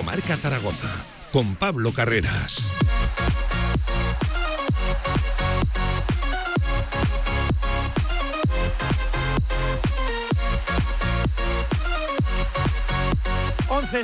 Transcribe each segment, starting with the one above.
Directo Marca Zaragoza con Pablo Carreras.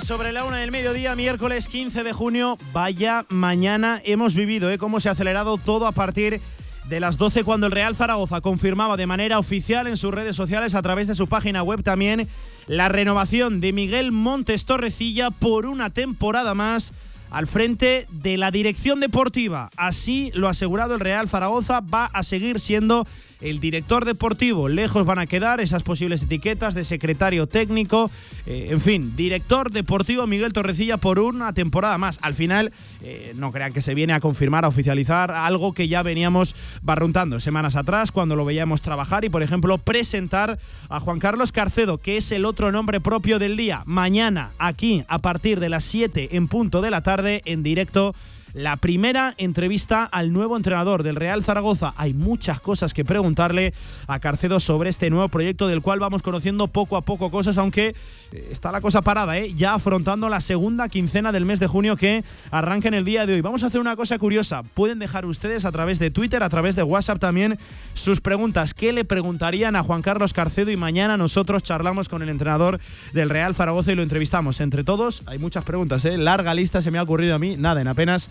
sobre la una del mediodía, miércoles 15 de junio. Vaya mañana hemos vivido, ¿eh? Cómo se ha acelerado todo a partir de las 12 cuando el Real Zaragoza confirmaba de manera oficial en sus redes sociales a través de su página web también la renovación de Miguel Montes Torrecilla por una temporada más al frente de la dirección deportiva. Así lo ha asegurado el Real Zaragoza, va a seguir siendo el director deportivo. Lejos van a quedar esas posibles etiquetas de secretario técnico, eh, en fin, director deportivo Miguel Torrecilla por una temporada más. Al final, eh, no crean que se viene a confirmar, a oficializar algo que ya veníamos barruntando semanas atrás cuando lo veíamos trabajar y, por ejemplo, presentar a Juan Carlos Carcedo, que es el otro nombre propio del día. Mañana, aquí, a partir de las 7 en punto de la tarde, en directo la primera entrevista al nuevo entrenador del Real Zaragoza. Hay muchas cosas que preguntarle a Carcedo sobre este nuevo proyecto del cual vamos conociendo poco a poco cosas, aunque eh, está la cosa parada, ¿eh? ya afrontando la segunda quincena del mes de junio que arranca en el día de hoy. Vamos a hacer una cosa curiosa. Pueden dejar ustedes a través de Twitter, a través de WhatsApp también, sus preguntas. ¿Qué le preguntarían a Juan Carlos Carcedo? Y mañana nosotros charlamos con el entrenador del Real Zaragoza y lo entrevistamos. Entre todos, hay muchas preguntas, ¿eh? larga lista se me ha ocurrido a mí, nada, en apenas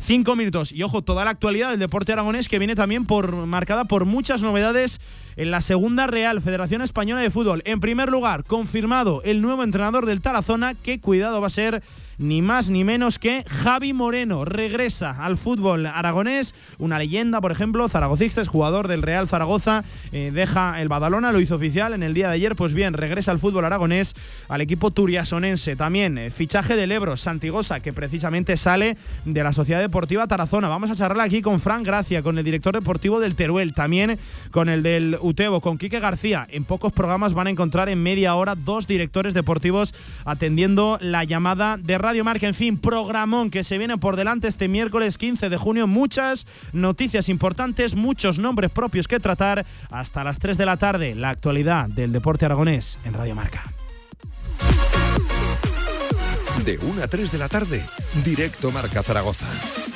Cinco minutos. Y ojo, toda la actualidad del deporte aragonés que viene también por, marcada por muchas novedades en la segunda Real Federación Española de Fútbol. En primer lugar, confirmado el nuevo entrenador del Tarazona, que cuidado va a ser ni más ni menos que Javi Moreno. Regresa al fútbol aragonés, una leyenda, por ejemplo, zaragocista, es jugador del Real Zaragoza, eh, deja el Badalona, lo hizo oficial en el día de ayer, pues bien, regresa al fútbol aragonés, al equipo turiasonense. También eh, fichaje del Ebro, Santigosa, que precisamente sale de la Sociedad Deportiva Tarazona. Vamos a charlar aquí con Fran Gracia, con el director deportivo del Teruel, también con el del Utebo, con Quique García. En pocos programas van a encontrar en media hora dos directores deportivos atendiendo la llamada de Radio Marca. En fin, programón que se viene por delante este miércoles 15 de junio. Muchas noticias importantes, muchos nombres propios que tratar. Hasta las 3 de la tarde, la actualidad del deporte aragonés en Radio Marca. De 1 a 3 de la tarde, directo Marca Zaragoza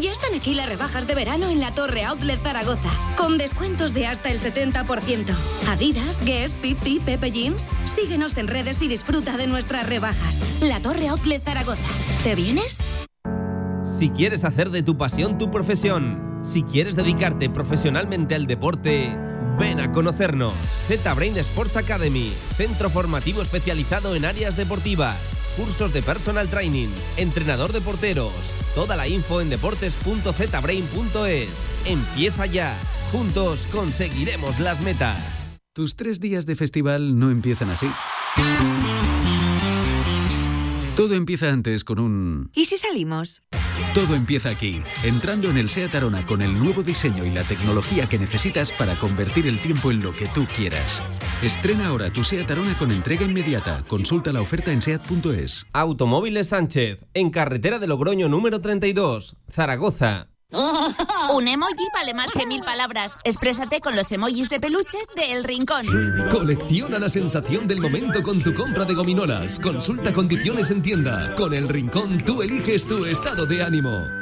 Ya están aquí las rebajas de verano en la Torre Outlet Zaragoza, con descuentos de hasta el 70%. Adidas, Guess, 50, Pepe Jeans. Síguenos en redes y disfruta de nuestras rebajas. La Torre Outlet Zaragoza. ¿Te vienes? Si quieres hacer de tu pasión tu profesión, si quieres dedicarte profesionalmente al deporte, ven a conocernos. Z-Brain Sports Academy, centro formativo especializado en áreas deportivas cursos de personal training, entrenador de porteros. Toda la info en deportes.zbrain.es. Empieza ya. Juntos conseguiremos las metas. Tus tres días de festival no empiezan así. Todo empieza antes con un... ¿Y si salimos? Todo empieza aquí, entrando en el SEAT Arona con el nuevo diseño y la tecnología que necesitas para convertir el tiempo en lo que tú quieras. Estrena ahora tu SEAT Arona con entrega inmediata. Consulta la oferta en SEAT.es. Automóviles Sánchez, en carretera de Logroño número 32, Zaragoza. Un emoji vale más que mil palabras. Exprésate con los emojis de peluche de El Rincón. Colecciona la sensación del momento con tu compra de gominolas. Consulta condiciones en tienda. Con El Rincón tú eliges tu estado de ánimo.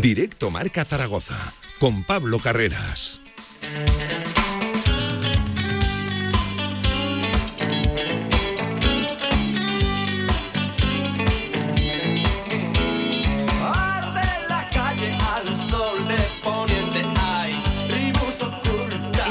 Directo Marca Zaragoza, con Pablo Carreras.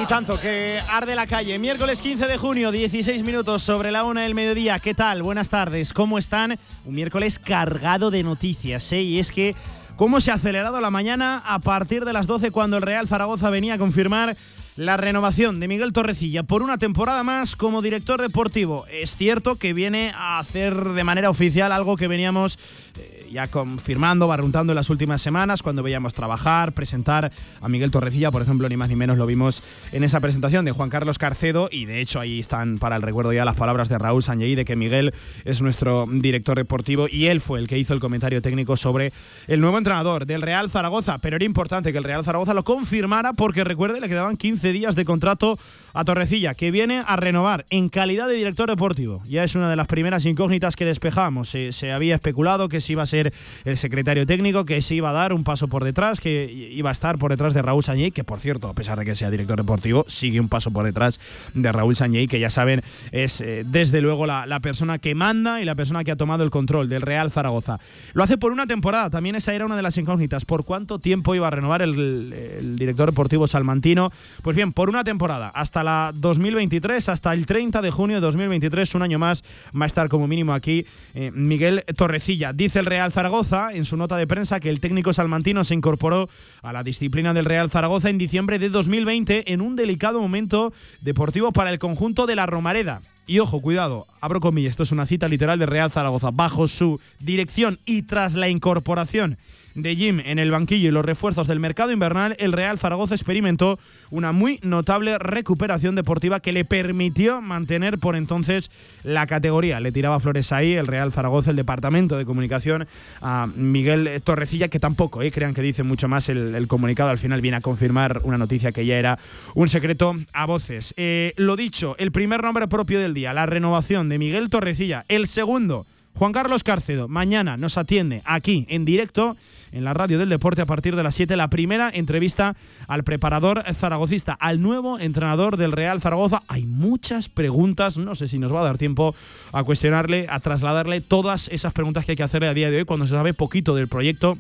Y tanto que arde la calle. Miércoles 15 de junio, 16 minutos sobre la una del mediodía. ¿Qué tal? Buenas tardes, ¿cómo están? Un miércoles cargado de noticias, ¿eh? Y es que cómo se ha acelerado la mañana a partir de las 12 cuando el Real Zaragoza venía a confirmar la renovación de Miguel Torrecilla por una temporada más como director deportivo. Es cierto que viene a hacer de manera oficial algo que veníamos eh, ya confirmando, barruntando en las últimas semanas, cuando veíamos trabajar, presentar a Miguel Torrecilla, por ejemplo, ni más ni menos lo vimos en esa presentación de Juan Carlos Carcedo, y de hecho ahí están para el recuerdo ya las palabras de Raúl Sanjei de que Miguel es nuestro director deportivo y él fue el que hizo el comentario técnico sobre el nuevo entrenador del Real Zaragoza, pero era importante que el Real Zaragoza lo confirmara porque recuerde, le quedaban 15 días de contrato a Torrecilla, que viene a renovar en calidad de director deportivo. Ya es una de las primeras incógnitas que despejamos. Se, se había especulado que se iba a ser el secretario técnico, que se iba a dar un paso por detrás, que iba a estar por detrás de Raúl Sañey, que por cierto, a pesar de que sea director deportivo, sigue un paso por detrás de Raúl Sañey, que ya saben, es eh, desde luego la, persona que manda y la persona que ha tomado el control del Real Zaragoza. Lo hace por una temporada, también esa era una de las incógnitas. ¿Por cuánto tiempo iba a renovar el, el director deportivo salmantino? Pues bien, por una temporada, hasta la 2023, hasta el 30 de junio de 2023, un año más, va a estar como mínimo aquí eh, Miguel Torrecilla. Dice el Real Zaragoza en su nota de prensa que el técnico salmantino se incorporó a la disciplina del Real Zaragoza en diciembre de 2020 en un delicado momento deportivo para el conjunto de la Romareda. Y ojo, cuidado, abro comillas, esto es una cita literal de Real Zaragoza. Bajo su dirección y tras la incorporación de Jim en el banquillo y los refuerzos del mercado invernal, el Real Zaragoza experimentó una muy notable recuperación deportiva que le permitió mantener por entonces la categoría. Le tiraba flores ahí el Real Zaragoza, el departamento de comunicación, a Miguel Torrecilla, que tampoco, eh, crean que dice mucho más el, comunicado, al final viene a confirmar una noticia que ya era un secreto a voces. Eh, lo dicho, el primer nombre propio del la renovación de Miguel Torrecilla, el segundo. Juan Carlos Cárcedo, mañana nos atiende aquí en directo en la radio del deporte a partir de las 7 la primera entrevista al preparador zaragocista, al nuevo entrenador del Real Zaragoza. Hay muchas preguntas, no sé si nos va a dar tiempo a cuestionarle, a trasladarle todas esas preguntas que hay que hacerle a día de hoy cuando se sabe poquito del proyecto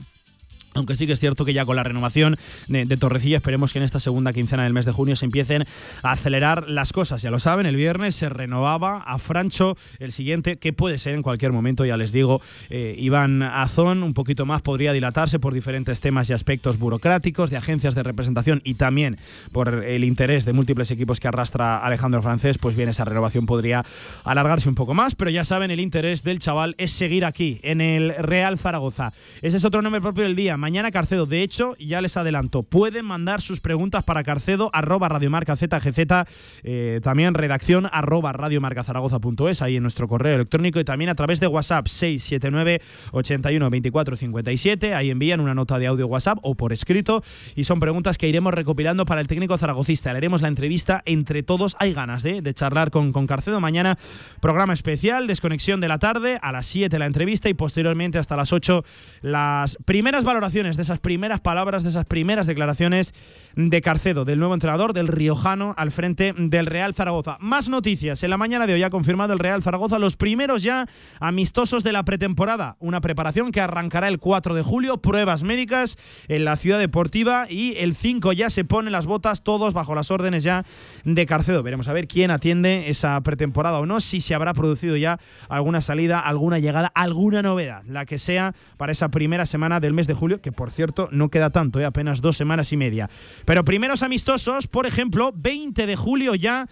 aunque sí que es cierto que ya con la renovación de, Torrecilla esperemos que en esta segunda quincena del mes de junio se empiecen a acelerar las cosas. Ya lo saben, el viernes se renovaba a Francho el siguiente, que puede ser en cualquier momento, ya les digo, eh, Iván Azón, un poquito más podría dilatarse por diferentes temas y aspectos burocráticos, de agencias de representación y también por el interés de múltiples equipos que arrastra Alejandro Francés, pues bien, esa renovación podría alargarse un poco más, pero ya saben, el interés del chaval es seguir aquí, en el Real Zaragoza. Ese es otro nombre propio del día mañana Carcedo. De hecho, ya les adelanto, pueden mandar sus preguntas para Carcedo, arroba radiomarca ZGZ, eh, también redacción arroba radiomarcazaragoza.es, ahí en nuestro correo electrónico y también a través de WhatsApp 679 81 24 57. Ahí envían una nota de audio WhatsApp o por escrito y son preguntas que iremos recopilando para el técnico zaragocista. Le haremos la entrevista entre todos. Hay ganas de, de charlar con, con Carcedo mañana. Programa especial, desconexión de la tarde, a las 7 la entrevista y posteriormente hasta las 8 las primeras valoraciones de esas primeras palabras, de esas primeras declaraciones de Carcedo, del nuevo entrenador del Riojano al frente del Real Zaragoza. Más noticias. En la mañana de hoy ha confirmado el Real Zaragoza los primeros ya amistosos de la pretemporada. Una preparación que arrancará el 4 de julio, pruebas médicas en la ciudad deportiva y el 5 ya se ponen las botas todos bajo las órdenes ya de Carcedo. Veremos a ver quién atiende esa pretemporada o no, si se habrá producido ya alguna salida, alguna llegada, alguna novedad, la que sea para esa primera semana del mes de julio, que por cierto no queda tanto, ¿eh? apenas dos semanas y media. Pero primeros amistosos, por ejemplo, 20 de julio ya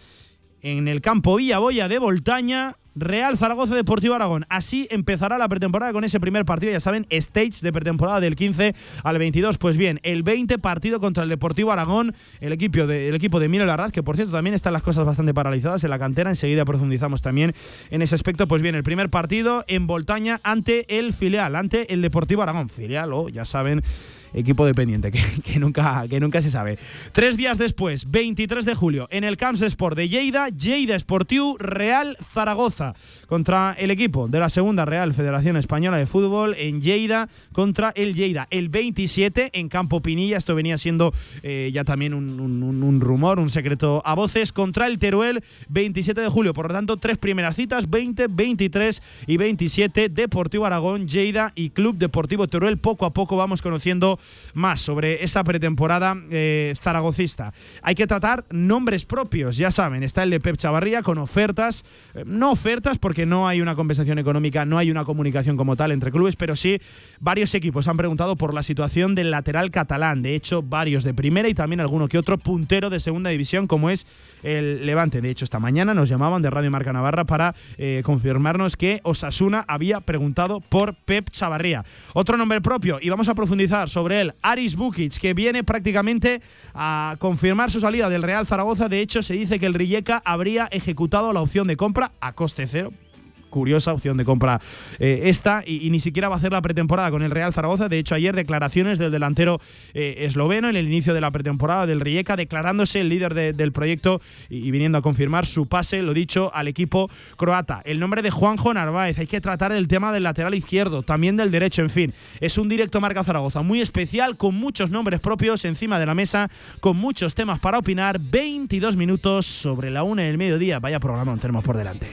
en el campo Villaboya de Voltaña, Real Zaragoza Deportivo Aragón. Así empezará la pretemporada con ese primer partido, ya saben, stage de pretemporada del 15 al 22. Pues bien, el 20 partido contra el Deportivo Aragón, el equipo de, el equipo de Mino Larraz, que por cierto también están las cosas bastante paralizadas en la cantera. Enseguida profundizamos también en ese aspecto. Pues bien, el primer partido en Voltaña ante el filial, ante el Deportivo Aragón. Filial, o oh, ya saben equipo dependiente, que, que, nunca, que nunca se sabe. Tres días después, 23 de julio, en el Camps Sport de Lleida, Lleida Sportiu Real Zaragoza. Contra el equipo de la segunda Real Federación Española de Fútbol en Lleida contra el Lleida. El 27 en Campo Pinilla, esto venía siendo eh, ya también un, un, rumor, un secreto a voces, contra el Teruel 27 de julio. Por lo tanto, tres primeras citas, 20, 23 y 27, Deportivo Aragón, Lleida y Club Deportivo Teruel. Poco a poco vamos conociendo más sobre esa pretemporada eh, zaragocista. Hay que tratar nombres propios, ya saben, está el de Pep Chavarría con ofertas, eh, no ofertas porque no hay una compensación económica, no hay una comunicación como tal entre clubes, pero sí varios equipos han preguntado por la situación del lateral catalán, de hecho varios de primera y también alguno que otro puntero de segunda división como es el Levante. De hecho, esta mañana nos llamaban de Radio Marca Navarra para eh, confirmarnos que Osasuna había preguntado por Pep Chavarría. Otro nombre propio, y vamos a profundizar sobre él, Aris Bukic, que viene prácticamente a confirmar su salida del Real Zaragoza. De hecho, se dice que el Rijeka habría ejecutado la opción de compra a coste cero curiosa opción de compra eh, esta y, ni siquiera va a hacer la pretemporada con el Real Zaragoza. De hecho, ayer declaraciones del delantero eh, esloveno en el inicio de la pretemporada del Rijeka, declarándose el líder del proyecto y, viniendo a confirmar su pase, lo dicho, al equipo croata. El nombre de Juanjo Narváez, hay que tratar el tema del lateral izquierdo, también del derecho, en fin. Es un directo Marca Zaragoza muy especial, con muchos nombres propios encima de la mesa, con muchos temas para opinar. 22 minutos sobre la una del mediodía. Vaya programa tenemos por delante.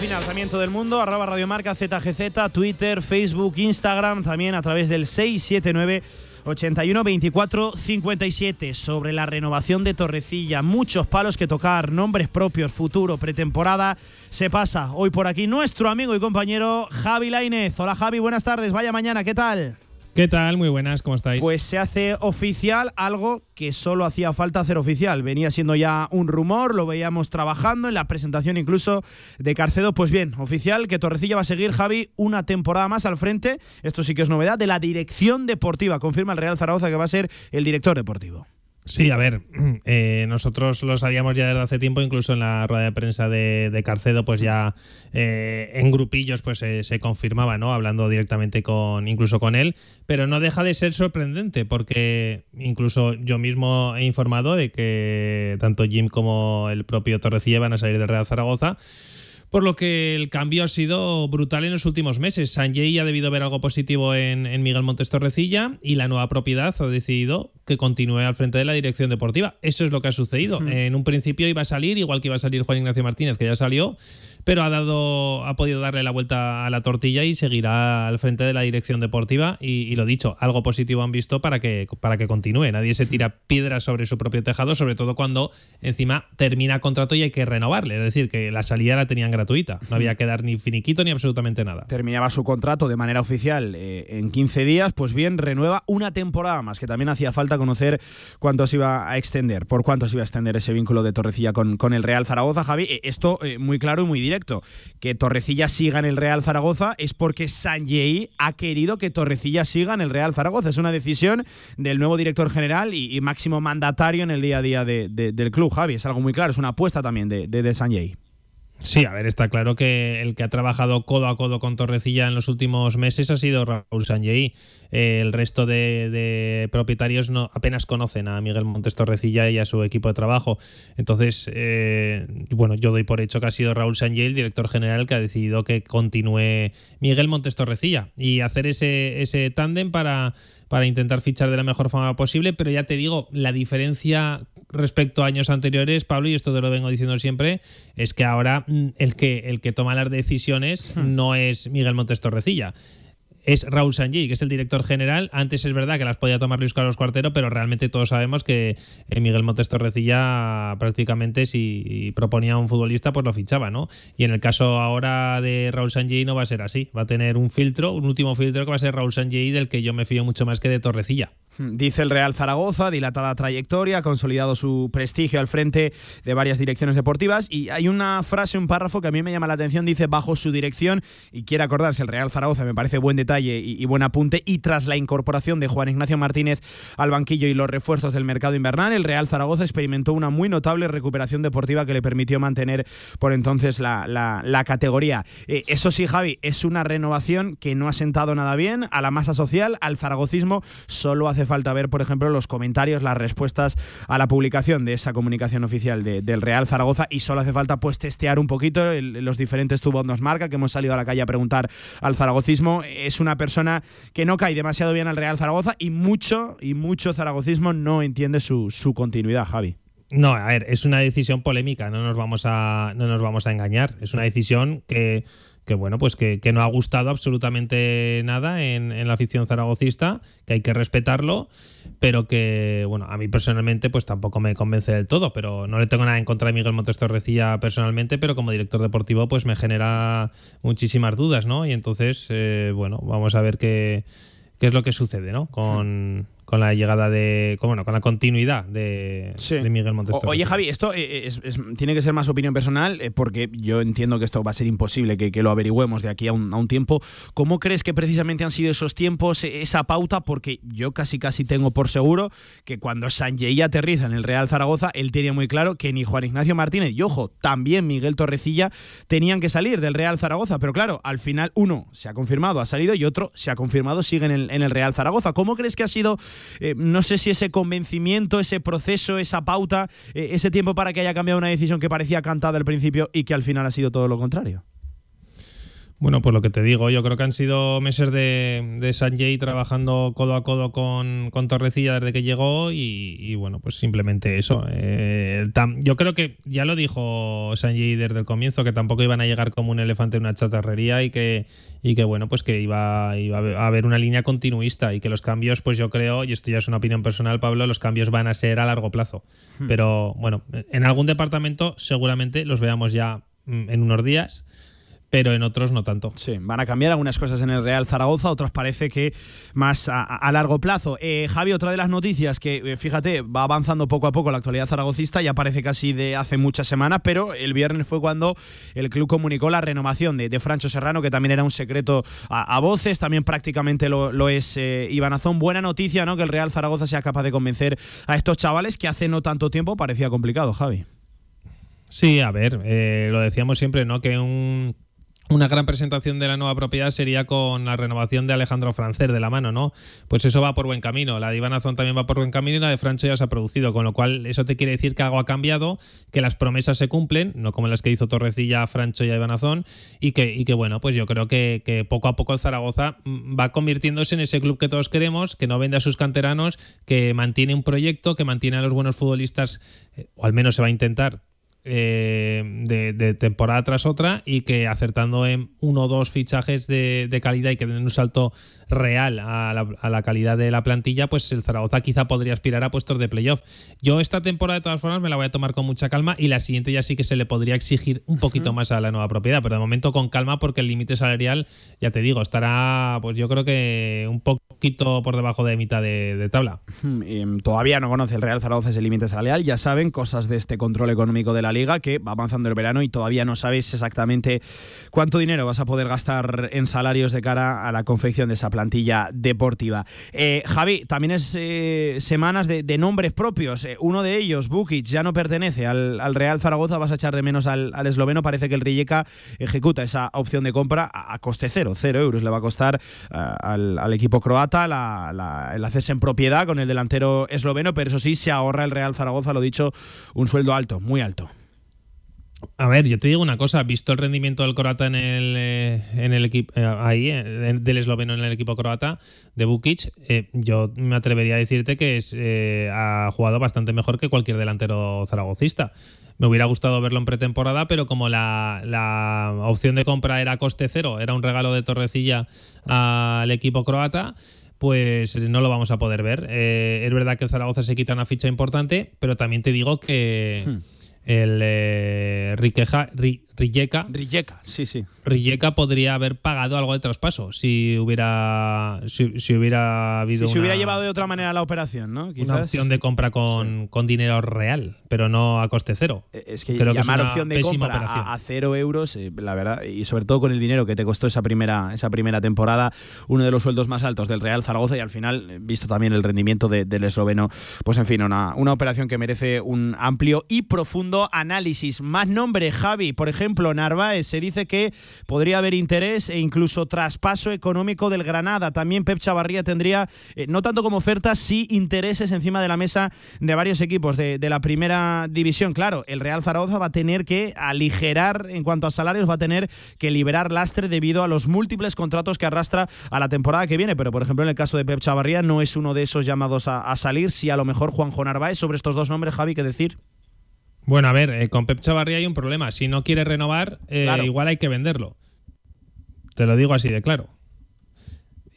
Puede opinar también todo el mundo, arroba radiomarca, ZGZ, Twitter, Facebook, Instagram, también a través del 679 81 24 57 sobre la renovación de Torrecilla. Muchos palos que tocar, nombres propios, futuro, pretemporada. Se pasa hoy por aquí nuestro amigo y compañero Javi Lainez. Hola Javi, buenas tardes, vaya mañana, ¿qué tal? ¿Qué tal? Muy buenas, ¿cómo estáis? Pues se hace oficial algo que solo hacía falta hacer oficial. Venía siendo ya un rumor, lo veíamos trabajando en la presentación incluso de Carcedo. Pues bien, oficial que Torrecilla va a seguir, Javi, una temporada más al frente. Esto sí que es novedad de la dirección deportiva. Confirma el Real Zaragoza que va a ser el director deportivo. Sí, a ver, eh, nosotros lo sabíamos ya desde hace tiempo, incluso en la rueda de prensa de, Carcedo, pues ya eh, en grupillos pues se confirmaba, ¿no? Hablando directamente con, incluso con él, pero no deja de ser sorprendente, porque incluso yo mismo he informado de que tanto Jim como el propio Torrecilla van a salir del Real Zaragoza por lo que el cambio ha sido brutal en los últimos meses. Sanjay ha debido ver algo positivo en, Miguel Montes Torrecilla y la nueva propiedad ha decidido que continúe al frente de la dirección deportiva. Eso es lo que ha sucedido. En un principio iba a salir, igual que iba a salir Juan Ignacio Martínez, que ya salió, pero ha dado, ha podido darle la vuelta a la tortilla y seguirá al frente de la dirección deportiva. Y, lo dicho, algo positivo han visto para que, para que continúe. Nadie se tira piedras sobre su propio tejado, sobre todo cuando encima termina contrato y hay que renovarle. Es decir, que la salida la tenían gratuita. No había que dar ni finiquito ni absolutamente nada. Terminaba su contrato de manera oficial eh, en 15 días. Pues bien, renueva una temporada más, que también hacía falta conocer cuánto se iba a extender, por cuánto se iba a extender ese vínculo de Torrecilla con, con el Real Zaragoza. Javi, eh, esto eh, muy claro y muy directo. Que Torrecilla siga en el Real Zaragoza es porque Sanjei ha querido que Torrecilla siga en el Real Zaragoza. Es una decisión del nuevo director general y, máximo mandatario en el día a día del club, Javi. Es algo muy claro, es una apuesta también de, de, de. Sí, a ver, está claro que el que ha trabajado codo a codo con Torrecilla en los últimos meses ha sido Raúl Sanjei. Eh, el resto de, propietarios no apenas conocen a Miguel Montes Torrecilla y a su equipo de trabajo. Entonces, eh, bueno, yo doy por hecho que ha sido Raúl Sanjei, el director general, que ha decidido que continúe Miguel Montes Torrecilla y hacer ese, tándem para intentar fichar de la mejor forma posible, pero ya te digo, la diferencia respecto a años anteriores, Pablo, y esto te lo vengo diciendo siempre, es que ahora mm, el que, el que toma las decisiones hmm. no es Miguel Montes Torrecilla es Raúl Sanji, que es el director general. Antes es verdad que las podía tomar Luis Carlos Cuartero, pero realmente todos sabemos que eh, Miguel Montes Torrecilla prácticamente si proponía a un futbolista, pues lo fichaba, ¿no? Y en el caso ahora de Raúl Sanji no va a ser así. Va a tener un filtro, un último filtro que va a ser Raúl Sanji, del que yo me fío mucho más que de Torrecilla. Dice el Real Zaragoza, dilatada trayectoria, ha consolidado su prestigio al frente de varias direcciones deportivas y hay una frase, un párrafo que a mí me llama la atención, dice bajo su dirección y quiere acordarse el Real Zaragoza, me parece buen detalle y, buen apunte y tras la incorporación de Juan Ignacio Martínez al banquillo y los refuerzos del mercado invernal, el Real Zaragoza experimentó una muy notable recuperación deportiva que le permitió mantener por entonces la, categoría. Eh, eso sí, Javi, es una renovación que no ha sentado nada bien a la masa social, al zaragocismo, solo hace falta ver, por ejemplo, los comentarios, las respuestas a la publicación de esa comunicación oficial del Real Zaragoza y solo hace falta pues testear un poquito los diferentes tubos nos marca que hemos salido a la calle a preguntar al zaragocismo. Es una persona que no cae demasiado bien al Real Zaragoza y mucho y mucho zaragocismo no entiende su, su continuidad, Javi. No, a ver, es una decisión polémica, no nos vamos a, no nos vamos a engañar. Es una decisión que que bueno, pues que, no ha gustado absolutamente nada en, la afición zaragocista, que hay que respetarlo, pero que, bueno, a mí personalmente pues tampoco me convence del todo, pero no le tengo nada en contra de Miguel Montes Torrecilla personalmente, pero como director deportivo pues me genera muchísimas dudas, ¿no? Y entonces, eh, bueno, vamos a ver qué, qué es lo que sucede, ¿no? Con, con la llegada de. Bueno, con la continuidad de, Miguel Montes. oye, Javi, esto eh, tiene que ser más opinión personal, eh, porque yo entiendo que esto va a ser imposible que, lo averigüemos de aquí a un, tiempo. ¿Cómo crees que precisamente han sido esos tiempos, esa pauta? Porque yo casi casi tengo por seguro que cuando Sanjei aterriza en el Real Zaragoza, él tenía muy claro que ni Juan Ignacio Martínez y, ojo, también Miguel Torrecilla tenían que salir del Real Zaragoza. Pero claro, al final uno se ha confirmado, ha salido, y otro se ha confirmado, sigue en el, en el Real Zaragoza. ¿Cómo crees que ha sido eh, no sé si ese convencimiento, ese proceso, esa pauta, eh, ese tiempo para que haya cambiado una decisión que parecía cantada al principio y que al final ha sido todo lo contrario. Bueno, pues lo que te digo, yo creo que han sido meses de, de Sanjay trabajando codo a codo con, con Torrecilla desde que llegó y, bueno, pues simplemente eso. Eh, yo creo que ya lo dijo Sanjay desde el comienzo, que tampoco iban a llegar como un elefante en una chatarrería y que, y que bueno, pues que iba, iba a haber una línea continuista y que los cambios, pues yo creo, y esto ya es una opinión personal, Pablo, los cambios van a ser a largo plazo. Hmm. Pero bueno, en algún departamento seguramente los veamos ya mm, en unos días pero en otros no tanto. Sí, van a cambiar algunas cosas en el Real Zaragoza, otras parece que más a, largo plazo. Eh, Javi, otra de las noticias que, eh, fíjate, va avanzando poco a poco la actualidad zaragocista, ya parece casi de hace muchas semanas, pero el viernes fue cuando el club comunicó la renovación de, de Francho Serrano, que también era un secreto a, voces, también prácticamente lo, es eh, Iván Azón. Buena noticia, ¿no? Que el Real Zaragoza sea capaz de convencer a estos chavales que hace no tanto tiempo parecía complicado, Javi. Sí, a ver, eh, lo decíamos siempre, ¿no? Que un una gran presentación de la nueva propiedad sería con la renovación de Alejandro Francer de la mano, ¿no? Pues eso va por buen camino. La de Iván Azón también va por buen camino y la de Francho ya se ha producido, con lo cual eso te quiere decir que algo ha cambiado, que las promesas se cumplen, no como las que hizo Torrecilla, Francho y Iván Azón, y que, y que bueno, pues yo creo que, poco a poco Zaragoza va convirtiéndose en ese club que todos queremos, que no vende a sus canteranos, que mantiene un proyecto, que mantiene a los buenos futbolistas, eh, o al menos se va a intentar eh, de, temporada tras otra y que acertando en uno o dos fichajes de, de calidad y que den un salto real a la, calidad de la plantilla, pues el Zaragoza quizá podría aspirar a puestos de playoff. Yo esta temporada de todas formas me la voy a tomar con mucha calma y la siguiente ya sí que se le podría exigir un poquito más a la nueva propiedad, pero de momento con calma porque el límite salarial, ya te digo, estará pues yo creo que un poquito por debajo de mitad de, tabla. Em, todavía no conoce el Real Zaragoza ese límite salarial, ya saben cosas de este control económico de la liga que va avanzando el verano y todavía no sabéis exactamente cuánto dinero vas a poder gastar en salarios de cara a la confección de esa plantilla deportiva. Eh, Javi, también es eh, semanas de, nombres propios. Eh, uno de ellos, Bukic, ya no pertenece al, Real Zaragoza, vas a echar de menos al, esloveno. Parece que el Rijeka ejecuta esa opción de compra a, coste cero, cero euros le va a costar al, equipo croata el hacerse en propiedad con el delantero esloveno, pero eso sí, se ahorra el Real Zaragoza, lo dicho, un sueldo alto, muy alto. A ver, yo te digo una cosa, visto el rendimiento del croata en el, eh, en el equipo eh, ahí, eh, del esloveno en el equipo croata, de Bukic, yo me atrevería a decirte que es, ha jugado bastante mejor que cualquier delantero zaragocista. Me hubiera gustado verlo en pretemporada, pero como la, la opción de compra era coste cero, era un regalo de Torrecilla al equipo croata, pues no lo vamos a poder ver. es verdad que el Zaragoza se quita una ficha importante, pero también te digo que. Hmm el eh, Riqueja, Ri- Rijeka, Rijeka, sí, sí. Rijeka podría haber pagado algo de traspaso si hubiera si, si hubiera habido Si se hubiera una- llevado de otra manera la operación, ¿no? una Quizás. opción de compra con, con dinero real, pero no a coste cero. Eh, Es que Creo que es llamar opción de compra a, a cero euros, eh, la verdad, y sobre todo con el dinero que te costó esa primera, esa primera temporada, uno de los sueldos más altos del Real Zaragoza y al final, eh, visto también el rendimiento de- del esloveno, pues en fin, una, una operación que merece un amplio y profundo análisis. Más nombre, Javi, por ejemplo, Narváez, se dice que podría haber interés e incluso traspaso económico del Granada. También Pep Chavarría tendría, eh, no tanto como ofertas, sí intereses encima de la mesa de varios equipos de, de la primera división. Claro, el Real Zaragoza va a tener que aligerar en cuanto a salarios, va a tener que liberar lastre debido a los múltiples contratos que arrastra a la temporada que viene. Pero, por ejemplo, en el caso de Pep Chavarría, no es uno de esos llamados a, a salir. Si a lo mejor Juanjo Narváez, sobre estos dos nombres, Javi, ¿qué decir? Bueno, a ver, eh, con Pep Chavarría hay un problema. Si no quiere renovar, eh, Claro. igual hay que venderlo. Te lo digo así de claro.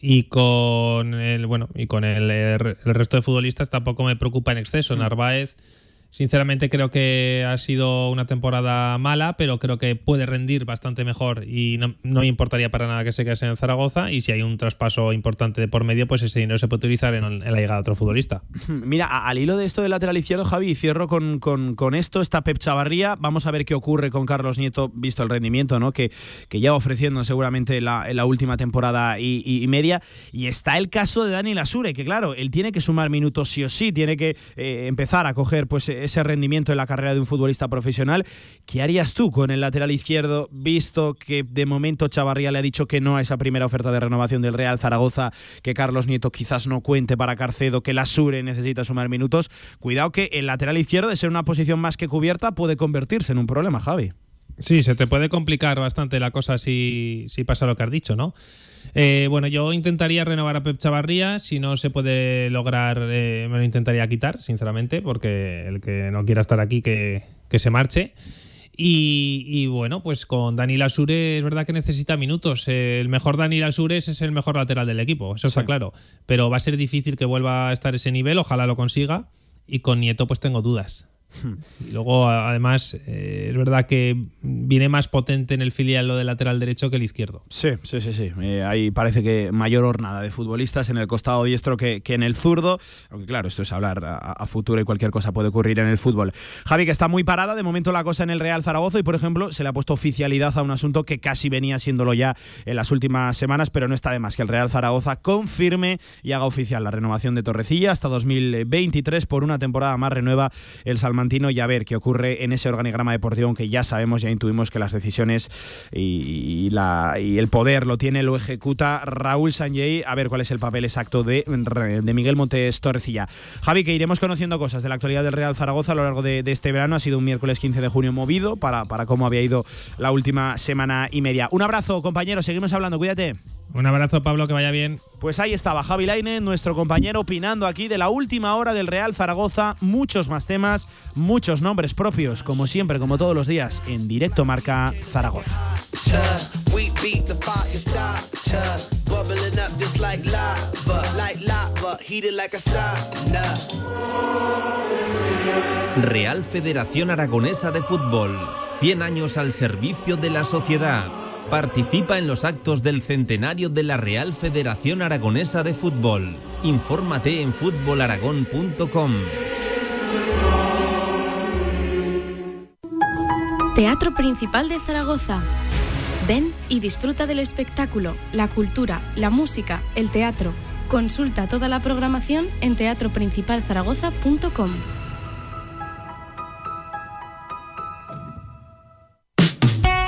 Y con el bueno y con el, el resto de futbolistas tampoco me preocupa en Mm. exceso. Narváez, sinceramente creo que ha sido una temporada mala, pero creo que puede rendir bastante mejor y no, no me importaría para nada que se quede en Zaragoza. Y si hay un traspaso importante de por medio, pues ese dinero se puede utilizar en, la llegada de otro futbolista. Mira, al hilo de esto del lateral izquierdo, Javi, cierro con, con- con esto, está Pep Chavarría. Vamos a ver qué ocurre con Carlos Nieto, visto el rendimiento ¿no? que, que lleva ofreciendo seguramente la, en la última temporada y, media. Y está el caso de Dani Lasure, que claro, él tiene que sumar minutos sí o sí, tiene que eh, empezar a coger pues, ese rendimiento en la carrera de un futbolista profesional. ¿Qué harías tú con el lateral izquierdo, visto que de momento Chavarría le ha dicho que no a esa primera oferta de renovación del Real Zaragoza, que Carlos Nieto quizás no cuente para Carcedo, que Lasure necesita sumar minutos? Cuidado que el lateral izquierdo, de ser una posición más que cubierta, puede convertirse en un problema, Javi. Sí, se te puede complicar bastante la cosa si, si pasa lo que has dicho, ¿no? Eh, bueno, yo intentaría renovar a Pep Chavarría. Si no se puede lograr, eh, me lo intentaría quitar, sinceramente, porque el que no quiera estar aquí, que, que se marche. Y, y bueno, pues con Dani Lasure es verdad que necesita minutos. Eh, el mejor Dani Lasure es el mejor lateral del equipo, eso está claro. Pero va a ser difícil que vuelva a estar ese nivel, ojalá lo consiga. Y con Nieto pues tengo dudas. Y luego, además, eh, es verdad que viene más potente en el filial lo del lateral derecho que el izquierdo. Sí, sí, sí, sí. Eh, ahí parece que mayor hornada de futbolistas en el costado diestro que, que en el zurdo. Aunque claro, esto es hablar a, futuro y cualquier cosa puede ocurrir en el fútbol. Javi, que está muy parada de momento la cosa en el Real Zaragoza y, por ejemplo, se le ha puesto oficialidad a un asunto que casi venía siéndolo ya en las últimas semanas, pero no está de más que el Real Zaragoza confirme y haga oficial la renovación de Torrecilla hasta 2023 por una temporada más renueva el y a ver qué ocurre en ese organigrama deportivo, aunque ya sabemos, ya intuimos que las decisiones y, el poder lo tiene, lo ejecuta Raúl Sanjay. A ver cuál es el papel exacto de, Miguel Montes Torrecilla. Javi, que iremos conociendo cosas de la actualidad del Real Zaragoza a lo largo de, de este verano. Ha sido un miércoles 15 de junio movido para, para cómo había ido la última semana y media. Un abrazo, compañeros. Seguimos hablando. Cuídate. Un abrazo, Pablo, que vaya bien. Pues ahí estaba Javi Laine, nuestro compañero, opinando aquí de la última hora del Real Zaragoza. Muchos más temas, muchos nombres propios, como siempre, como todos los días, en directo Marca Zaragoza. Real Federación Aragonesa de Fútbol. 100 años al servicio de la sociedad. Participa en los actos del centenario de la Real Federación Aragonesa de Fútbol. Infórmate en fútbolaragón.com. Teatro Principal de Zaragoza. Ven y disfruta del espectáculo, la cultura, la música, el teatro. Consulta toda la programación en teatroprincipalzaragoza.com.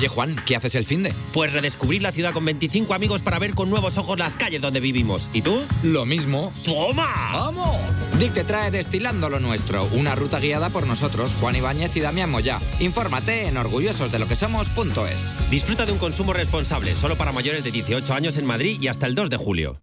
Oye Juan, ¿qué haces el fin de? Pues redescubrir la ciudad con 25 amigos para ver con nuevos ojos las calles donde vivimos. ¿Y tú? Lo mismo. ¡Toma! ¡Vamos! Dick te trae Destilando lo Nuestro, una ruta guiada por nosotros, Juan Ibáñez y Damián Moya. Infórmate en orgullososdeloquesomos.es. Disfruta de un consumo responsable, solo para mayores de 18 años en Madrid y hasta el 2 de julio.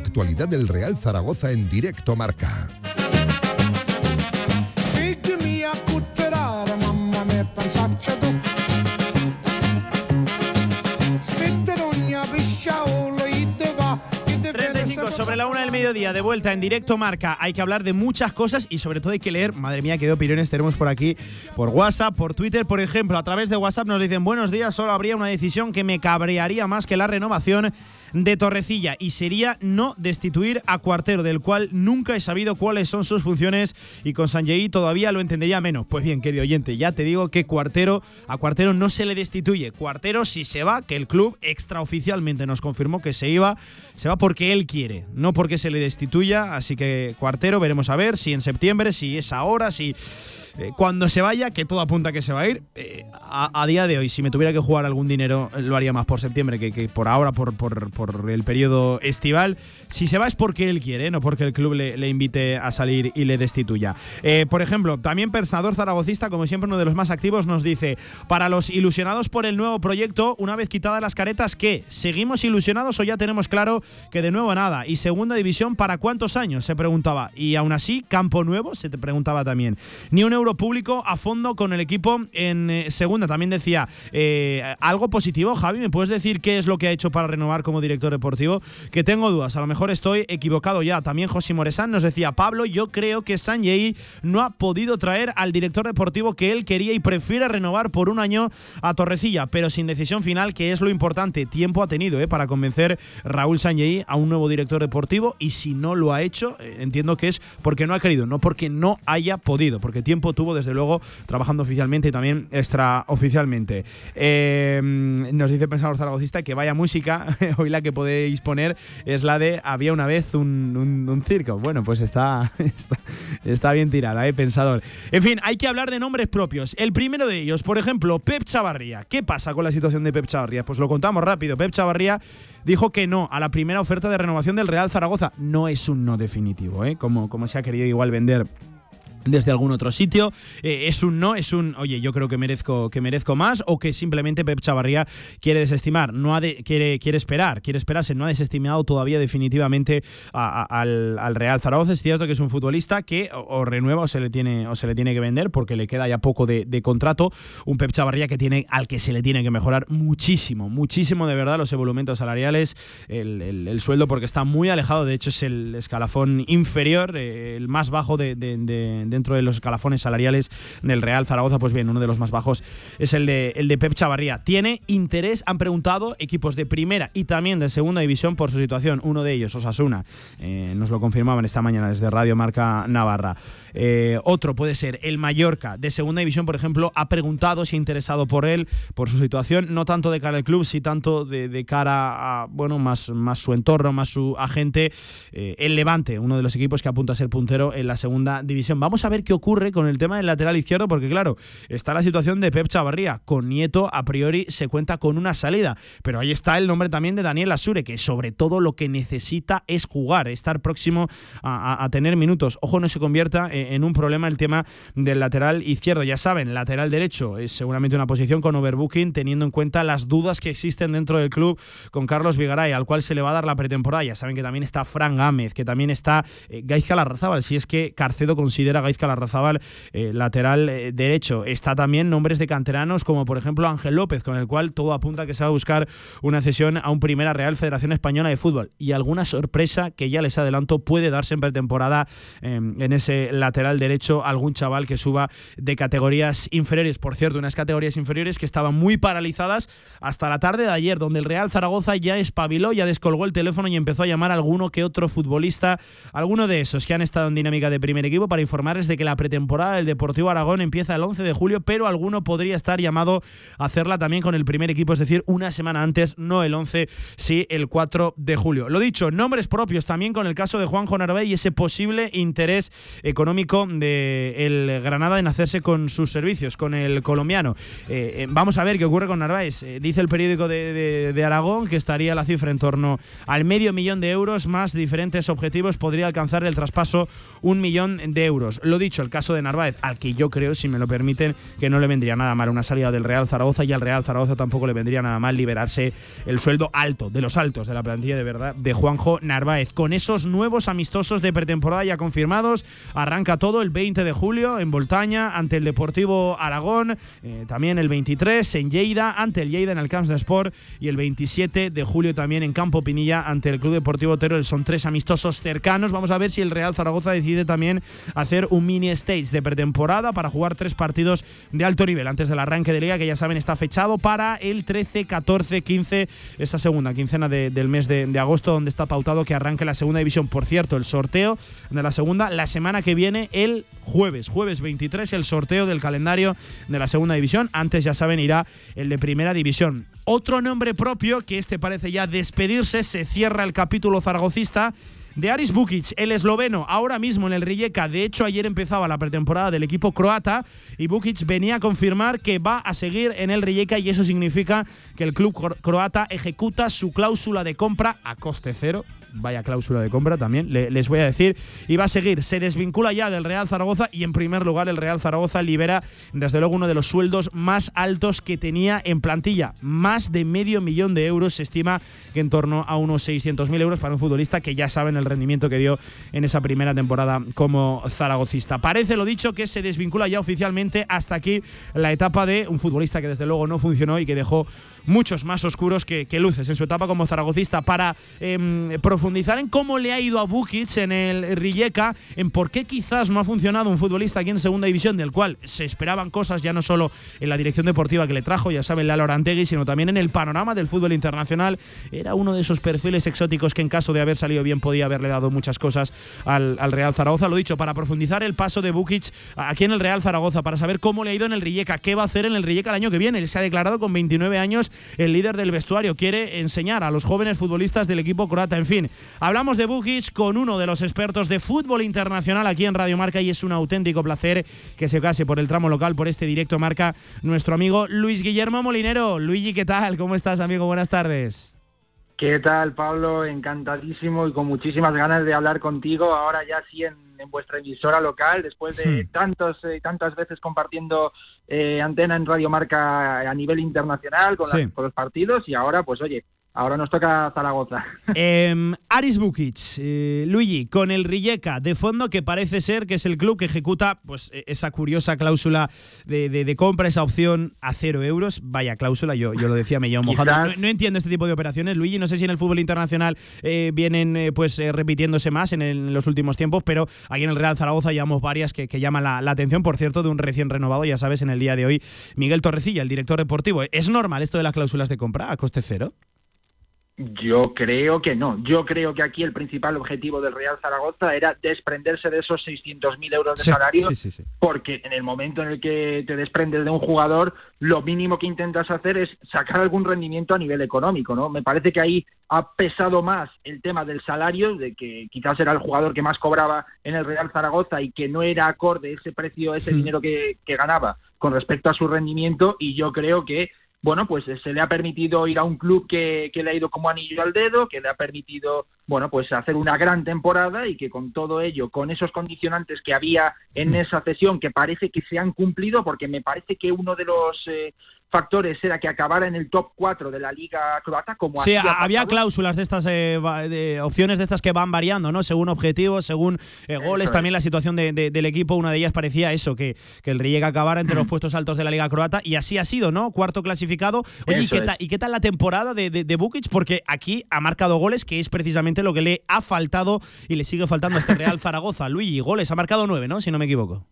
Actualidad del Real Zaragoza en directo marca. Figli a cutterare, mamma mia, pensaccia tu. Se te non ne pisciaolo, te va, te 35 sobre la una del mediodía, de vuelta en directo marca. Hay que hablar de muchas cosas y sobre todo hay que leer. Madre mía, qué opiniones tenemos por aquí, por WhatsApp, por Twitter, por ejemplo. A través de WhatsApp nos dicen: Buenos días, solo habría una decisión que me cabrearía más que la renovación de Torrecilla y sería no destituir a Cuartero, del cual nunca he sabido cuáles son sus funciones y con Sanjei todavía lo entendería menos. Pues bien, querido oyente, ya te digo que Cuartero a Cuartero no se le destituye. Cuartero si se va, que el club extraoficialmente nos confirmó que se iba, se va porque él quiere, no porque se le destituya, así que Cuartero veremos a ver si en septiembre, si es ahora, si eh, cuando se vaya, que todo apunta a que se va a ir, eh, a, día de hoy, si me tuviera que jugar algún dinero, eh, lo haría más por septiembre que, que por ahora, por, por- por el periodo estival. Si se va es porque él quiere, no porque el club le, invite a salir y le destituya. Por ejemplo, también Pensador Zaragocista, como siempre uno de los más activos, nos dice, para los ilusionados por el nuevo proyecto, una vez quitadas las caretas, ¿qué? ¿Seguimos ilusionados o ya tenemos claro que de nuevo nada? Y segunda división, ¿para cuántos años? Se preguntaba. Y aún así, campo nuevo, se te preguntaba también. Ni un euro público a fondo con el equipo en eh, segunda. También decía, eh, algo positivo, Javi, ¿me puedes decir qué es lo que ha hecho para renovar como director deportivo? Que tengo dudas, a lo mejor estoy equivocado ya. También José Moresán nos decía, Pablo, yo creo que Sanjay no ha podido traer al director deportivo que él quería y prefiere renovar por un año a Torrecilla, pero sin decisión final, que es lo importante. Tiempo ha tenido eh, para convencer Raúl Sanjay a un nuevo director deportivo y si no lo ha hecho, entiendo que es porque no ha querido, no porque no haya podido, porque tiempo tuvo desde luego trabajando oficialmente y también extraoficialmente. Eh, nos dice Pensador Zaragocista que vaya música, hoy la que podéis poner es la de Había una vez un, circo. Bueno, pues está, está, está bien tirada, ¿eh, Pensador. En fin, hay que hablar de nombres propios. El primero de ellos, por ejemplo, Pep Chavarría. ¿Qué pasa con la situación de Pep Chavarría? Pues lo contamos rápido. Pep Chavarría dijo que no a la primera oferta de renovación del Real Zaragoza. No es un no definitivo, ¿eh? como, como se ha querido igual vender desde algún otro sitio. Eh, es un no, es un, oye, yo creo que merezco, que merezco más o que simplemente Pep Chavarría quiere desestimar, no quiere, quiere esperar, quiere esperarse, no ha desestimado todavía definitivamente al, al Real Zaragoza. Es cierto que es un futbolista que o, renueva o se le tiene o se le tiene que vender porque le queda ya poco de, contrato. Un Pep Chavarría que tiene al que se le tiene que mejorar muchísimo, muchísimo de verdad los evolumentos salariales, el, el- el sueldo porque está muy alejado, de hecho es el escalafón inferior, eh, el más bajo de- dentro de los escalafones salariales del Real Zaragoza, pues bien, uno de los más bajos es el de, el de Pep Chavarría. ¿Tiene interés? Han preguntado equipos de primera y también de segunda división por su situación. Uno de ellos, Osasuna, eh, nos lo confirmaban esta mañana desde Radio Marca Navarra. Eh, otro puede ser el Mallorca de segunda división, por ejemplo, ha preguntado si ha interesado por él, por su situación, no tanto de cara al club, sí tanto de, cara a, bueno, más, más su entorno, más su agente, eh, el Levante, uno de los equipos que apunta a ser puntero en la segunda división. Vamos a ver qué ocurre con el tema del lateral izquierdo, porque claro, está la situación de Pep Chavarría. Con Nieto, a priori, se cuenta con una salida, pero ahí está el nombre también de Daniel Asure, que sobre todo lo que necesita es jugar, estar próximo a- a tener minutos. Ojo, no se convierta en, en un problema el tema del lateral izquierdo. Ya saben, lateral derecho es seguramente una posición con overbooking, teniendo en cuenta las dudas que existen dentro del club con Carlos Vigaray, al cual se le va a dar la pretemporada. Ya saben que también está Fran Gámez, que también está eh, Gaizka Larrazábal, si es que Carcedo considera a Gaizka Larrazábal eh, lateral eh, derecho. Está también nombres de canteranos como por ejemplo Ángel López, con el cual todo apunta que se va a buscar una cesión a un Primera Real Federación Española de Fútbol. Y alguna sorpresa que ya les adelanto puede darse en pretemporada eh, en ese lateral derecho algún chaval que suba de categorías inferiores. Por cierto, unas categorías inferiores que estaban muy paralizadas hasta la tarde de ayer, donde el Real Zaragoza ya espabiló, ya descolgó el teléfono y empezó a llamar a alguno que otro futbolista, alguno de esos que han estado en dinámica de primer equipo para informarles de que la pretemporada del Deportivo Aragón empieza el 11 de julio, pero alguno podría estar llamado a hacerla también con el primer equipo, es decir, una semana antes, no el 11, sí el 4 de julio. Lo dicho, nombres propios también con el caso de Juanjo Narváez y ese posible interés económico de el Granada en hacerse con sus servicios, con el colombiano. Eh, eh, vamos a ver qué ocurre con Narváez. Eh, dice el periódico de, de Aragón que estaría la cifra en torno al medio millón de euros más diferentes objetivos podría alcanzar el traspaso un millón de euros. Lo dicho, el caso de Narváez, al que yo creo, si me lo permiten, que no le vendría nada mal una salida del Real Zaragoza y al Real Zaragoza tampoco le vendría nada mal liberarse el sueldo alto, de los altos de la plantilla de verdad, de Juanjo Narváez. Con esos nuevos amistosos de pretemporada ya confirmados, arranca todo el 20 de julio en Voltaña ante el Deportivo Aragón, eh, también el 23 en Lleida, ante el Lleida en el Camps de Sport y el 27 de julio también en Campo Pinilla ante el Club Deportivo Teruel. Son tres amistosos cercanos. Vamos a ver si el Real Zaragoza decide también hacer un mini stage de pretemporada para jugar tres partidos de alto nivel antes del arranque de liga, que ya saben está fechado para el 13, 14, 15, esta segunda quincena del mes de, de, agosto, donde está pautado que arranque la segunda división. Por cierto, el sorteo de la segunda la semana que viene, el jueves, jueves 23, el sorteo del calendario de la segunda división. Antes, ya saben, irá el de primera división. Otro nombre propio, que este parece ya despedirse, se cierra el capítulo zaragocista de Aris Bukic, el esloveno, ahora mismo en el Rijeka. De hecho, ayer empezaba la pretemporada del equipo croata y Bukic venía a confirmar que va a seguir en el Rijeka y eso significa que el club croata ejecuta su cláusula de compra a coste cero vaya cláusula de compra también, les voy a decir. Y va a seguir, se desvincula ya del Real Zaragoza y en primer lugar el Real Zaragoza libera desde luego uno de los sueldos más altos que tenía en plantilla. Más de medio millón de euros se estima que en torno a unos 600.000 euros para un futbolista que ya saben el rendimiento que dio en esa primera temporada como zaragocista. Parece lo dicho que se desvincula ya oficialmente hasta aquí la etapa de un futbolista que desde luego no funcionó y que dejó muchos más oscuros que, luces en su etapa como zaragocista para em, profundizar en cómo le ha ido a Bukic en el Rijeka, en por qué quizás no ha funcionado un futbolista aquí en segunda división del cual se esperaban cosas ya no solo en la dirección deportiva que le trajo, ya saben, Lalo Orantegui, sino también en el panorama del fútbol internacional. Era uno de esos perfiles exóticos que en caso de haber salido bien podía haberle dado muchas cosas al, Real Zaragoza. Lo dicho, para profundizar el paso de Bukic aquí en el Real Zaragoza, para saber cómo le ha ido en el Rijeka, qué va a hacer en el Rijeka el año que viene. Él se ha declarado con 29 años el líder del vestuario. Quiere enseñar a los jóvenes futbolistas del equipo croata. En fin, hablamos de Bukic con uno de los expertos de fútbol internacional aquí en Radio Marca y es un auténtico placer que se case por el tramo local, por este directo marca nuestro amigo Luis Guillermo Molinero. Luigi, ¿qué tal? ¿Cómo estás, amigo? Buenas tardes. ¿Qué tal, Pablo? Encantadísimo y con muchísimas ganas de hablar contigo. Ahora ya sí en, vuestra emisora local, después de tantos, eh, tantas veces compartiendo eh, antena en Radio Marca a nivel internacional con, con los partidos y ahora, pues oye, Ahora nos toca Zaragoza. Eh, Aris Bukic, eh, Luigi, con el Rijeka de fondo, que parece ser que es el club que ejecuta pues, e-, esa curiosa cláusula de, compra, esa opción a cero euros. Vaya cláusula, yo, yo lo decía, me llevo mojado. No, entiendo este tipo de operaciones, Luigi. No sé si en el fútbol internacional eh, vienen eh, pues repitiéndose más en, los últimos tiempos, pero aquí en el Real Zaragoza llevamos varias que, llaman la, la, atención. Por cierto, de un recién renovado, ya sabes, en el día de hoy, Miguel Torrecilla, el director deportivo. ¿Es normal esto de las cláusulas de compra a coste cero? Yo creo que no. Yo creo que aquí el principal objetivo del Real Zaragoza era desprenderse de esos 600.000 euros de salario, porque en el momento en el que te desprendes de un jugador, lo mínimo que intentas hacer es sacar algún rendimiento a nivel económico, ¿no? Me parece que ahí ha pesado más el tema del salario, de que quizás era el jugador que más cobraba en el Real Zaragoza y que no era acorde ese precio, ese dinero que, que ganaba con respecto a su rendimiento, y yo creo que bueno, pues eh, se le ha permitido ir a un club que, que, le ha ido como anillo al dedo, que le ha permitido, bueno, pues hacer una gran temporada y que con todo ello, con esos condicionantes que había en esa cesión, que parece que se han cumplido, porque me parece que uno de los eh, factores era que acabara en el top 4 de la liga croata como Sí, había cláusulas de estas eh, de opciones de estas que van variando, ¿no? Según objetivos, según eh, goles, también la situación del equipo, una de ellas parecía eso, que, que el Rijeka acabara entre los mm. puestos altos de la liga croata y así ha sido, ¿no? Cuarto clasificado. Oye, ¿y qué, tal, ¿y qué, tal la temporada de, de, Bukic? Porque aquí ha marcado goles, que es precisamente lo que le ha faltado y le sigue faltando a este Real Zaragoza. Luigi, goles, ha marcado nueve, ¿no? Si no me equivoco.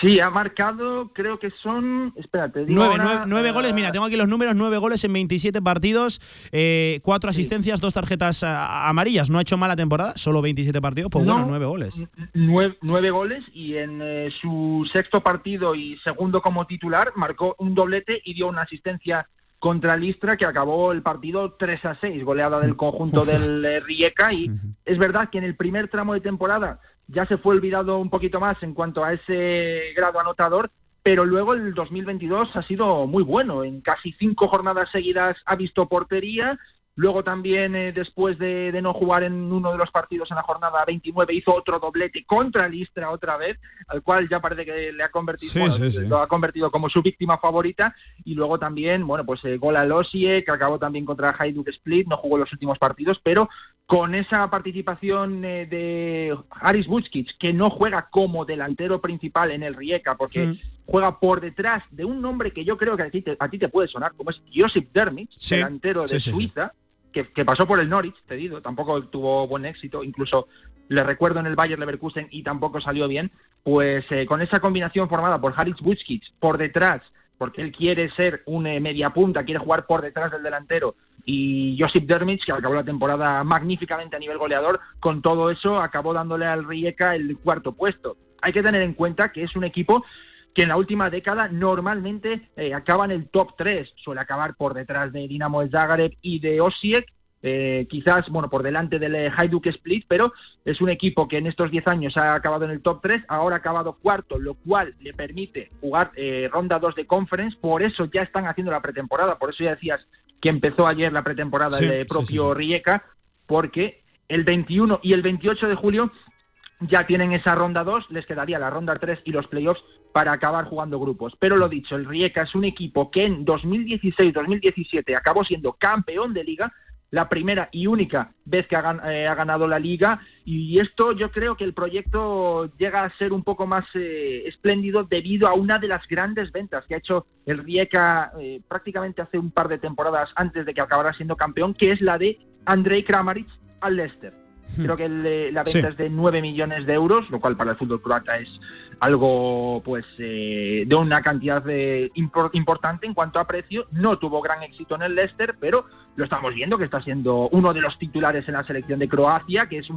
Sí, ha marcado, creo que son. Espérate, digo nueve, nueve, goles. Mira, tengo aquí los números: nueve goles en 27 partidos, eh, cuatro asistencias, dos tarjetas amarillas. No ha hecho mala temporada, solo 27 partidos, pues bueno, nueve goles. Nueve, goles y en eh, su sexto partido y segundo como titular marcó un doblete y dio una asistencia contra Listra que acabó el partido 3 a 6, goleada del conjunto del eh, Rijeka y es verdad que en el primer tramo de temporada ya se fue olvidado un poquito más en cuanto a ese grado anotador, pero luego el 2022 ha sido muy bueno. En casi cinco jornadas seguidas ha visto portería. Luego también, eh, después de, no jugar en uno de los partidos en la jornada 29, hizo otro doblete contra Listra otra vez, al cual ya parece que le ha convertido, lo ha convertido como su víctima favorita. Y luego también, bueno, pues eh, gol a Losie, que acabó también contra Hajduk Split, no jugó los últimos partidos, pero con esa participación eh, de Aris Butskic, que no juega como delantero principal en el Rijeka, porque mm. juega por detrás de un nombre que yo creo que a ti te, a ti te puede sonar, como es Josip Dermich, delantero de Suiza, que, pasó por el Norwich, te digo, tampoco tuvo buen éxito, incluso le recuerdo en el Bayern Leverkusen y tampoco salió bien, pues eh, con esa combinación formada por Haris Butskic por detrás, porque él quiere ser un eh, media quiere jugar por detrás del delantero, y Josip Dermich, que acabó la temporada magníficamente a nivel goleador, con todo eso acabó dándole al Rijeka el cuarto puesto. Hay que tener en cuenta que es un equipo que en la última década normalmente eh, acaba en el top 3, suele acabar por detrás de Dinamo Zagreb y de Osijek, eh, quizás bueno por delante del eh, Hajduk Split, pero es un equipo que en estos 10 años ha acabado en el top 3, ahora ha acabado cuarto, lo cual le permite jugar ronda 2 de conference, por eso ya están haciendo la pretemporada, por eso ya decías que empezó ayer la pretemporada del propio Rijeka, porque el 21 y el 28 de julio ya tienen esa ronda 2, les quedaría la ronda 3 y los playoffs para acabar jugando grupos. Pero lo dicho, el Rijeka es un equipo que en 2016-2017 acabó siendo campeón de liga, la primera y única vez que eh, ha, ganado la liga y esto yo creo que el proyecto llega a ser un poco más eh, espléndido debido a una de las grandes ventas que ha hecho el Rijeka eh, prácticamente hace un par de temporadas antes de que acabara siendo campeón, que es la de Andrei Kramaric al Leicester. Hmm. Creo que la venta es de 9 millones de euros, lo cual para el fútbol croata es algo pues eh, de una cantidad de importante en cuanto a precio. No tuvo gran éxito en el Leicester, pero lo estamos viendo que está siendo uno de los titulares en la selección de Croacia, que es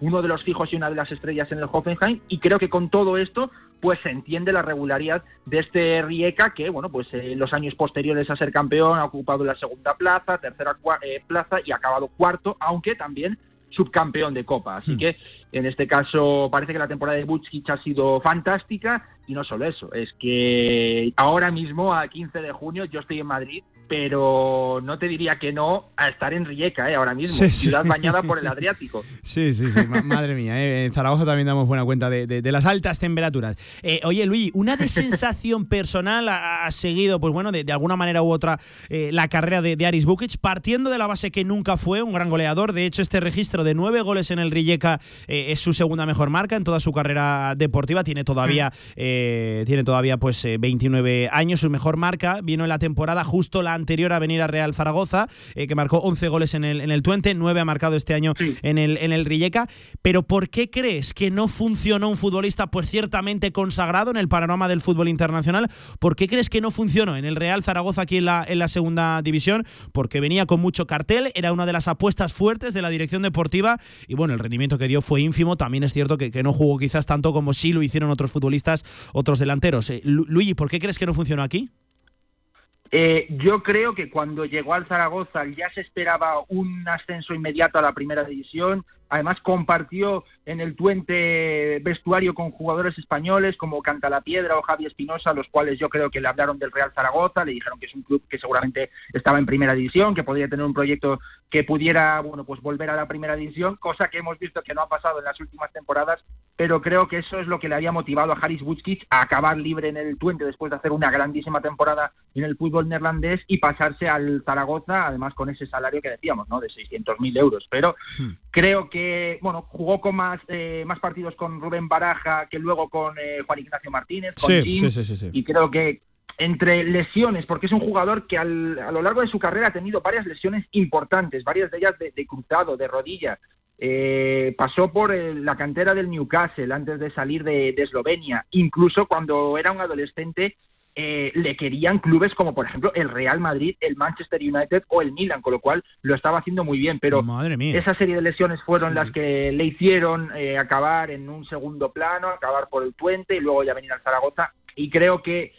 uno de los fijos y una de las estrellas en el Hoffenheim. Y creo que con todo esto pues se entiende la regularidad de este Rijeka que, bueno, pues en los años posteriores a ser campeón ha ocupado la segunda plaza, tercera eh, plaza y ha acabado cuarto, aunque también subcampeón de Copa. Así hmm. que en este caso parece que la temporada de Butchkich ha sido fantástica y no solo eso, es que ahora mismo, a 15 de junio, yo estoy en Madrid pero no te diría que no a estar en Rijeka ¿eh? ahora mismo, ciudad bañada por el Adriático. Sí, sí, sí, madre mía, ¿eh? en Zaragoza también damos buena cuenta de, las altas temperaturas. Eh, oye, Luis, una de sensación personal ha, seguido, pues bueno, de, alguna manera u otra, eh, la carrera de, Aris Bukic, partiendo de la base que nunca fue un gran goleador. De hecho, este registro de nueve goles en el Rijeka es su segunda mejor marca en toda su carrera deportiva. Tiene todavía, mm. tiene todavía pues 29 años, su mejor marca vino en la temporada justo la anterior a venir a Real Zaragoza, eh, que marcó 11 goles en el, en el Twente, 9 ha marcado este año en, el, en el Rijeka. Pero ¿por qué crees que no funcionó un futbolista pues ciertamente consagrado en el panorama del fútbol internacional? ¿Por qué crees que no funcionó en el Real Zaragoza aquí en la, en la segunda división? Porque venía con mucho cartel, era una de las apuestas fuertes de la dirección deportiva y bueno, el rendimiento que dio fue ínfimo. También es cierto que, que no jugó quizás tanto como sí lo hicieron otros futbolistas, otros delanteros. Eh, Luigi, ¿por qué crees que no funcionó aquí? Eh, yo creo que cuando llegó al Zaragoza ya se esperaba un ascenso inmediato a la primera división. Además compartió en el Tuente vestuario con jugadores españoles como Cantalapiedra o Javi Espinosa, los cuales yo creo que le hablaron del Real Zaragoza, le dijeron que es un club que seguramente estaba en primera división, que podría tener un proyecto que pudiera, bueno, pues volver a la primera división, cosa que hemos visto que no ha pasado en las últimas temporadas, pero creo que eso es lo que le había motivado a Haris Butkic a acabar libre en el Tuente después de hacer una grandísima temporada en el fútbol neerlandés y pasarse al Zaragoza, además con ese salario que decíamos, ¿no? De 600.000 euros. Pero hmm. creo que, bueno, jugó con más eh, más partidos con Rubén Baraja que luego con eh, Juan Ignacio Martínez, con sí, sí, sí, y creo que entre lesiones, porque es un jugador que a lo largo de su carrera ha tenido varias lesiones importantes, varias de ellas de, cruzado, de rodilla, eh, pasó por la cantera del Newcastle antes de salir de, Eslovenia. Incluso cuando era un adolescente eh, le querían clubes como por ejemplo el Real Madrid, el Manchester United o el Milan, con lo cual lo estaba haciendo muy bien. Pero esa serie de lesiones fueron las que le hicieron eh, acabar en un segundo plano, acabar por el puente y luego ya venir al Zaragoza. Y creo que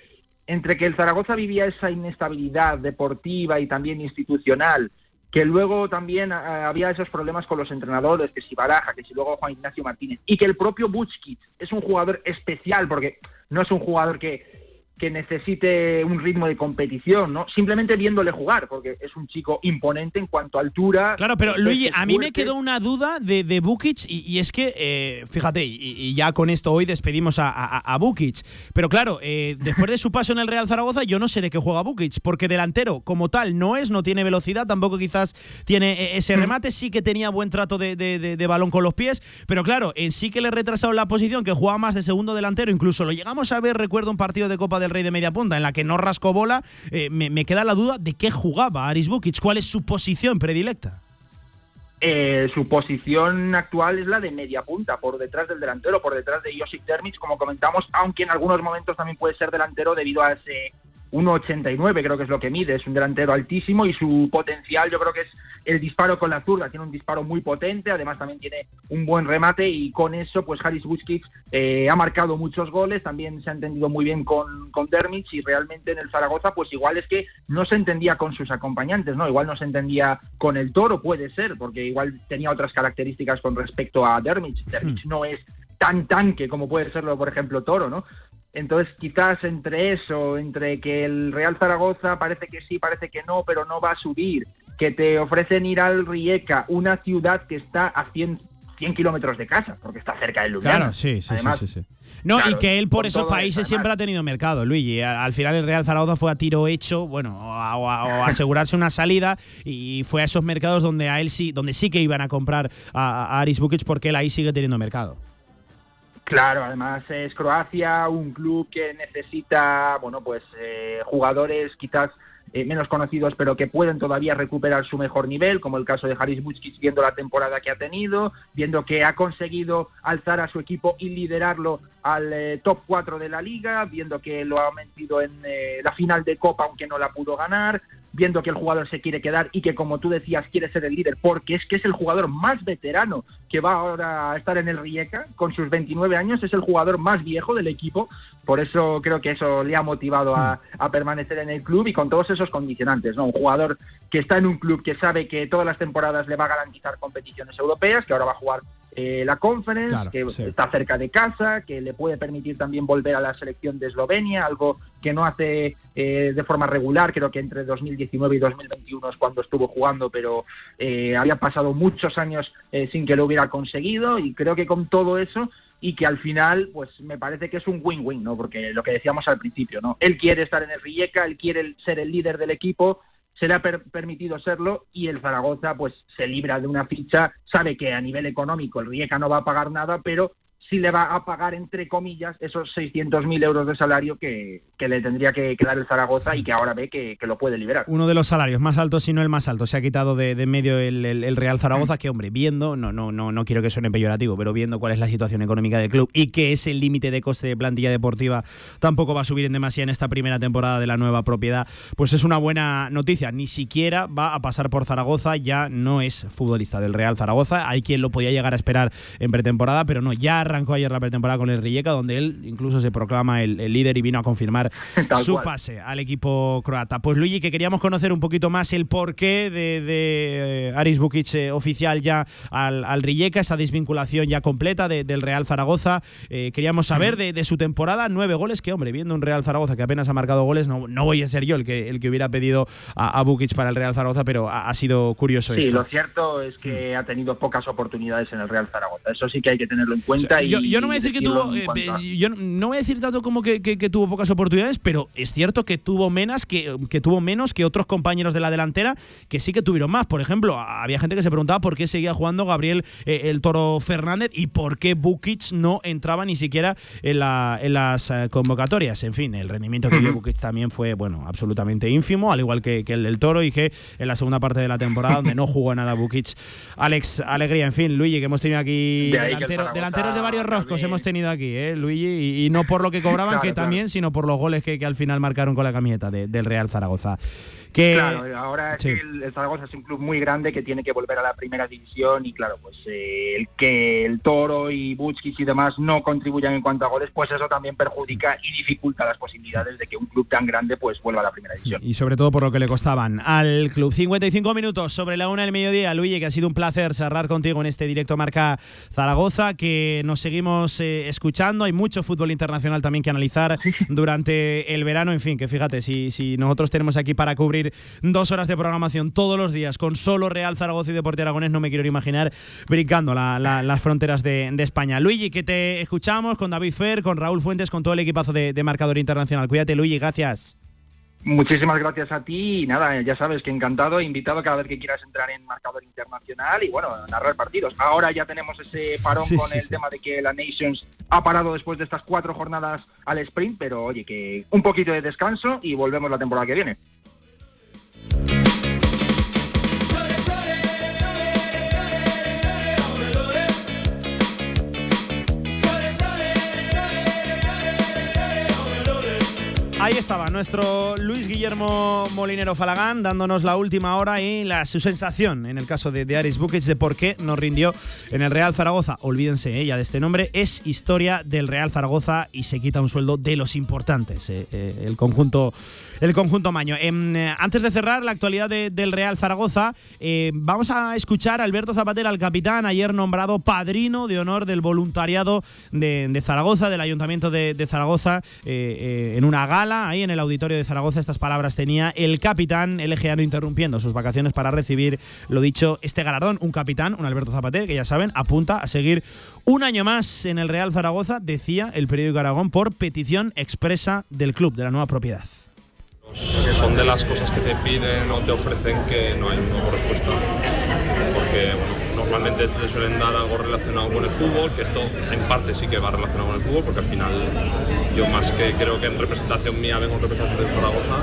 entre que el Zaragoza vivía esa inestabilidad deportiva y también institucional, que luego también eh, había esos problemas con los entrenadores, que si Baraja, que si luego Juan Ignacio Martínez, y que el propio Butchkit es un jugador especial, porque no es un jugador que que necesite un ritmo de competición, ¿no? Simplemente viéndole jugar, porque es un chico imponente en cuanto a altura. Claro, pero Luigi, a mí me quedó una duda de, de Bukic y, es que, eh, fíjate, y, ya con esto hoy despedimos a, a, Bukic, pero claro, eh, después de su paso en el Real Zaragoza, yo no sé de qué juega Bukic, porque delantero como tal no es, no tiene velocidad, tampoco quizás tiene eh, ese mm. remate, sí que tenía buen trato de, de, balón con los pies, pero claro, en sí que le retrasaron la posición, que jugaba más de segundo delantero, incluso lo llegamos a ver, recuerdo un partido de Copa del Rey de media punta, en la que no rascó bola, eh, me, queda la duda de qué jugaba Aris Bukic, cuál es su posición predilecta. Eh, su posición actual es la de media punta, por detrás del delantero, por detrás de Josip Termic, como comentamos, aunque en algunos momentos también puede ser delantero debido a ese 1,89 creo que es lo que mide, es un delantero altísimo y su potencial yo creo que es el disparo con la zurda, tiene un disparo muy potente, además también tiene un buen remate y con eso pues Haris Buskic eh, ha marcado muchos goles, también se ha entendido muy bien con, con Dermich y realmente en el Zaragoza pues igual es que no se entendía con sus acompañantes, ¿no? Igual no se entendía con el Toro, puede ser, porque igual tenía otras características con respecto a Dermich, Dermich no es tan tanque como puede serlo, por ejemplo, Toro, ¿no? Entonces, quizás entre eso, entre que el Real Zaragoza parece que sí, parece que no, pero no va a subir, que te ofrecen ir al Rijeka, una ciudad que está a 100, 100 kilómetros de casa, porque está cerca de Ljubljana. Claro, sí, sí, sí, sí, No, y que él por esos países siempre ha tenido mercado, Luigi. Al final el Real Zaragoza fue a tiro hecho, bueno, o, asegurarse una salida y fue a esos mercados donde a él sí, donde sí que iban a comprar a, Aris Bukic porque él ahí sigue teniendo mercado. Claro, además es Croacia, un club que necesita, bueno, pues eh, jugadores quizás eh, menos conocidos, pero que pueden todavía recuperar su mejor nivel, como el caso de Haris Butchkis, viendo la temporada que ha tenido, viendo que ha conseguido alzar a su equipo y liderarlo al eh, top 4 de la liga, viendo que lo ha metido en la final de Copa, aunque no la pudo ganar, viendo que el jugador se quiere quedar y que, como tú decías, quiere ser el líder, porque es que es el jugador más veterano que va ahora a estar en el Rijeka, con sus 29 años, es el jugador más viejo del equipo, por eso creo que eso le ha motivado a, permanecer en el club y con todos esos condicionantes, ¿no? Un jugador que está en un club que sabe que todas las temporadas le va a garantizar competiciones europeas, que ahora va a jugar eh, la Conference, que está cerca de casa, que le puede permitir también volver a la selección de Eslovenia, algo que no hace eh, de forma regular, creo que entre 2019 y 2021 es cuando estuvo jugando, pero eh, había pasado muchos años sin que lo hubiera conseguido y creo que con todo eso y que al final, pues me parece que es un win-win, ¿no? Porque lo que decíamos al principio, ¿no? Él quiere estar en el Rijeka, él quiere ser el líder del equipo, se le ha permitido serlo y el Zaragoza pues se libra de una ficha, sabe que a nivel económico el Rijeka no va a pagar nada, pero si le va a pagar, entre comillas, esos 600.000 euros de salario que, le tendría que, dar el Zaragoza y que ahora ve que, lo puede liberar. Uno de los salarios más altos, si no el más alto, se ha quitado de, medio el, Real Zaragoza, que hombre, viendo, no, no, no, no quiero que suene peyorativo, pero viendo cuál es la situación económica del club y que ese límite de coste de plantilla deportiva tampoco va a subir en demasía en esta primera temporada de la nueva propiedad, pues es una buena noticia. Ni siquiera va a pasar por Zaragoza, ya no es futbolista del Real Zaragoza. Hay quien lo podía llegar a esperar en pretemporada, pero no, ya arrancó ayer la pretemporada con el Rijeka, donde él incluso se proclama el, líder y vino a confirmar su pase al equipo croata. Pues Luigi, que queríamos conocer un poquito más el porqué de, de eh, Aris Bukic eh, oficial ya al, al Rijeka, esa desvinculación ya completa del Real Zaragoza. Eh, queríamos saber de, su temporada, nueve goles, que hombre, viendo un Real Zaragoza que apenas ha marcado goles, no, no voy a ser yo el que, el que hubiera pedido a, a Bukic para el Real Zaragoza, pero ha, sido curioso sí, lo cierto es que ha tenido pocas oportunidades en el Real Zaragoza. Eso sí que hay que tenerlo en cuenta. Y yo, no voy a decir que tuvo, eh, yo no voy a decir tanto como que, tuvo pocas oportunidades, pero es cierto que tuvo menos que, que tuvo menos que otros compañeros de la delantera que sí que tuvieron más. Por ejemplo, había gente que se preguntaba por qué seguía jugando Gabriel eh, el Toro Fernández y por qué Bukic no entraba ni siquiera en, la, en las eh, convocatorias. En fin, el rendimiento que dio Bukic también fue, bueno, absolutamente ínfimo, al igual que, el del Toro y que en la segunda parte de la temporada, donde no jugó nada Bukic. Alex, alegría, en fin, Luigi, que hemos tenido aquí delanteros de varios roscos hemos tenido aquí, ¿eh, Luigi? Y, no por lo que cobraban, que también, sino por los goles que, al final marcaron con la camiseta del Real Zaragoza. Claro, ahora el, Zaragoza es un club muy grande que tiene que volver a la primera división y claro, pues eh, el que el Toro y Butskis y demás no contribuyan en cuanto a goles, pues eso también perjudica y dificulta las posibilidades de que un club tan grande pues vuelva a la primera división. Y sobre todo por lo que le costaban al club. 55 minutos sobre la una del mediodía. Luigi, que ha sido un placer cerrar contigo en este directo marca Zaragoza, que nos seguimos eh, escuchando. Hay mucho fútbol internacional también que analizar durante el verano. En fin, que fíjate, si, si nosotros tenemos aquí para cubrir dos horas de programación todos los días con solo Real Zaragoza y Deporte Aragonés, no me quiero imaginar brincando las fronteras de, España. Luigi, que te escuchamos con David Fer, con Raúl Fuentes, con todo el equipazo de, Marcador Internacional. Cuídate, Luigi, gracias. Muchísimas gracias a ti y nada, ya sabes que encantado, invitado cada vez que quieras entrar en marcador internacional y bueno, narrar partidos. Ahora ya tenemos ese parón con el tema de que la Nations ha parado después de estas cuatro jornadas al sprint, pero oye, que un poquito de descanso y volvemos la temporada que viene. you Ahí estaba nuestro Luis Guillermo Molinero Falagán dándonos la última hora y la, su sensación en el caso de, Aris Bukic de por qué nos rindió en el Real Zaragoza. Olvídense ella de este nombre, es historia del Real Zaragoza y se quita un sueldo de los importantes. Eh, eh, el conjunto el conjunto Maño. Em, eh, antes de cerrar la actualidad del Real Zaragoza, vamos a escuchar a Alberto Zapatero, al capitán, ayer nombrado padrino de honor del voluntariado de, Zaragoza, del Ayuntamiento de Zaragoza, en una gala ahí en el auditorio de Zaragoza, estas palabras tenía el capitán LGA interrumpiendo sus vacaciones para recibir, lo dicho, este galardón. Un capitán, un Alberto Zapater, que ya saben, apunta a seguir un año más en el Real Zaragoza, decía el periódico Aragón, por petición expresa del club, de la nueva propiedad. Son de las cosas que te piden o te ofrecen que no hay una respuesta. Porque normalmente te suelen dar algo relacionado con el fútbol, que esto en parte sí que va relacionado con el fútbol, porque al final yo más que creo que en representación mía vengo en representación de Zaragoza,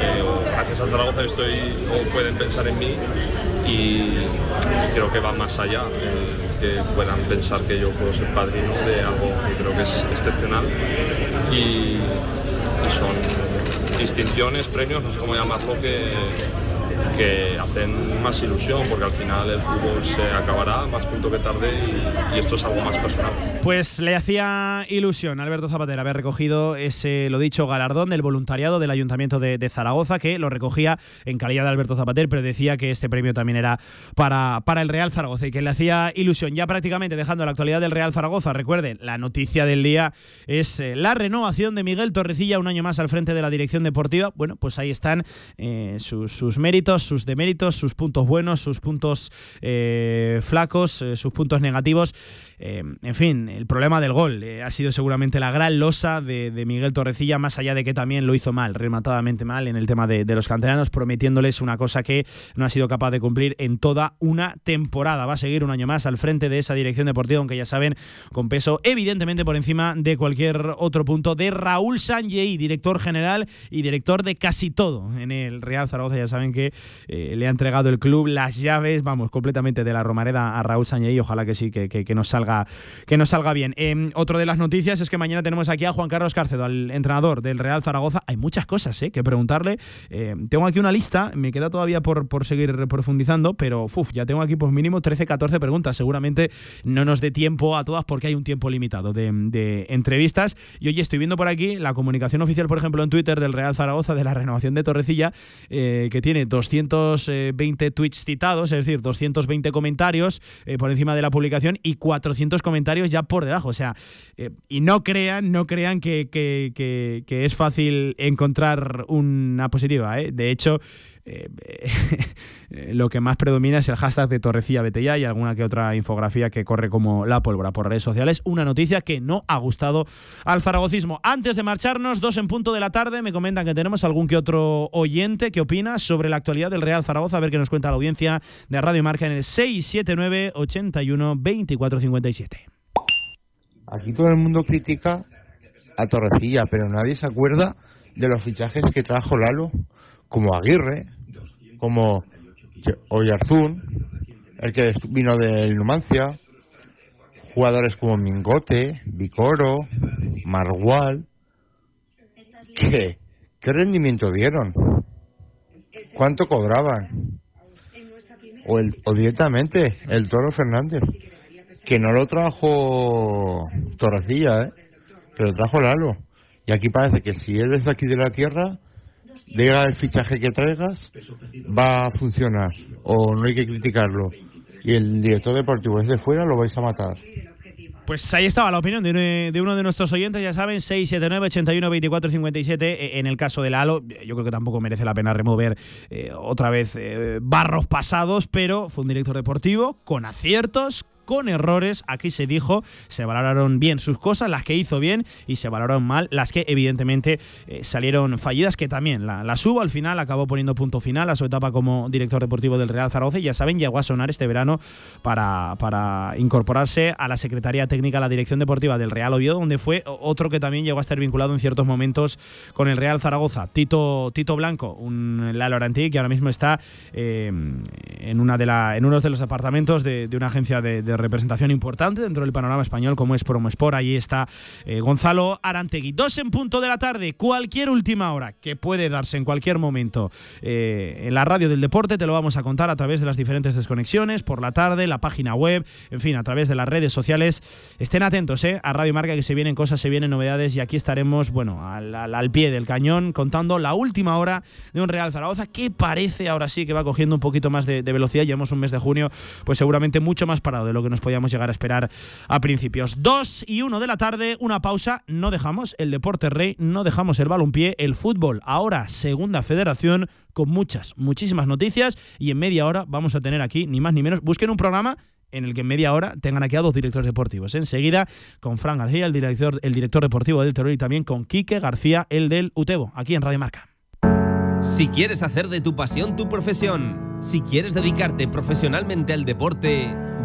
eh, o a Zaragoza estoy o pueden pensar en mí y, creo que va más allá, que puedan pensar que yo puedo ser padrino de algo que creo que es excepcional. Y, y son distinciones, premios, no sé cómo llamarlo, que que hacen más ilusión, porque al final el fútbol se acabará más punto que tarde y, esto es algo más personal. Pues le hacía ilusión a Alberto Zapatero haber recogido ese, lo dicho, galardón del voluntariado del Ayuntamiento de, Zaragoza, que lo recogía en calidad de Alberto Zapatero, pero decía que este premio también era para, para el Real Zaragoza y que le hacía ilusión. Ya prácticamente dejando la actualidad del Real Zaragoza, recuerden, la noticia del día es eh, la renovación de Miguel Torrecilla un año más al frente de la dirección deportiva. Bueno, pues ahí están eh, sus méritos sus deméritos, sus puntos buenos, sus puntos eh, flacos, eh, sus puntos negativos. Eh, en fin, el problema del gol ha sido seguramente la gran losa de, Miguel Torrecilla, más allá de que también lo hizo mal, rematadamente mal en el tema de, los canteranos, prometiéndoles una cosa que no ha sido capaz de cumplir en toda una temporada. Va a seguir un año más al frente de esa dirección deportiva, aunque ya saben, con peso evidentemente por encima de cualquier otro punto de Raúl Sanjei, director general y director de casi todo en el Real Zaragoza. Ya saben que eh, le ha entregado el club las llaves, vamos, completamente de la Romareda a Raúl y Ojalá que sí, que, que, nos, salga, que nos salga bien. Eh, otro de las noticias es que mañana tenemos aquí a Juan Carlos Cárcedo, al entrenador del Real Zaragoza. Hay muchas cosas eh, que preguntarle. Eh, tengo aquí una lista, me queda todavía por, por seguir profundizando, pero uf, ya tengo aquí pues mínimo 13, 14 preguntas. Seguramente no nos dé tiempo a todas porque hay un tiempo limitado de, entrevistas. Y hoy estoy viendo por aquí la comunicación oficial, por ejemplo, en Twitter del Real Zaragoza de la renovación de Torrecilla, que tiene 200 220 tweets citados, es decir, 220 comentarios eh, por encima de la publicación y 400 comentarios ya por debajo. O sea, eh, y no crean, no crean que, que, que, es fácil encontrar una positiva. ¿eh? De hecho, eh, lo que más predomina es el hashtag de Torrecilla Betella y alguna que otra infografía que corre como la pólvora por redes sociales. Una noticia que no ha gustado al zaragocismo. Antes de marcharnos, dos en punto de la tarde, me comentan que tenemos algún que otro oyente que opina sobre la actualidad del Real Zaragoza. A ver qué nos cuenta la audiencia de Radio Marca en el 679 81 2457. Aquí todo el mundo critica a Torrecilla, pero nadie se acuerda de los fichajes que trajo Lalo, como Aguirre, como Oyarzún, el que vino del Numancia, jugadores como Mingote, Vicoro, Margual. ¿Qué? ¿Qué rendimiento dieron? ¿Cuánto cobraban? O, directamente el Toro Fernández, que no lo trajo Torrecilla, ¿eh? pero lo trajo Lalo. Y aquí parece que si él es aquí de la tierra, diga el fichaje que traigas, va a funcionar. O no hay que criticarlo. Y el director deportivo es de fuera, lo vais a matar. Pues ahí estaba la opinión de, uno de nuestros oyentes, ya saben, 679 81 24 57. En el caso de Lalo, yo creo que tampoco merece la pena remover eh, otra vez eh, barros pasados, pero fue un director deportivo con aciertos, con errores. Aquí se dijo, se valoraron bien sus cosas, las que hizo bien, y se valoraron mal las que evidentemente eh, salieron fallidas, que también la, la, subo al final, acabó poniendo punto final a su etapa como director deportivo del Real Zaragoza. Y ya saben, llegó a sonar este verano para, para incorporarse a la Secretaría Técnica, a la Dirección Deportiva del Real Oviedo, donde fue otro que también llegó a estar vinculado en ciertos momentos con el Real Zaragoza. Tito, Tito Blanco, un Lalo Arantí que ahora mismo está eh, en, una de la, en uno de los apartamentos de, una agencia de representación importante dentro del panorama español como es Promosport. Ahí está eh, Gonzalo Arantegui. Dos en punto de la tarde, cualquier última hora que puede darse en cualquier momento eh, en la radio del deporte, te lo vamos a contar a través de las diferentes desconexiones, por la tarde, la página web, en fin, a través de las redes sociales. Estén atentos eh, a Radio Marca que se vienen cosas, se vienen novedades y aquí estaremos, bueno, al, pie del cañón contando la última hora de un Real Zaragoza que parece ahora sí que va cogiendo un poquito más de, de velocidad. Llevamos un mes de junio, pues seguramente mucho más parado de lo que nos podíamos llegar a esperar a principios. Dos y uno de la tarde, una pausa. No dejamos el deporte rey, no dejamos el balompié, el fútbol. Ahora, segunda federación, con muchas, muchísimas noticias. Y en media hora vamos a tener aquí, ni más ni menos, busquen un programa en el que en media hora tengan aquí a dos directores deportivos. Enseguida con Fran García, el director, el director deportivo del Terror, y también con Quique García, el del Utebo, aquí en Radio Marca. Si quieres hacer de tu pasión tu profesión, si quieres dedicarte profesionalmente al deporte,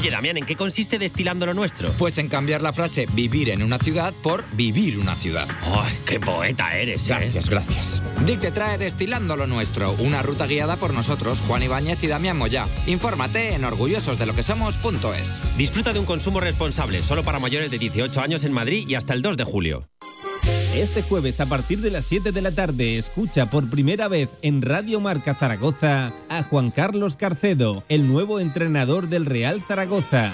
Oye, Damián, ¿en qué consiste destilando lo nuestro? Pues en cambiar la frase vivir en una ciudad por vivir una ciudad. ¡Ay, qué poeta eres! ¿eh? Gracias, gracias. Dick te trae Destilando lo nuestro, una ruta guiada por nosotros, Juan Ibáñez y Damián Moya. Infórmate en orgullososdelokesomos.es. Disfruta de un consumo responsable, solo para mayores de 18 años en Madrid y hasta el 2 de julio. Este jueves a partir de las 7 de la tarde escucha por primera vez en Radio Marca Zaragoza a Juan Carlos Carcedo, el nuevo entrenador del Real Zaragoza.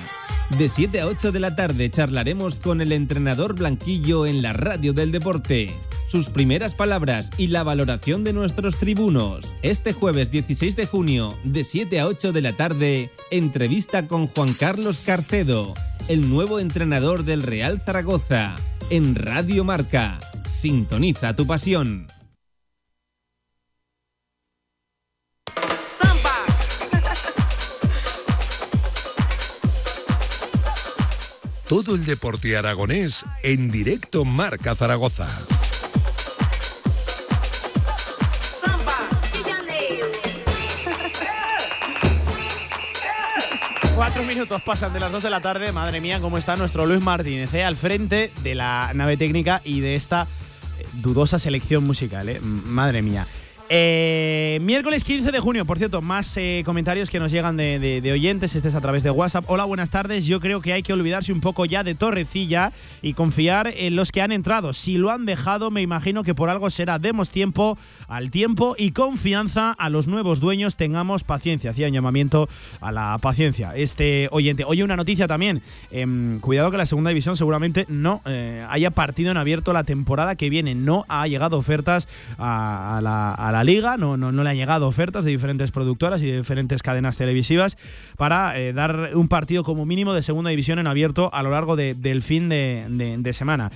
De 7 a 8 de la tarde charlaremos con el entrenador Blanquillo en la radio del deporte. Sus primeras palabras y la valoración de nuestros tribunos. Este jueves 16 de junio, de 7 a 8 de la tarde, entrevista con Juan Carlos Carcedo, el nuevo entrenador del Real Zaragoza en Radio Marca. Sintoniza tu pasión. todo el deporte aragonés en directo Marca Zaragoza. Cuatro minutos pasan de las dos de la tarde. Madre mía, cómo está nuestro Luis Martínez, eh, al frente de la nave técnica y de esta eh, dudosa selección musical. Eh. Madre mía. Eh, miércoles 15 de junio, por cierto, más eh, comentarios que nos llegan de, oyentes, este es a través de WhatsApp. Hola, buenas tardes. Yo creo que hay que olvidarse un poco ya de Torrecilla y confiar en los que han entrado. Si lo han dejado, me imagino que por algo será. Demos tiempo al tiempo y confianza a los nuevos dueños. Tengamos paciencia. Hacía un llamamiento a la paciencia. Este oyente. Oye, una noticia también. Em, cuidado que la segunda división seguramente no eh, haya partido en abierto la temporada que viene. No ha llegado ofertas a, la la liga, no, no, no le han llegado ofertas de diferentes productoras y de diferentes cadenas televisivas para eh, dar un partido como mínimo de segunda división en abierto a lo largo del fin de semana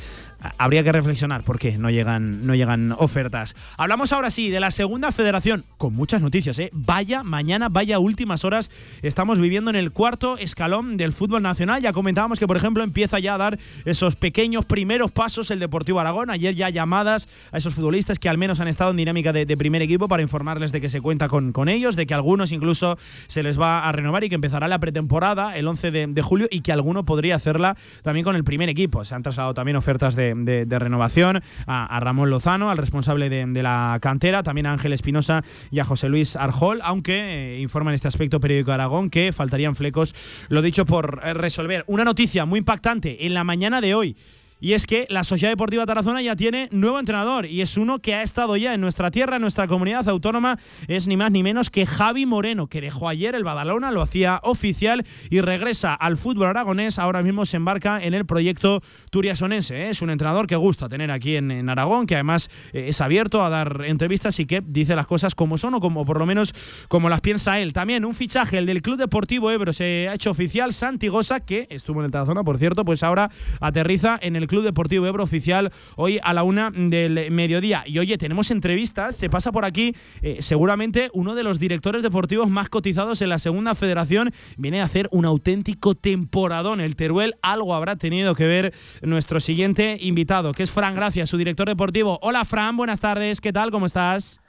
habría que reflexionar por qué no llegan, no llegan ofertas. Hablamos ahora sí de la segunda federación, con muchas noticias, ¿eh? Vaya mañana, vaya últimas horas. Estamos viviendo en el cuarto escalón del fútbol nacional. Ya comentábamos que, por ejemplo, empieza ya a dar esos pequeños primeros pasos el Deportivo Aragón. Ayer ya llamadas a esos futbolistas que al menos han estado en dinámica de, primer equipo para informarles de que se cuenta con, con, ellos, de que algunos incluso se les va a renovar y que empezará la pretemporada el 11 de, de julio y que alguno podría hacerla también con el primer equipo. Se han trasladado también ofertas de de, renovación, a, Ramón Lozano, al responsable de, la cantera, también a Ángel Espinosa y a José Luis Arjol, aunque eh, informa en este aspecto Periódico Aragón que faltarían flecos, lo dicho por eh, resolver. Una noticia muy impactante en la mañana de hoy. Y es que la Sociedad Deportiva Tarazona ya tiene nuevo entrenador y es uno que ha estado ya en nuestra tierra, en nuestra comunidad autónoma. Es ni más ni menos que Javi Moreno, que dejó ayer el Badalona, lo hacía oficial y regresa al fútbol aragonés. Ahora mismo se embarca en el proyecto turiasonense. ¿eh? Es un entrenador que gusta tener aquí en, Aragón, que además eh, es abierto a dar entrevistas y que dice las cosas como son o como por lo menos como las piensa él. También un fichaje, el del Club Deportivo Ebro, se ha hecho oficial. Santigosa, que estuvo en el Tarazona, por cierto, pues ahora aterriza en el Club Deportivo Ebro oficial hoy a la una del mediodía. Y oye, tenemos entrevistas, se pasa por aquí eh, seguramente uno de los directores deportivos más cotizados en la segunda federación. Viene a hacer un auténtico temporadón. El Teruel algo habrá tenido que ver nuestro siguiente invitado, que es Fran Gracias, su director deportivo. Hola Fran, buenas tardes, ¿qué tal? ¿Cómo estás?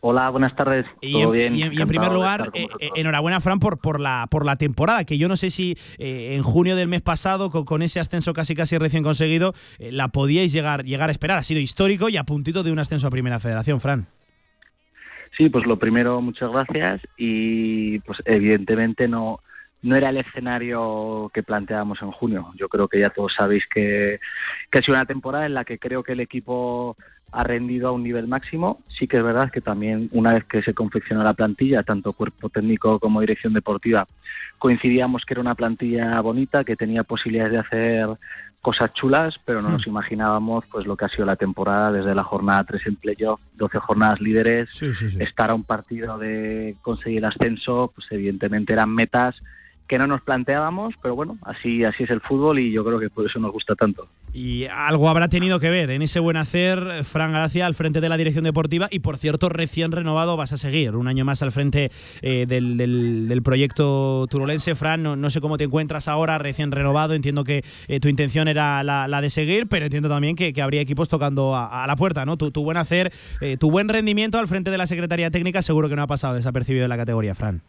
Hola, buenas tardes. Y, ¿Todo bien? y, en primer lugar, eh, eh, enhorabuena, Fran, por, por, la, por la temporada, que yo no sé si eh, en junio del mes pasado, con, ese ascenso casi casi recién conseguido, la podíais llegar, llegar a esperar. Ha sido histórico y a puntito de un ascenso a Primera Federación, Fran. Sí, pues lo primero, muchas gracias. Y pues evidentemente no, no era el escenario que planteábamos en junio. Yo creo que ya todos sabéis que, que ha sido una temporada en la que creo que el equipo ha rendido a un nivel máximo. Sí que es verdad que también una vez que se confeccionó la plantilla, tanto cuerpo técnico como dirección deportiva, coincidíamos que era una plantilla bonita, que tenía posibilidades de hacer cosas chulas, pero no nos hmm. imaginábamos pues lo que ha sido la temporada desde la jornada 3 en playoff, 12 jornadas líderes, estar a un partido de conseguir el ascenso, pues evidentemente eran metas que no nos planteábamos, pero bueno, así, así es el fútbol y yo creo que por eso nos gusta tanto. Y algo habrá tenido que ver en ese buen hacer, Fran Gracia, al frente de la dirección deportiva y por cierto, recién renovado vas a seguir un año más al frente eh, del, del, proyecto turolense. Fran, no, sé cómo te encuentras ahora, recién renovado, entiendo que eh, tu intención era la, de seguir, pero entiendo también que, habría equipos tocando a, la puerta, ¿no? Tu, buen hacer, eh, tu buen rendimiento al frente de la Secretaría Técnica seguro que no ha pasado desapercibido en la categoría, Fran.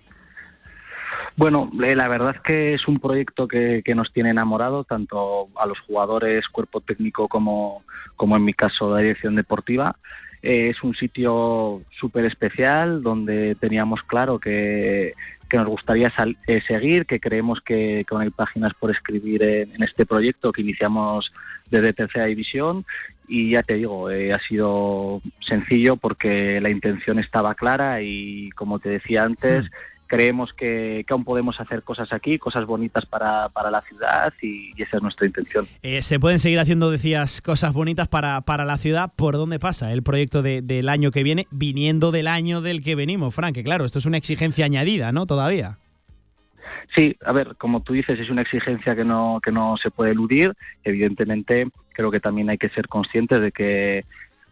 Bueno, eh, la verdad es que es un proyecto que, nos tiene enamorado, tanto a los jugadores, cuerpo técnico, como, como en mi caso, la dirección deportiva. Eh, es un sitio súper especial donde teníamos claro que, nos gustaría eh, seguir, que creemos que, con hay páginas por escribir en, este proyecto que iniciamos desde tercera división y ya te digo, ha sido sencillo porque la intención estaba clara y como te decía antes, hmm creemos que, aún podemos hacer cosas aquí, cosas bonitas para, para la ciudad y, esa es nuestra intención. Eh, se pueden seguir haciendo, decías, cosas bonitas para, para la ciudad. ¿Por dónde pasa el proyecto del año que viene, viniendo del año del que venimos, Frank? Que claro, esto es una exigencia añadida, ¿no? Todavía. Sí, a ver, como tú dices, es una exigencia que no, que no se puede eludir. Evidentemente, creo que también hay que ser conscientes de que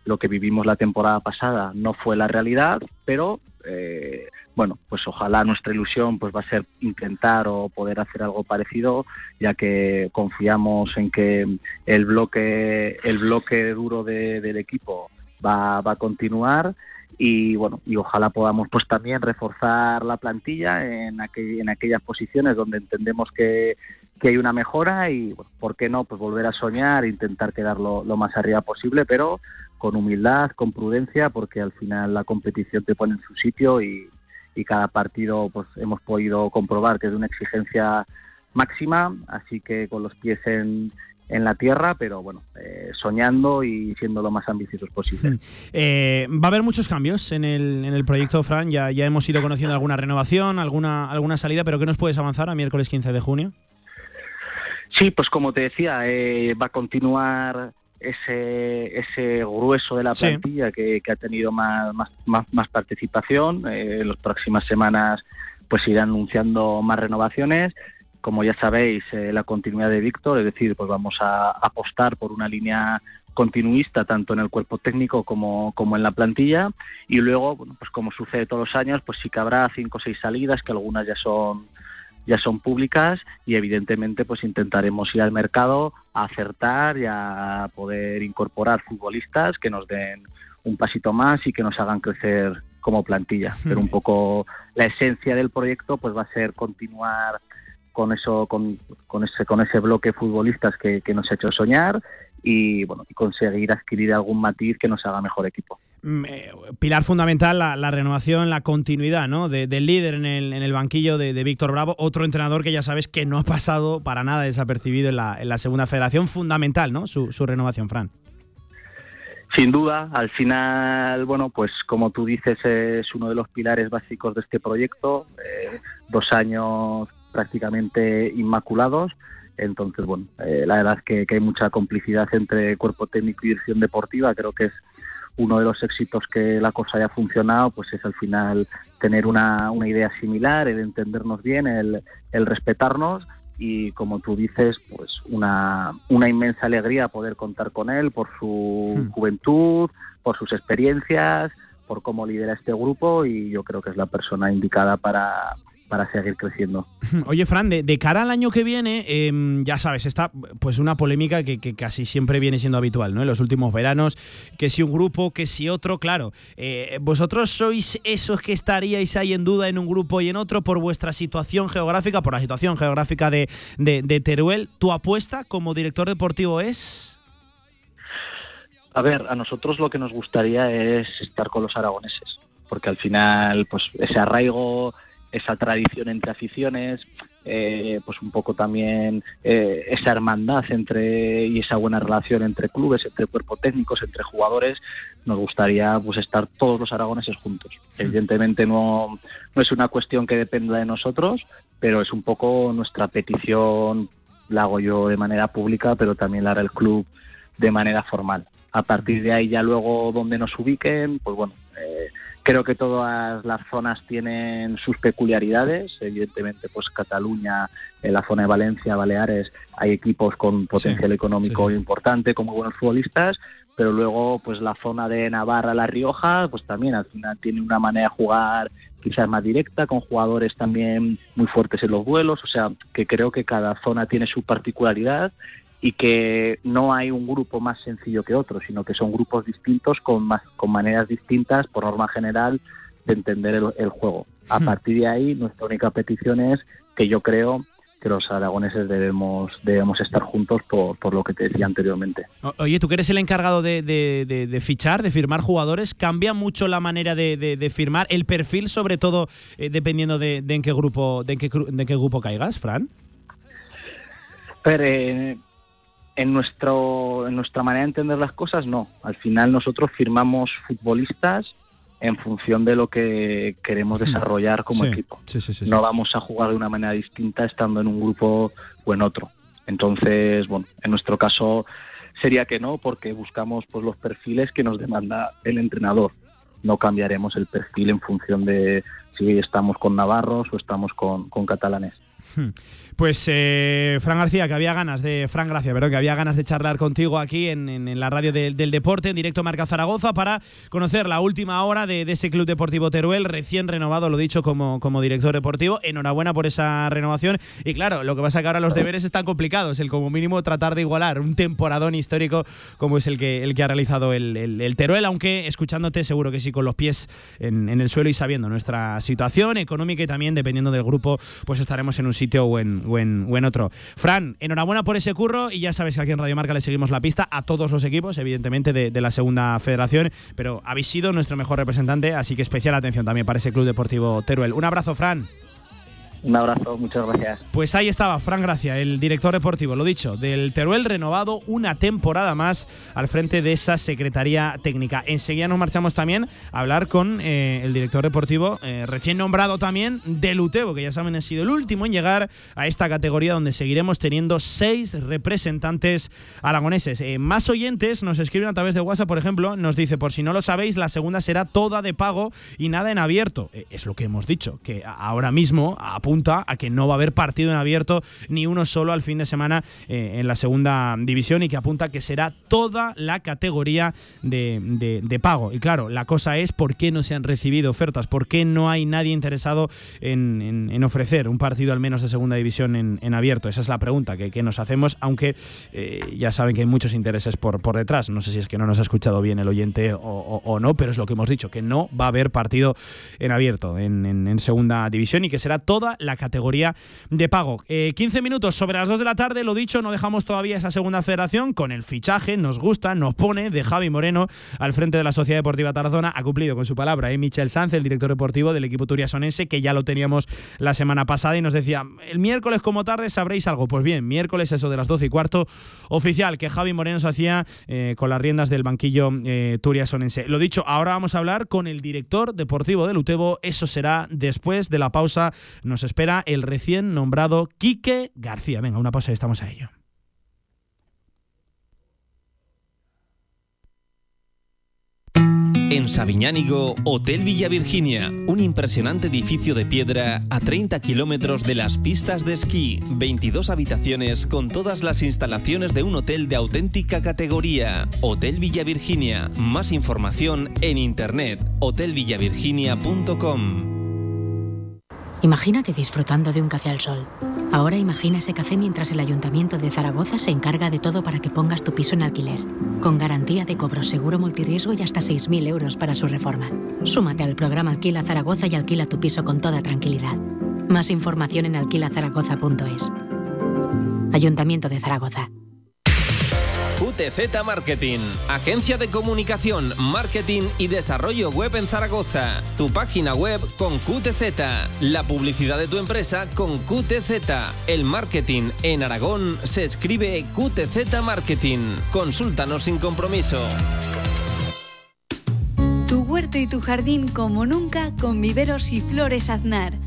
lo que vivimos la temporada pasada no fue la realidad, pero eh, bueno, pues ojalá nuestra ilusión pues va a ser intentar o poder hacer algo parecido, ya que confiamos en que el bloque, el bloque duro del equipo va, va a continuar y bueno y ojalá podamos pues también reforzar la plantilla en, en aquellas posiciones donde entendemos que, que hay una mejora y bueno, por qué no pues volver a soñar intentar quedar lo, más arriba posible pero con humildad con prudencia porque al final la competición te pone en su sitio y, y cada partido pues hemos podido comprobar que es de una exigencia máxima así que con los pies en, en la tierra, pero bueno, eh, soñando y siendo lo más ambiciosos posible. Hmm. Eh, va a haber muchos cambios en el, en el proyecto, Fran. Ya, ya hemos ido conociendo alguna renovación, alguna, alguna salida, pero ¿qué nos puedes avanzar a miércoles 15 de junio? Sí, pues como te decía, eh, va a continuar ese, ese grueso de la plantilla que, que, ha tenido más, más, más, más participación. en las próximas semanas pues irán anunciando más renovaciones como ya sabéis, eh, la continuidad de Víctor, es decir, pues vamos a apostar por una línea continuista tanto en el cuerpo técnico como, como en la plantilla y luego, bueno, pues como sucede todos los años, pues sí que habrá cinco o seis salidas que algunas ya son ya son públicas y evidentemente pues intentaremos ir al mercado a acertar y a poder incorporar futbolistas que nos den un pasito más y que nos hagan crecer como plantilla. Pero un poco la esencia del proyecto pues va a ser continuar con eso, con, con, ese, con ese bloque futbolistas que, que nos ha hecho soñar y bueno, y conseguir adquirir algún matiz que nos haga mejor equipo. Mm, eh, pilar fundamental la, la, renovación, la continuidad ¿no? De, del líder en el, en el banquillo de, de, Víctor Bravo, otro entrenador que ya sabes que no ha pasado para nada desapercibido en la, en la segunda federación, fundamental ¿no? su, su renovación, Fran. Sin duda, al final, bueno, pues como tú dices, es uno de los pilares básicos de este proyecto. Eh, dos años prácticamente inmaculados. Entonces, bueno, eh, la verdad es que, que, hay mucha complicidad entre cuerpo técnico y dirección deportiva. Creo que es uno de los éxitos que la cosa haya funcionado, pues es al final tener una, una idea similar, el entendernos bien, el, el respetarnos y como tú dices, pues una, una inmensa alegría poder contar con él por su hmm. juventud, por sus experiencias, por cómo lidera este grupo y yo creo que es la persona indicada para, para seguir creciendo. Oye, Fran, de, cara al año que viene, eh, ya sabes, está pues una polémica que, que, casi siempre viene siendo habitual, ¿no? En los últimos veranos, que si un grupo, que si otro, claro. Eh, ¿Vosotros sois esos que estaríais ahí en duda en un grupo y en otro por vuestra situación geográfica, por la situación geográfica de, de, de Teruel? ¿Tu apuesta como director deportivo es...? A ver, a nosotros lo que nos gustaría es estar con los aragoneses, porque al final, pues ese arraigo esa tradición entre aficiones, eh, pues un poco también eh, esa hermandad entre y esa buena relación entre clubes, entre cuerpos técnicos, entre jugadores, nos gustaría pues estar todos los aragoneses juntos. Evidentemente no, no es una cuestión que dependa de nosotros, pero es un poco nuestra petición, la hago yo de manera pública, pero también la hará el club de manera formal. A partir de ahí ya luego donde nos ubiquen, pues bueno, eh, Creo que todas las zonas tienen sus peculiaridades. Evidentemente, pues Cataluña, en la zona de Valencia, Baleares, hay equipos con potencial económico importante, como buenos futbolistas, pero luego, pues la zona de Navarra, La Rioja, pues también al final tiene una manera de jugar quizás más directa, con jugadores también muy fuertes en los vuelos. O sea, que creo que cada zona tiene su particularidad y que no hay un grupo más sencillo que otro, sino que son grupos distintos con, más, con maneras distintas, por norma general, de entender el, juego. A hmm. partir de ahí, nuestra única petición es que yo creo que los aragoneses debemos debemos estar juntos por, por lo que te decía anteriormente. Oye, tú que eres el encargado de, de, fichar, de firmar jugadores, ¿cambia mucho la manera de, firmar, el perfil sobre todo eh, dependiendo de, en qué grupo de en qué, de qué grupo caigas, Fran? Pero, eh, en, nuestro, en nuestra manera de entender las cosas, no. Al final nosotros firmamos futbolistas en función de lo que queremos desarrollar como equipo. no vamos a jugar de una manera distinta estando en un grupo o en otro. Entonces, bueno, en nuestro caso sería que no, porque buscamos pues los perfiles que nos demanda el entrenador. No cambiaremos el perfil en función de si estamos con navarros o estamos con, con catalanes. Pues eh, Fran García, que había ganas de. Fran Gracia, pero que había ganas de charlar contigo aquí en, la radio del deporte, en directo Marca Zaragoza, para conocer la última hora de, ese Club Deportivo Teruel, recién renovado, lo dicho, como, como director deportivo. Enhorabuena por esa renovación. Y claro, lo que pasa que ahora los deberes están complicados. El como mínimo tratar de igualar un temporadón histórico como es el que, el que ha realizado el, Teruel, aunque escuchándote seguro que sí, con los pies en, en el suelo y sabiendo nuestra situación económica y también dependiendo del grupo, pues estaremos en un sitio o en otro. Fran, enhorabuena por ese curro y ya sabes que aquí en Radio Marca le seguimos la pista a todos los equipos, evidentemente, de, la segunda federación, pero habéis sido nuestro mejor representante, así que especial atención también para ese Club Deportivo Teruel. Un abrazo, Fran. Un abrazo, muchas gracias. Pues ahí estaba Fran Gracia, el director deportivo, lo dicho, del Teruel renovado una temporada más al frente de esa Secretaría Técnica. Enseguida nos marchamos también a hablar con eh, el director deportivo eh, recién nombrado también del Utebo, que ya saben ha sido el último en llegar a esta categoría donde seguiremos teniendo seis representantes aragoneses. Eh, más oyentes nos escriben a través de WhatsApp, por ejemplo, nos dice, por si no lo sabéis, la segunda será toda de pago y nada en abierto. es lo que hemos dicho, que ahora mismo, a apunta a que no va a haber partido en abierto ni uno solo al fin de semana eh, en la segunda división y que apunta a que será toda la categoría de, pago. Y claro, la cosa es por qué no se han recibido ofertas, por qué no hay nadie interesado en, ofrecer un partido al menos de segunda división en, abierto. Esa es la pregunta que, nos hacemos, aunque eh, ya saben que hay muchos intereses por, por detrás. No sé si es que no nos ha escuchado bien el oyente o, no, pero es lo que hemos dicho, que no va a haber partido en abierto en segunda división y que será toda la categoría de pago. 15 eh, minutos sobre las 2 de la tarde, lo dicho, no dejamos todavía esa segunda federación con el fichaje, nos gusta, nos pone de Javi Moreno al frente de la Sociedad Deportiva Tarazona, ha cumplido con su palabra, ¿eh? Michel Sanz, el director deportivo del equipo turiasonense, que ya lo teníamos la semana pasada y nos decía, el miércoles como tarde sabréis algo. Pues bien, miércoles eso de las 12 y cuarto, oficial que Javi Moreno se hacía eh, con las riendas del banquillo eh, turiasonense. Lo dicho, ahora vamos a hablar con el director deportivo del Utebo, eso será después de la pausa, nos espera el recién nombrado Quique García. Venga, una pausa y estamos a ello. En Sabiñánigo, Hotel Villa Virginia, un impresionante edificio de piedra a 30 kilómetros de las pistas de esquí, 22 habitaciones con todas las instalaciones de un hotel de auténtica categoría. Hotel Villa Virginia, más información en internet, hotelvillavirginia.com. Imagínate disfrutando de un café al sol. Ahora imagina ese café mientras el Ayuntamiento de Zaragoza se encarga de todo para que pongas tu piso en alquiler, con garantía de cobro seguro multirriesgo y hasta 6.000 euros para su reforma. Súmate al programa Alquila Zaragoza y alquila tu piso con toda tranquilidad. Más información en alquilazaragoza.es. Ayuntamiento de Zaragoza. QTZ Marketing, agencia de comunicación, marketing y desarrollo web en Zaragoza. Tu página web con QTZ, la publicidad de tu empresa con QTZ. El marketing en Aragón se escribe QTZ Marketing. Consúltanos sin compromiso. Tu huerto y tu jardín como nunca con viveros y flores aznar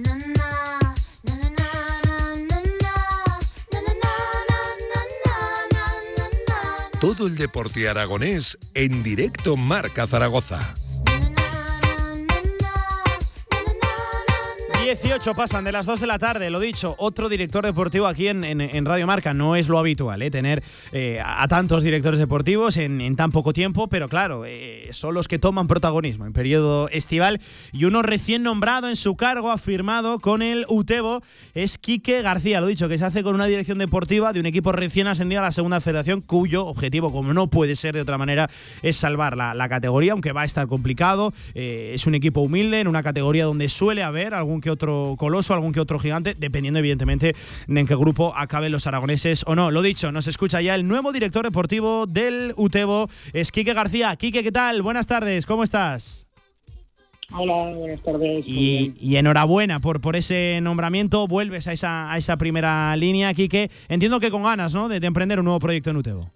Todo el deporte aragonés en directo Marca Zaragoza. 18 pasan de las 2 de la tarde, lo dicho, otro director deportivo aquí en, Radio Marca. No es lo habitual, ¿eh? tener eh, a tantos directores deportivos en, tan poco tiempo, pero claro, eh, son los que toman protagonismo en periodo estival. Y uno recién nombrado en su cargo, afirmado con el Utebo, es Quique García. Lo dicho, que se hace con una dirección deportiva de un equipo recién ascendido a la segunda federación, cuyo objetivo, como no puede ser de otra manera, es salvar la, la categoría, aunque va a estar complicado. es un equipo humilde, en una categoría donde suele haber algún que otro otro coloso, algún que otro gigante, dependiendo evidentemente de en qué grupo acaben los aragoneses o no. Lo dicho, nos escucha ya el nuevo director deportivo del Utebo, es Quique García. Quique, ¿qué tal? Buenas tardes, ¿cómo estás? Hola, buenas tardes. Y, enhorabuena por, por ese nombramiento. Vuelves a esa, a esa primera línea, Quique. Entiendo que con ganas, ¿no? De, emprender un nuevo proyecto en Utebo.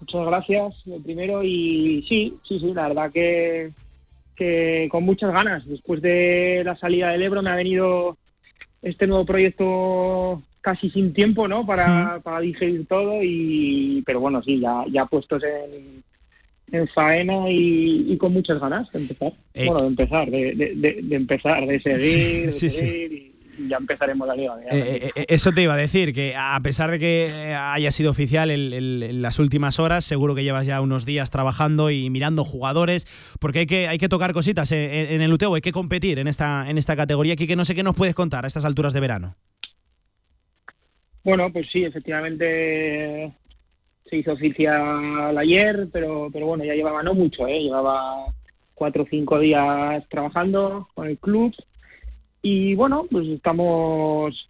Muchas gracias, lo primero. Y sí, sí, sí, la verdad que, que con muchas ganas. Después de la salida del Ebro me ha venido este nuevo proyecto casi sin tiempo, ¿no? Para, para digerir todo. y Pero bueno, sí, ya, ya puestos en en faena y, con muchas ganas de empezar. Eh, bueno, de empezar, de, empezar, de seguir, de seguir Y, ya empezaremos la liga. Eh, eh, eso te iba a decir, que a pesar de que haya sido oficial en las últimas horas, seguro que llevas ya unos días trabajando y mirando jugadores, porque hay que, hay que tocar cositas en, el UTEO, hay que competir en esta, en esta categoría. Aquí que no sé qué nos puedes contar a estas alturas de verano. Bueno, pues sí, efectivamente se hizo oficial ayer, pero, pero bueno, ya llevaba no mucho, ¿eh? llevaba cuatro o cinco días trabajando con el club y bueno, pues estamos,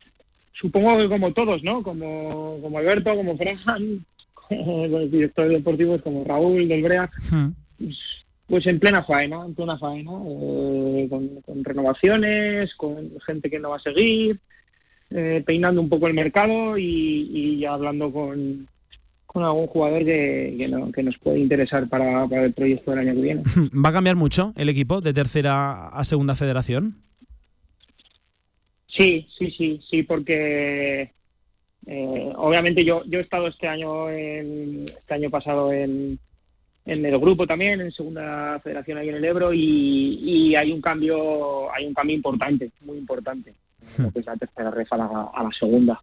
supongo que como todos, ¿no? Como, como Alberto, como Fran, los directores deportivos como Raúl del Brea, pues, pues, en plena faena, en plena faena, eh, con, renovaciones, con gente que no va a seguir, eh, peinando un poco el mercado y, y hablando con, con algún jugador que, que, nos puede interesar para, el proyecto del año que viene. ¿Va a cambiar mucho el equipo de tercera a segunda federación? Sí, sí, sí, sí, porque eh, obviamente yo, yo he estado este año, en, este año pasado en, en el grupo también, en segunda federación ahí en el Ebro y, hay un cambio, hay un cambio importante, muy importante, lo que es la tercera refa a la, segunda.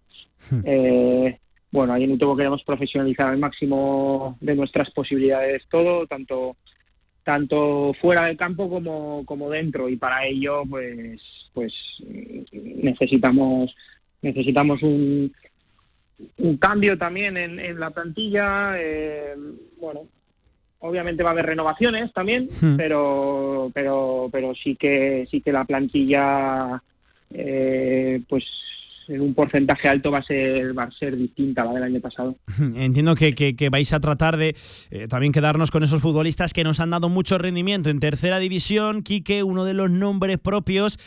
eh, bueno, ahí en Utobo queremos profesionalizar al máximo de nuestras posibilidades todo, tanto tanto fuera del campo como, como dentro y para ello pues pues necesitamos necesitamos un, un cambio también en, la plantilla eh, bueno obviamente va a haber renovaciones también hmm. pero pero pero sí que sí que la plantilla eh, pues en un porcentaje alto va a ser va a ser distinta la del año pasado. Entiendo que, vais a tratar de eh, también quedarnos con esos futbolistas que nos han dado mucho rendimiento en tercera división. Quique, uno de los nombres propios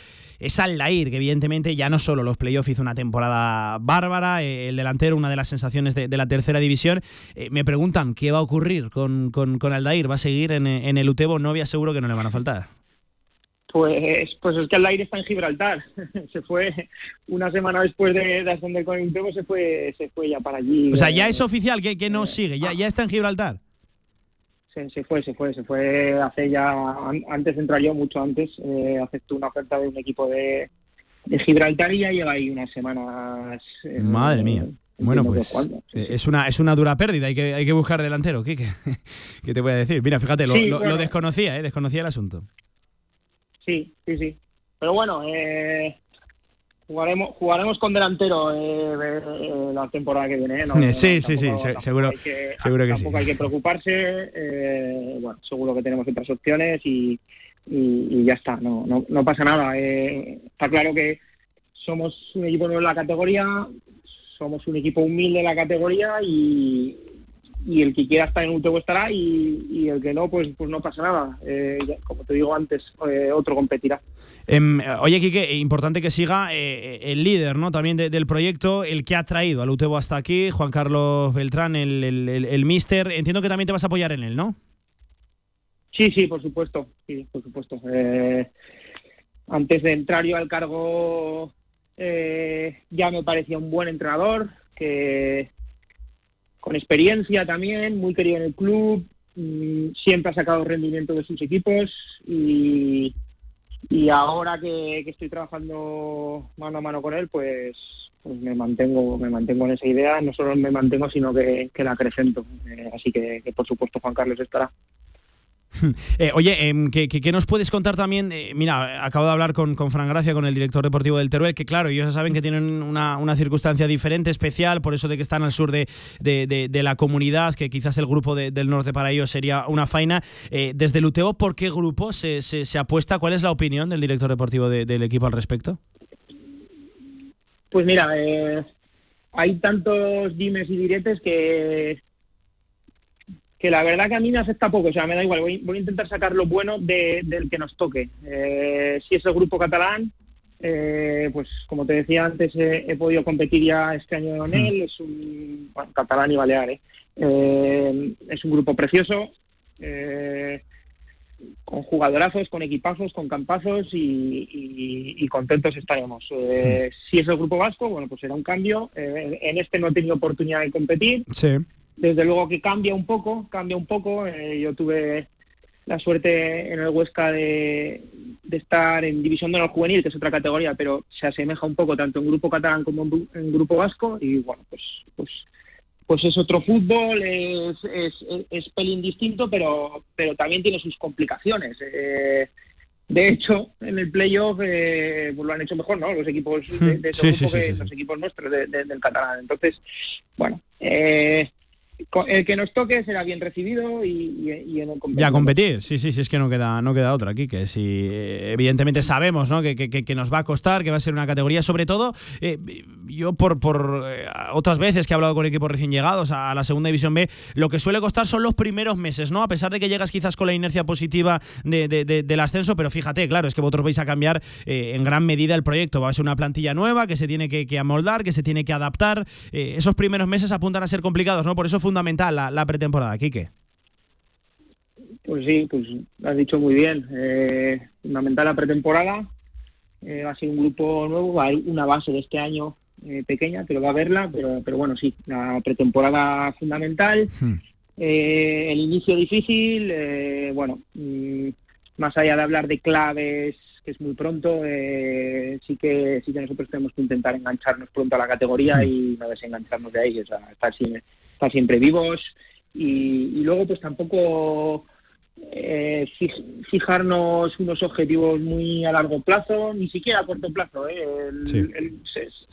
es Aldair, que evidentemente ya no solo los playoffs hizo una temporada bárbara, eh, el delantero, una de las sensaciones de, la tercera división. Eh, me preguntan qué va a ocurrir con, con, con Aldair, ¿va a seguir en, el Utebo? No había seguro que no le van a faltar. Pues, pues es que el aire está en Gibraltar. se fue una semana después de, ascender con el Utebo, se fue, se fue ya para allí. O sea, ya es oficial que, que no sigue, ya, ya está en Gibraltar. Se, se, fue, se fue, se fue hace ya, antes de entrar yo, mucho antes, eh, aceptó una oferta de un equipo de, de Gibraltar y ya lleva ahí unas semanas. Eh, Madre mía. Bueno, pues eh, es una es una dura pérdida, hay que hay que buscar delantero, ¿qué, qué, te voy a decir? Mira, fíjate, lo, lo, desconocía, ¿eh? desconocía el asunto. Sí, sí, sí. Pero bueno, eh, jugaremos jugaremos con delantero eh, eh, la temporada que viene. sí, sí, sí, seguro, que, seguro que tampoco hay que preocuparse. bueno, seguro que tenemos otras opciones y, y, ya está, no, no, no pasa nada. está claro que somos un equipo nuevo en la categoría, somos un equipo humilde en la categoría y, y el que quiera estar en un estará y, el que no, pues, pues no pasa nada. Eh, como te digo antes, eh, otro competirá. Em, oye, Quique, importante que siga eh, el líder ¿no? también del proyecto, el que ha traído al Utebo hasta aquí, Juan Carlos Beltrán, el, el, el, míster. Entiendo que también te vas a apoyar en él, ¿no? Sí, sí, por supuesto. Sí, por supuesto. antes de entrar yo al cargo, ya me parecía un buen entrenador, que con experiencia también, muy querido en el club, mm, siempre ha sacado rendimiento de sus equipos y, y ahora que, estoy trabajando mano a mano con él, pues, pues me mantengo me mantengo en esa idea, no solo me mantengo, sino que, la acrecento. Eh, así que, por supuesto, Juan Carlos estará. Eh, oye, em, ¿qué, qué, nos puedes contar también? Eh, mira, acabo de hablar con, con Fran Gracia, con el director deportivo del Teruel, que claro, ellos saben que tienen una, una circunstancia diferente, especial, por eso de que están al sur de, de, de, la comunidad, que quizás el grupo del norte para ellos sería una faena. Eh, desde el UTEO, ¿por qué grupo se, se, se, apuesta? ¿Cuál es la opinión del director deportivo del equipo al respecto? Pues mira, hay tantos dimes y diretes que que la verdad que a mí me afecta poco, o sea, me da igual, voy, a intentar sacar lo bueno del que nos toque. Eh, si es el grupo catalán, eh, pues como te decía antes, he podido competir ya este año con él, es un bueno, catalán y balear, ¿eh? es un grupo precioso, con jugadorazos, con equipazos, con campazos y, contentos estaremos. si es el grupo vasco, bueno, pues será un cambio. en este no he tenido oportunidad de competir. Sí desde luego que cambia un poco, cambia un poco. Eh, yo tuve la suerte en el Huesca de, estar en División de Honor Juvenil, que es otra categoría, pero se asemeja un poco tanto en Grupo Catalán como en, Grupo Vasco. Y bueno, pues, pues, pues es otro fútbol, es, es, es pelín distinto, pero, pero también tiene sus complicaciones. Eh, de hecho, en el playoff eh, pues lo han hecho mejor, ¿no? Los equipos de, de ese grupo que los equipos nuestros del catalán. Entonces, bueno, eh, el que nos toque será bien recibido y, en el competir. Ya competir, sí, sí, sí, es que no queda, no queda otra aquí, que si eh, evidentemente sabemos ¿no? que, que, nos va a costar, que va a ser una categoría, sobre todo, eh, yo por, por eh, otras veces que he hablado con equipos recién llegados a, la segunda división B, lo que suele costar son los primeros meses, ¿no? A pesar de que llegas quizás con la inercia positiva de, del ascenso, pero fíjate, claro, es que vosotros vais a cambiar en gran medida el proyecto, va a ser una plantilla nueva que se tiene que, amoldar, que se tiene que adaptar, esos primeros meses apuntan a ser complicados, ¿no? Por eso fundamental la, pretemporada, Quique. Pues sí, pues has dicho muy bien. Eh, fundamental la pretemporada. Eh, va a ser un grupo nuevo, va a haber una base de este año eh, pequeña, pero va a verla, pero, pero bueno, sí, la pretemporada fundamental. Hmm. el inicio difícil, bueno, mm, más allá de hablar de claves, que es muy pronto, sí que sí que nosotros tenemos que intentar engancharnos pronto a la categoría hmm. y no desengancharnos de ahí, o sea, estar sin, estar siempre vivos y, luego pues tampoco eh, fijarnos unos objetivos muy a largo plazo, ni siquiera a corto plazo, ¿eh?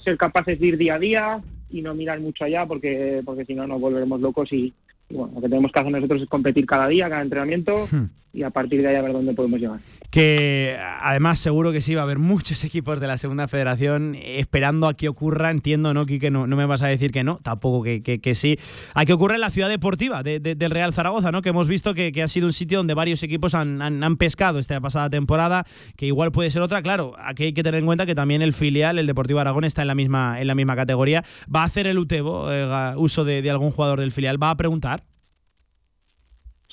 ser, capaces de ir día a día y no mirar mucho allá porque, porque si no nos volveremos locos y, bueno, lo que tenemos que hacer nosotros es competir cada día, cada entrenamiento hmm. Y a partir de ahí a ver dónde podemos llegar que además seguro que sí va a haber muchos equipos de la segunda federación esperando a que ocurra, entiendo, ¿no, Quique? No, no me vas a decir que no, tampoco que, que, sí, a que ocurra en la ciudad deportiva del Real Zaragoza, ¿no? Que hemos visto que, ha sido un sitio donde varios equipos han, han, pescado esta pasada temporada, que igual puede ser otra, claro, aquí hay que tener en cuenta que también el filial, el Deportivo Aragón, está en la misma, en la misma categoría. ¿Va a hacer el UTEBO eh, uso de, de algún jugador del filial? ¿Va a preguntar?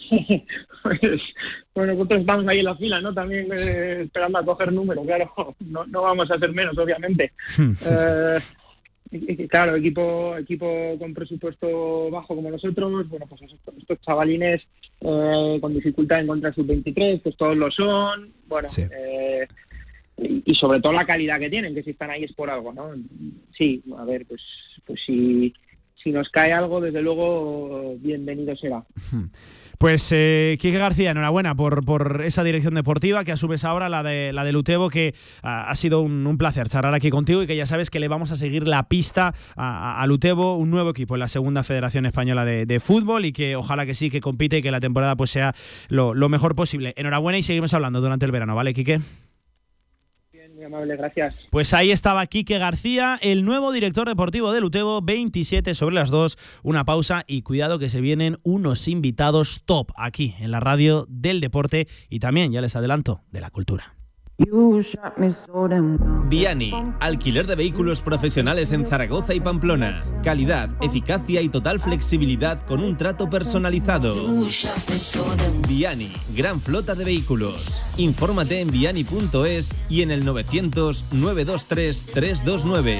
pues, bueno, nosotros estamos ahí en la fila, ¿no? También eh, esperando a coger número, claro, no, no vamos a hacer menos, obviamente. eh, claro, equipo equipo con presupuesto bajo como nosotros, bueno, pues estos, chavalines eh, con dificultad en contra sub-23, pues todos lo son, bueno, eh, y, sobre todo la calidad que tienen, que si están ahí es por algo, ¿no? Sí, a ver, pues, pues si, si nos cae algo, desde luego, bienvenido será. Pues eh, Quique García, enhorabuena por, por esa dirección deportiva que asumes ahora, la de la de Lutebo, que ha sido un, placer charlar aquí contigo y que ya sabes que le vamos a seguir la pista a, a Lutebo, un nuevo equipo en la segunda Federación Española de, Fútbol y que ojalá que sí, que compite y que la temporada pues sea lo, lo mejor posible. Enhorabuena y seguimos hablando durante el verano, ¿vale, Quique? Amable, gracias. Pues ahí estaba Quique García, el nuevo director deportivo de Lutebo, 27 sobre las 2, una pausa y cuidado que se vienen unos invitados top aquí en la radio del deporte y también, ya les adelanto, de la cultura. Viani, alquiler de vehículos profesionales en Zaragoza y Pamplona. Calidad, eficacia y total flexibilidad con un trato personalizado. Viani, gran flota de vehículos. Infórmate en viani.es y en el 900 923 329.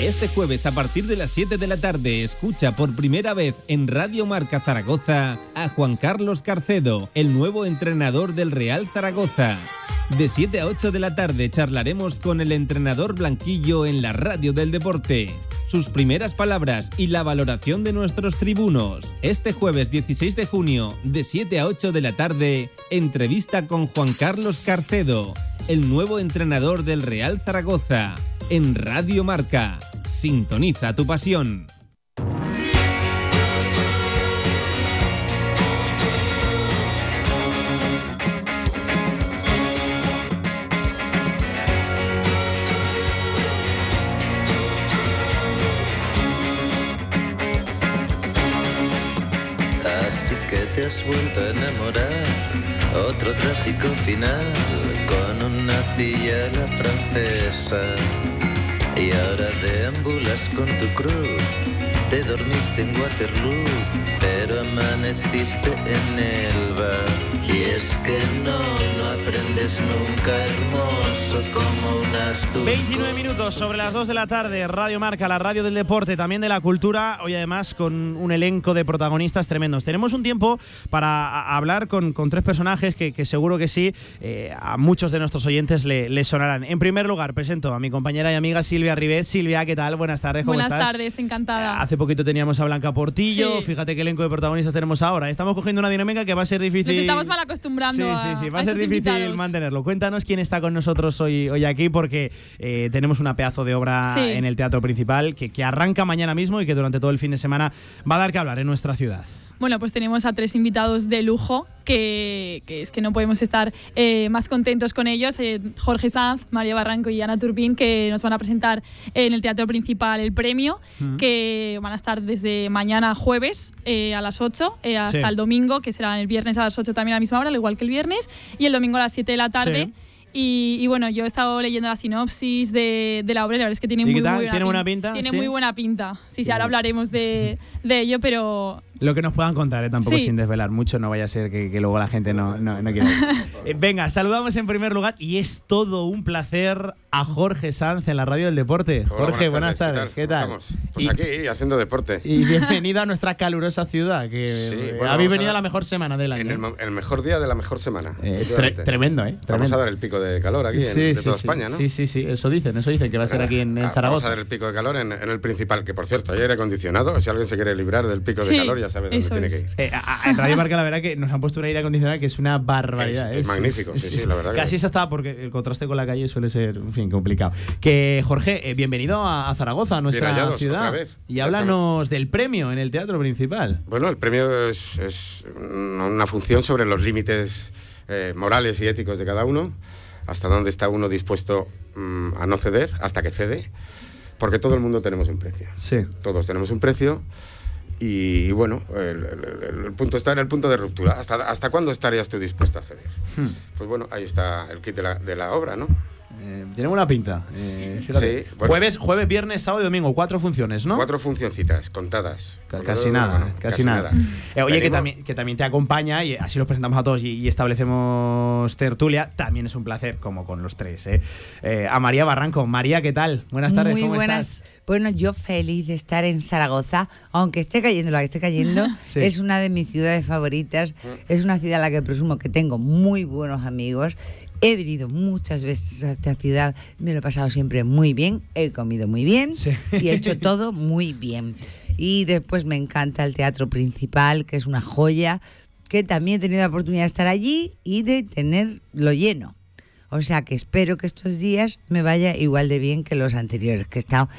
Este jueves a partir de las 7 de la tarde escucha por primera vez en Radio Marca Zaragoza a Juan Carlos Carcedo, el nuevo entrenador del Real Zaragoza. De 7 a 8 de la tarde charlaremos con el entrenador Blanquillo en la radio del deporte. Sus primeras palabras y la valoración de nuestros tribunos. Este jueves 16 de junio, de 7 a 8 de la tarde, entrevista con Juan Carlos Carcedo, el nuevo entrenador del Real Zaragoza, en Radio Marca. Sintoniza tu pasión. Así que te has vuelto a enamorar. Otro trágico final con una nazi a la francesa. Y ahora deambulas con tu cruz. Te dormiste en Waterloo, pero amaneciste en Elba. Y es que no, no aprendes nunca hermoso como un astro. 29 minutos sobre las 2 de la tarde, Radio Marca, la radio del deporte, también de la cultura, hoy además con un elenco de protagonistas tremendos. Tenemos un tiempo para hablar con, con tres personajes que, que seguro que sí, eh, a muchos de nuestros oyentes le, le sonarán. En primer lugar, presento a mi compañera y amiga Silvia Ribet. Silvia, ¿qué tal? Buenas tardes, ¿cómo Buenas estás? tardes, encantada. Hace poquito teníamos a Blanca Portillo, Sí. fíjate qué elenco de protagonistas tenemos ahora. Estamos cogiendo una dinámica que va a ser difícil. Nos estamos mal acostumbrando Sí, a, sí, sí, va a, a ser difícil invitados. Mantenerlo. Cuéntanos quién está con nosotros hoy, hoy aquí, porque eh, tenemos una pedazo de obra Sí. en el teatro principal que, que arranca mañana mismo y que durante todo el fin de semana va a dar que hablar en nuestra ciudad. Bueno, pues tenemos a tres invitados de lujo que, que es que no podemos estar eh, más contentos con ellos. Eh, Jorge Sanz, María Barranco y Ana Turbín, que nos van a presentar en el teatro principal el premio, que van a estar desde mañana jueves eh, a las 8 eh, hasta Sí. el domingo, que será el viernes a las 8 también a la misma hora, al igual que el viernes, y el domingo a las 7 de la tarde. Sí. Y, y bueno, yo he estado leyendo la sinopsis de, de la obra y la verdad es que tiene ¿Y muy, buena ¿Tiene buena pin- pinta? Tiene Sí. muy buena pinta. Sí, sí, ahora hablaremos de, de ello, pero Lo que nos puedan contar, eh, tampoco Sí. sin desvelar mucho, no vaya a ser que, que luego la gente no, no, no quiera. Eh, venga, saludamos en primer lugar y es todo un placer a Jorge Sanz en la radio del deporte. Hola, Jorge, buenas tardes. ¿Qué tal? ¿Cómo estamos? Pues aquí, haciendo deporte. Y bienvenido a nuestra calurosa ciudad, que Sí, eh, bueno, habéis vamos a venido a dar- la mejor semana del año. En el, el mejor día de la mejor semana. Eh, tre- tremendo, ¿eh? Vamos Tremendo. a dar el pico de calor aquí en- Sí, de sí, toda sí. España, ¿no? Sí, sí, sí, eso dicen, eso dicen, que va a ser aquí en, en Ah, Vamos a Zaragoza. dar el pico de calor en, en el principal, que por cierto, hay aire acondicionado. Si alguien se quiere librar del pico de calor, ya sabe dónde eso tiene es. que ir. Eh, a- a- en Radio Marca la verdad que nos han puesto un aire acondicionado que es una barbaridad. Es- es magnífico, sí, sí, la verdad que- Casi se está porque el contraste con la calle suele ser, en fin, complicado. Que Jorge, eh, bienvenido a, a Zaragoza, a nuestra Bien hallados, ciudad. otra vez. Y Ya háblanos del premio en el teatro principal. Bueno, el premio es, es una función sobre los límites eh, morales y éticos de cada uno, hasta dónde está uno dispuesto mm, a no ceder, hasta que cede, porque todo el mundo tenemos un precio. Sí. Todos tenemos un precio y, bueno, el, el- el- el punto está en el punto de ruptura. ¿Hasta, ¿Hasta cuándo estarías tú dispuesto a ceder? Hmm. Pues bueno, ahí está el kit de la, de la obra, ¿no? Eh, tiene buena pinta. eh, fíjate. Sí, bueno. jueves, jueves, viernes, sábado y domingo, cuatro funciones, ¿no? Cuatro funcioncitas contadas. Ca- Con Casi nada, casi, nada. Eh, oye, que también, que también te acompaña y así los presentamos a todos y, y establecemos tertulia. También es un placer, como con los tres. ¿eh? Eh, a María Barranco. María, ¿qué tal? Buenas tardes, Muy ¿cómo buenas. estás? Bueno, yo feliz de estar en Zaragoza, aunque esté cayendo la que esté cayendo, Sí. es una de mis ciudades favoritas. Es una ciudad a la que presumo que tengo muy buenos amigos. He venido muchas veces a esta ciudad, me lo he pasado siempre muy bien, he comido muy bien y he hecho todo muy bien. Y después me encanta el teatro principal, que es una joya, que también he tenido la oportunidad de estar allí y de tenerlo lleno. O sea que espero que estos días me vaya igual de bien que los anteriores que he estado.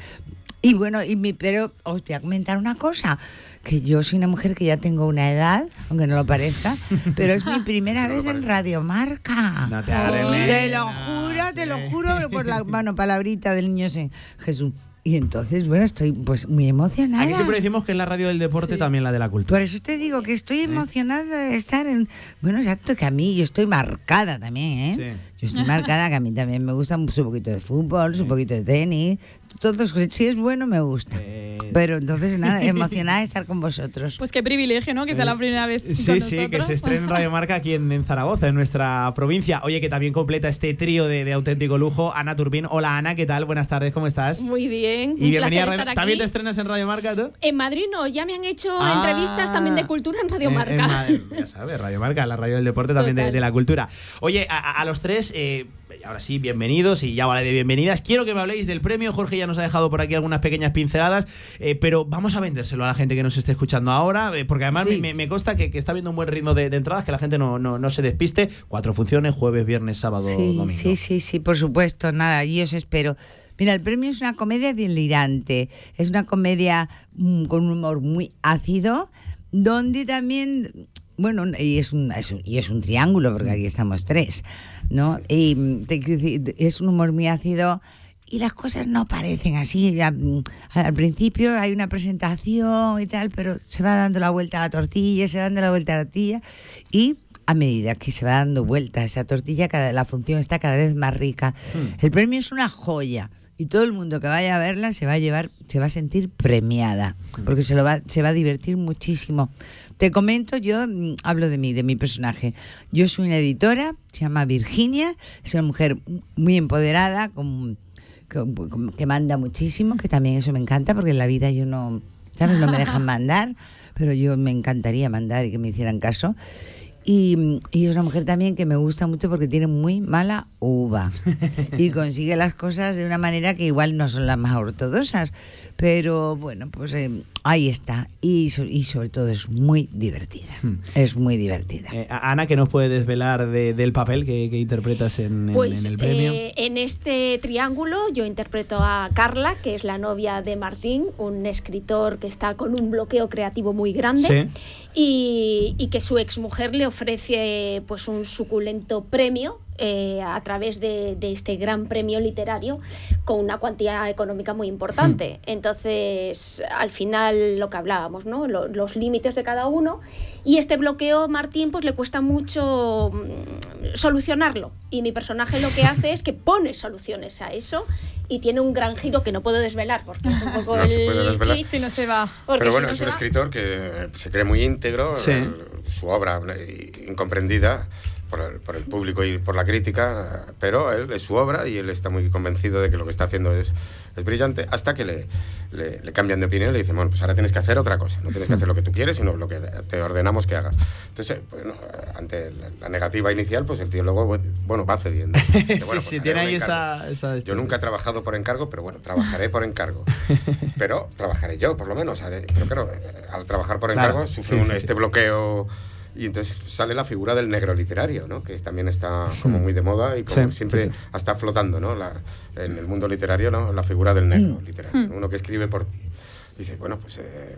Y bueno, y mi, pero os voy a comentar una cosa, que yo soy una mujer que ya tengo una edad, aunque no lo parezca, pero es mi primera vez en Radio Marca. No te Te lo juro, te lo juro, por la bueno, palabrita del niño Jesús. Y entonces, bueno, estoy pues muy emocionada. Aquí siempre decimos que es la radio del deporte, también la de la cultura. Por eso te digo que estoy emocionada de estar en... Bueno, exacto, que a mí yo estoy marcada también, ¿eh? Yo estoy marcada, que a mí también me gusta un poquito de fútbol, un poquito de tenis, todos, si es bueno, me gusta. Eh, Pero entonces, nada, emocionada de estar con vosotros. Pues qué privilegio, ¿no? Que sea la primera vez. Sí, con sí, que se estrene en Radio Marca aquí en, en Zaragoza, en nuestra provincia. Oye, que también completa este trío de, de auténtico lujo, Ana Turbín. Hola Ana, ¿qué tal? Buenas tardes, ¿cómo estás? Muy bien. Y un bienvenida a placer Radio estar aquí. ¿También te estrenas en Radio Marca tú? En Madrid no, ya me han hecho Ah. entrevistas también de cultura en Radio En- Marca. en Madrid, ya sabes, Radio Marca, la radio del deporte también de, la cultura. Oye, a, a- a los tres, eh, ahora sí, bienvenidos y ya vale de bienvenidas. Quiero que me habléis del premio. Jorge ya nos ha dejado por aquí algunas pequeñas pinceladas, eh, pero vamos a vendérselo a la gente que nos esté escuchando ahora, eh, porque además Sí. me, me consta que, que está viendo un buen ritmo de, de entradas, que la gente no, no, no se despiste. Cuatro funciones, jueves, viernes, sábado, Sí, domingo. sí, sí, sí, por supuesto, nada, y os espero. Mira, el premio es una comedia delirante, es una comedia mm, con un humor muy ácido, donde también, bueno, y es un, es un- y es un triángulo, porque aquí estamos tres, ¿no? Y mm, es un humor muy ácido y las cosas no parecen así. mm, Al principio hay una presentación y tal, pero se va dando la vuelta a la tortilla, se va dando la vuelta a la tortilla y a medida que se va dando vuelta esa tortilla, cada, la función está cada vez más rica. El premio es una joya y todo el mundo que vaya a verla se va a llevar, se va a sentir premiada, porque se, lo va, se va a divertir muchísimo. Te comento, yo mm, hablo de mí, de mi personaje. Yo soy una editora, se llama Virginia, es una mujer muy empoderada, con, con- con- que manda muchísimo, que también eso me encanta, porque en la vida yo no, ¿sabes? No me dejan mandar, pero yo me encantaría mandar y que me hicieran caso. Y, y es una mujer también que me gusta mucho porque tiene muy mala uva y consigue las cosas de una manera que igual no son las más ortodoxas, pero bueno, pues eh, ahí está. Y, so- y sobre todo es muy divertida. Es muy divertida. Eh, Ana, ¿qué nos puede desvelar de- del papel que, que interpretas en, en- Pues en el premio? eh, en este triángulo yo interpreto a Carla, que es la novia de Martín, un escritor que está con un bloqueo creativo muy grande y, y que su exmujer le ofrece pues un suculento premio eh, a través de, de este gran premio literario con una cuantía económica muy importante. Entonces, al final lo que hablábamos, ¿no? Lo- los límites de cada uno y este bloqueo Martín pues le cuesta mucho mm, solucionarlo y mi personaje lo que hace es que pone soluciones a eso y tiene un gran giro que no puedo desvelar porque es un poco No el se puede desvelar. Si no se va. Porque Pero si bueno, no es un va- escritor que se cree muy íntegro, Sí. su obra eh, incomprendida por el, por el público y por la crítica, pero él es su obra y él está muy convencido de que lo que está haciendo es, es brillante, hasta que le, le- le cambian de opinión y le dicen, bueno, pues ahora tienes que hacer otra cosa, no tienes que hacer lo que tú quieres, sino lo que te ordenamos que hagas. Entonces, eh, bueno, ante la, la negativa inicial, pues el tío luego, bueno, va cediendo. Sí, "Bueno, sí, pues tiene ahí encargo". esa, esa Yo nunca he trabajado por encargo, pero bueno, trabajaré por encargo. Pero trabajaré yo, por lo menos. haré- Pero claro, eh, al trabajar por Claro, encargo sufre sí, un- sí, este bloqueo y entonces sale la figura del negro literario, ¿no? Que también está como muy de moda y como Sí, siempre sí, está flotando, ¿no? La- en el mundo literario, ¿no? La figura del negro Mm. literario, Mm. ¿no? uno que escribe por ti. Dice, bueno, pues eh,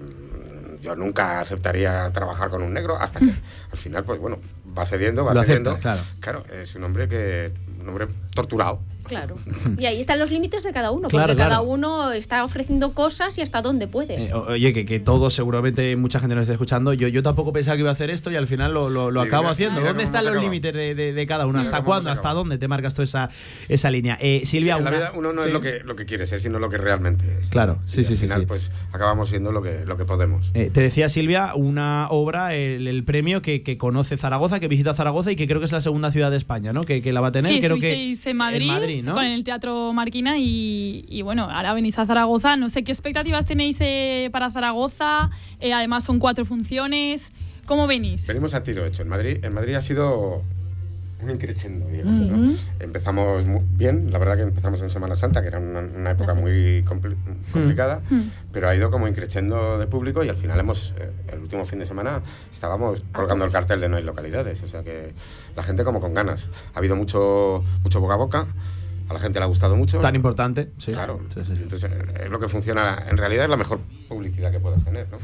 yo nunca aceptaría trabajar con un negro hasta que al final, pues bueno, va cediendo, va Lo acepta, cediendo. claro. Claro, es un hombre que un hombre torturado. Claro. Y ahí están los límites de cada uno, Claro, porque cada uno está ofreciendo cosas y hasta dónde puedes. Eh, oye, que, que todos seguramente mucha gente nos está escuchando. Yo, yo tampoco pensaba que iba a hacer esto y al final lo, lo- lo acabo mira, haciendo. mira ¿Dónde están los límites de, de- de cada uno? ¿Hasta cuándo? ¿Hasta dónde te marcas tú esa, esa línea? Eh, Silvia, Sí, en la vida uno no sí. es lo que, lo que quiere ser, sino lo que realmente es. Claro, Y sí, al sí, sí, final, sí. pues acabamos siendo lo que, lo que podemos. Eh, te decía Silvia, una obra, el, el premio que, que conoce Zaragoza, que visita Zaragoza y que creo que es la segunda ciudad de España, ¿no? Que, que la va a tener. Sí, creo que en Madrid, en Madrid, ¿no? con el Teatro Marquina y, y bueno, ahora venís a Zaragoza. No sé qué expectativas tenéis eh, para Zaragoza. Eh, además son cuatro funciones. ¿Cómo venís? Venimos a tiro hecho. En Madrid, en Madrid ha sido un increchendo, digamos. ¿no? Ujú. Empezamos mu- bien, la verdad que empezamos en Semana Santa, que era una, una época muy compli- complicada, pero ha ido como increchendo de público y al final hemos, eh, el último fin de semana, estábamos colgando el cartel de no hay localidades, o sea que la gente como con ganas. Ha habido mucho, mucho boca a boca, a la gente le ha gustado mucho. Tan importante, sí. Claro, entonces eh, es lo que funciona, en realidad es la mejor publicidad que puedas tener, ¿no?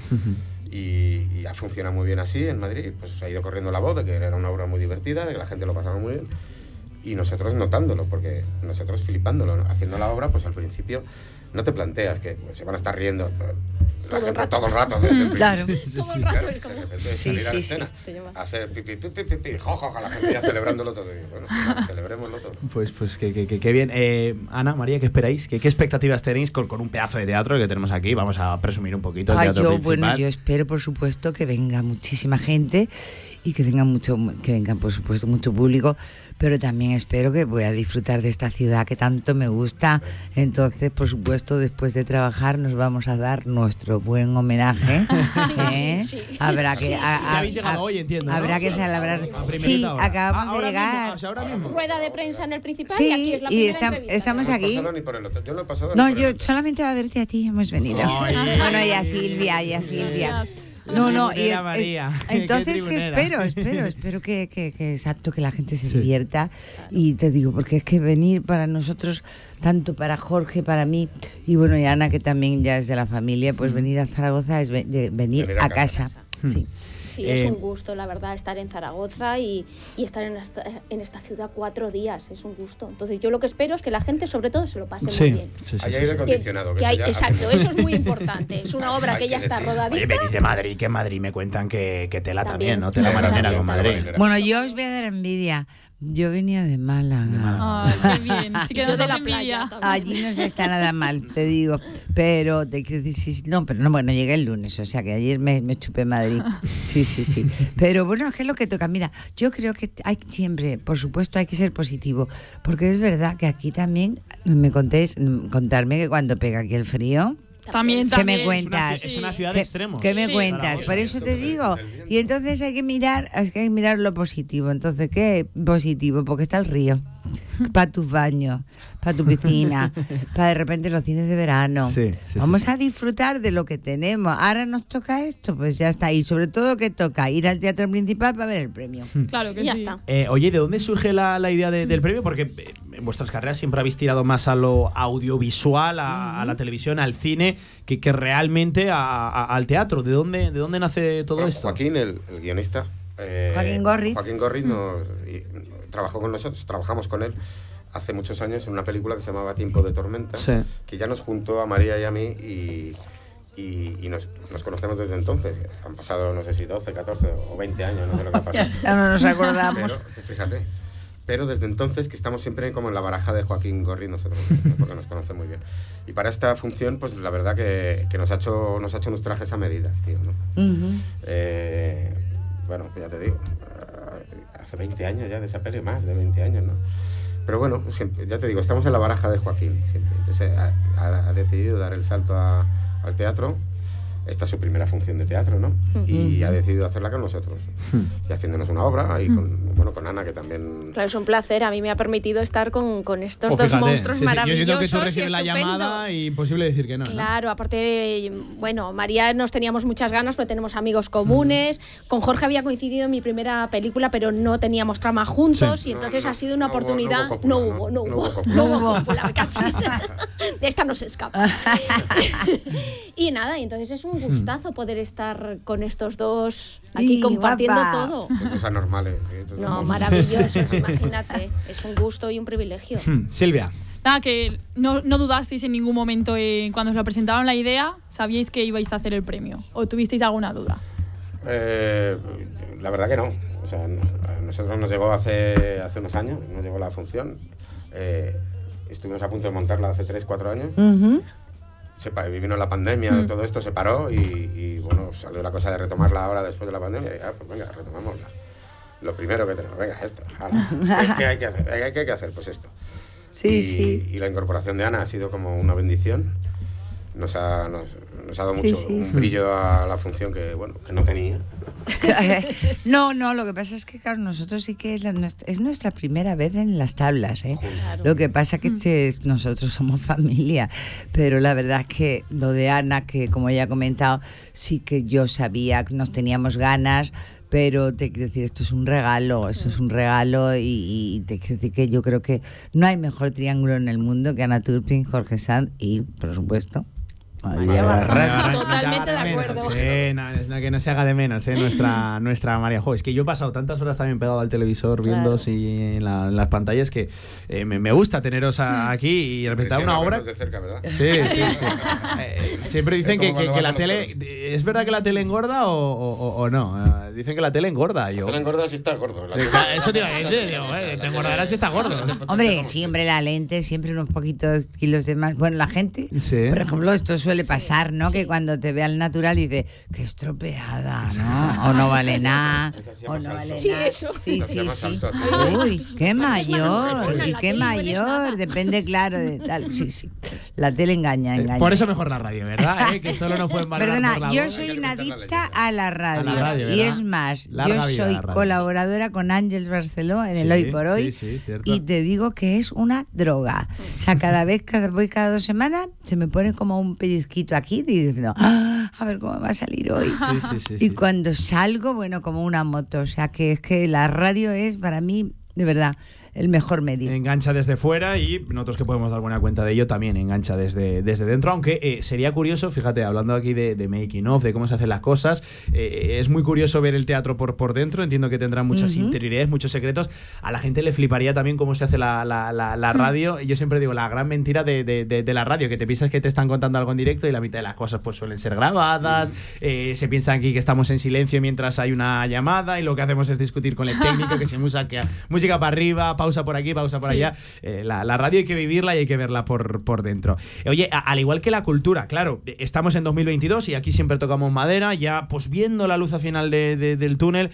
y, y ha funcionado muy bien así en Madrid. Pues ha ido corriendo la voz de que era una obra muy divertida, de que la gente lo pasaba muy bien. Y nosotros notándolo, porque nosotros flipándolo, ¿no? haciendo la obra, pues al principio no te planteas que pues, se van a estar riendo. todo el rato. Todo el rato. desde el Claro. principio. Todo el rato De repente Sí, salir a la escena, hacer pipi, pipi, pipi, jojo, la gente ya celebrándolo todo. Y bueno, pues, celebrémoslo todo. Pues, pues qué, qué- qué- qué bien. Eh, Ana, María, ¿qué esperáis? ¿Qué, qué expectativas tenéis con, con un pedazo de teatro que tenemos aquí? Vamos a presumir un poquito el Ah, teatro yo, principal. bueno, yo espero, por supuesto, que venga muchísima gente y que venga mucho, que venga, por supuesto, mucho público, pero también espero que voy a disfrutar de esta ciudad que tanto me gusta. Entonces, por supuesto, después de trabajar nos vamos a dar nuestro buen homenaje. ¿eh? sí, sí. Habrá que. Habrá que celebrar. Sí, hora. acabamos Ah, de mismo, llegar. o sea, ahora mismo. Rueda de prensa en el principal Sí, y aquí es la y primera entrevista. estamos No aquí. pasado ni por el hotel. Yo no he pasado No, ni por yo el solamente a verte a ti hemos venido. Ay. Bueno, y a Silvia, y a Silvia. No, no, y, eh, María. Entonces que espero, espero, espero que, que, que exacto, que la gente se divierta y te digo, porque es que venir para nosotros, tanto para Jorge, para mí y bueno, y Ana que también ya es de la familia, pues venir a Zaragoza es ve- de- venir Venir a a casa. casa. Sí. Sí, es Eh, un gusto, la verdad, estar en Zaragoza y, y estar en esta, en esta ciudad cuatro días. Es un gusto. Entonces, yo lo que espero es que la gente, sobre todo, se lo pase Sí, muy bien. sí, sí, Hay sí, aire sí. acondicionado. Que eso hay, exacto, eso es muy importante. Es una obra que ya está Oye, rodadita. venís de Madrid, que en Madrid me cuentan que, que tela también, También. ¿no? Tela marinera con Madrid. Bueno, yo os voy a dar envidia. Yo venía de Málaga. Ay, qué bien. Sí que de la playa. Allí no se está nada mal, te digo. Pero te quiero decir, sí, no, pero no, bueno, llegué el lunes, o sea que ayer me, me chupé Madrid. Sí, sí, sí. Pero bueno, es que es lo que toca. Mira, yo creo que hay siempre, por supuesto, hay que ser positivo. Porque es verdad que aquí también me contéis, contarme que cuando pega aquí el frío. También, ¿Qué también. me cuentas? Es una ciudad de ¿Qué- extremos. ¿Qué me Sí. cuentas? Por eso te digo. Y entonces hay que mirar, hay que mirar lo positivo. Entonces, ¿qué positivo? Porque está el río. Para tus baños, para tu piscina, para de repente los cines de verano. Sí, sí, Vamos a disfrutar de lo que tenemos. Ahora nos toca esto, pues ya está. Y sobre todo que toca ir al teatro principal para ver el premio. Claro que ya sí. está. Eh, oye, ¿de dónde surge la, la idea de- del premio? Porque eh, en vuestras carreras siempre habéis tirado más a lo audiovisual, a, a la televisión, al cine, que, que realmente a- a- al teatro. ¿De dónde, ¿De dónde nace todo Bueno, esto? Joaquín, el, el guionista. eh, Joaquín Gorriz. Joaquín Gorriz nos- y- trabajó con nosotros, trabajamos con él hace muchos años en una película que se llamaba Tiempo de Tormenta, Sí. que ya nos juntó a María y a mí y, y- y nos, nos conocemos desde entonces. Han pasado, no sé si 12, 14 o 20 años, no sé lo que ha pasado. Ya no nos acordamos. Pero, fíjate. Pero desde entonces que estamos siempre como en la baraja de Joaquín Gorriz nosotros, porque nos conoce muy bien. Y para esta función, pues la verdad que, que nos, ha hecho, nos ha hecho unos trajes a medida, tío, ¿no? Ujú. Eh, bueno, pues ya te digo, hace 20 años ya de esa peli, más de 20 años, ¿no? Pero bueno, ya te digo, estamos en la baraja de Joaquín, siempre. Entonces ha, ha- ha decidido dar el salto a- al teatro. Esta es su primera función de teatro, ¿no? Y ha decidido hacerla con nosotros. Y haciéndonos una obra, y con, bueno, con Ana, que también... Claro, es un placer. A mí me ha permitido estar con, con estos Oh, dos fíjate, monstruos sí, sí, Yo maravillosos. que tú y recibes la llamada y imposible decir que no. ¿no? Claro, aparte, bueno, María nos teníamos muchas ganas, porque tenemos amigos comunes. Con Jorge había coincidido en mi primera película, pero no teníamos trama juntos Sí. y No, entonces no, ha sido una no hubo- no oportunidad. No hubo, no, no no hubo, no hubo cópula, me cachis. De esta no se escapa. y nada, y entonces es un gustazo poder estar con estos dos aquí Y compartiendo guapa. todo. Cosas normales. ¿eh? No, normal. maravillosos, imagínate. Es un gusto y un privilegio. Hmm, Silvia. Nada, que no, no dudasteis en ningún momento en, cuando os lo presentaron la idea, sabíais que ibais a hacer el premio. ¿O tuvisteis alguna duda? Eh, la verdad que no. O sea, a nosotros nos llegó hace, hace unos años, nos llegó la función. Eh, estuvimos a punto de montarla hace 3, 4 años. Ujú. Se vino la pandemia, Mm. todo esto se paró y, y, bueno, salió la cosa de retomarla ahora después de la pandemia. Y, ah, pues venga, retomémosla. Lo primero que tenemos, venga, esto. ala. ¿Qué, hay que hacer? ¿Qué, qué hay que hacer? Pues esto. Sí, y, sí. y la incorporación de Ana ha sido como una bendición. Nos ha, nos, nos ha dado mucho sí. un brillo a la función que, bueno, que no tenía. No, no, lo que pasa es que, claro, nosotros sí que es, la nuestra, es nuestra primera vez en las tablas, ¿eh? Lo que pasa que che, es- nosotros somos familia, pero la verdad es que lo de Ana, que como ya he comentado, sí que yo sabía que nos teníamos ganas, pero te quiero decir, esto es un regalo, esto es un regalo y, y te quiero decir que yo creo que no hay mejor triángulo en el mundo que Ana Turpin, Jorge Sanz y, por supuesto, Totalmente de acuerdo. Sí, no, que no se haga de menos, ¿eh? Nuestra, nuestra María Jo. Es que yo he pasado tantas horas también pegado al televisor viendo si en, las pantallas que eh, me, gusta teneros Mm. aquí y respecto a una obra. De cerca, ¿verdad? Sí, sí, sí. Eh, siempre dicen que, que, la tele. ¿Es verdad que la tele engorda o, o, no? Eh, dicen que la tele engorda. Yo. La tele engorda si está gordo. Eso te iba a decir, digo, te engordarás si está gordo. Hombre, siempre la lente, siempre unos poquitos kilos de más. Bueno, la gente, por ejemplo, esto suele pasar, ¿no? Que cuando te ve al natural dice, qué estropeada, ¿no? O no vale nada. O no vale sí, nada. eso. Sí, sí, sí. Uy, qué mayor. Y qué mayor. Depende, claro, de tal. Sí, sí. La tele engaña, engaña. Por eso mejor la radio, ¿verdad? ¿Eh? Que solo nos pueden valorar Perdona, por la yo soy una adicta a la radio. A la radio, y es más, Larga yo soy colaboradora con Ángels Barceló en el Hoy por Hoy. sí, sí, cierto. y te digo que es una droga. O sea, cada vez que voy cada dos semanas, se me pone como un pellizquito aquí diciendo, "Ah, a ver cómo va a salir hoy. Sí, sí, sí, y cuando salgo, bueno, como una moto. O sea, que es que la radio es para mí, de verdad, el mejor medio. Engancha desde fuera y nosotros que podemos dar buena cuenta de ello también engancha desde, desde dentro. Aunque eh, sería curioso, fíjate, hablando aquí de, de making of, de cómo se hacen las cosas, eh, es muy curioso ver el teatro por, por dentro. Entiendo que tendrá muchas Ujú. interioridades, muchos secretos. A la gente le fliparía también cómo se hace la, la- la- la radio. Yo siempre digo, la gran mentira de, de- la radio, que te piensas que te están contando algo en directo y la mitad de las cosas pues suelen ser grabadas. eh, se piensa aquí que estamos en silencio mientras hay una llamada y lo que hacemos es discutir con el técnico, que si música, música para arriba, pausa por aquí, pausa por Sí. allá. Eh, la, la radio hay que vivirla y hay que verla por, por dentro. Eh, Oye, a- al igual que la cultura, claro, estamos en 2022 y aquí siempre tocamos madera, ya pues viendo la luz al final de- de- del túnel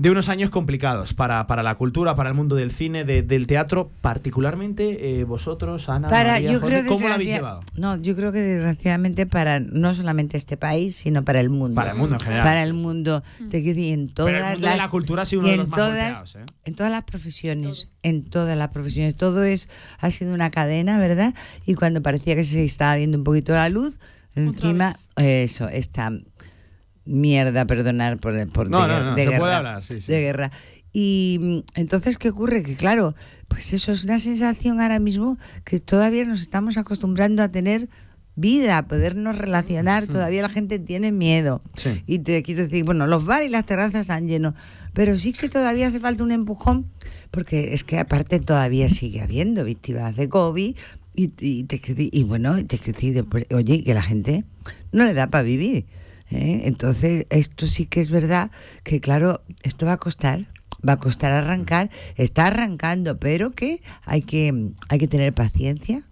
de unos años complicados para, para la cultura, para el mundo del cine, de- del teatro, particularmente eh, vosotros, Ana, Para, María, yo Jorge, creo ¿cómo lo habéis llevado? No, yo creo que desgraciadamente para no solamente este país, sino para el mundo. Para el mundo en general. Para el mundo. Te quiero decir, en todas Pero el mundo las, de la cultura ha sido uno de en los más todas, golpeados, ¿eh? en todas las profesiones, en todas las profesiones. Todo es ha sido una cadena, ¿verdad? Y cuando parecía que se estaba viendo un poquito la luz, encima eso, esta mierda, perdonar por, por No, de, no, no, de se guerra, puede hablar, sí, sí. de guerra. Y mm, entonces, ¿qué ocurre? Que claro, pues eso es una sensación ahora mismo que todavía nos estamos acostumbrando a tener vida, a podernos relacionar. Todavía la gente tiene miedo. Sí. Y te quiero decir, bueno, los bares y las terrazas están llenos, pero sí que todavía hace falta un empujón, porque es que aparte todavía sigue habiendo víctimas de COVID. Y, y, te y bueno, te después, oye, que la gente no le da para vivir. ¿Eh? Entonces, esto sí que es verdad que, claro, esto va a costar. Va a costar arrancar, está arrancando, pero que hay que, hay que tener paciencia.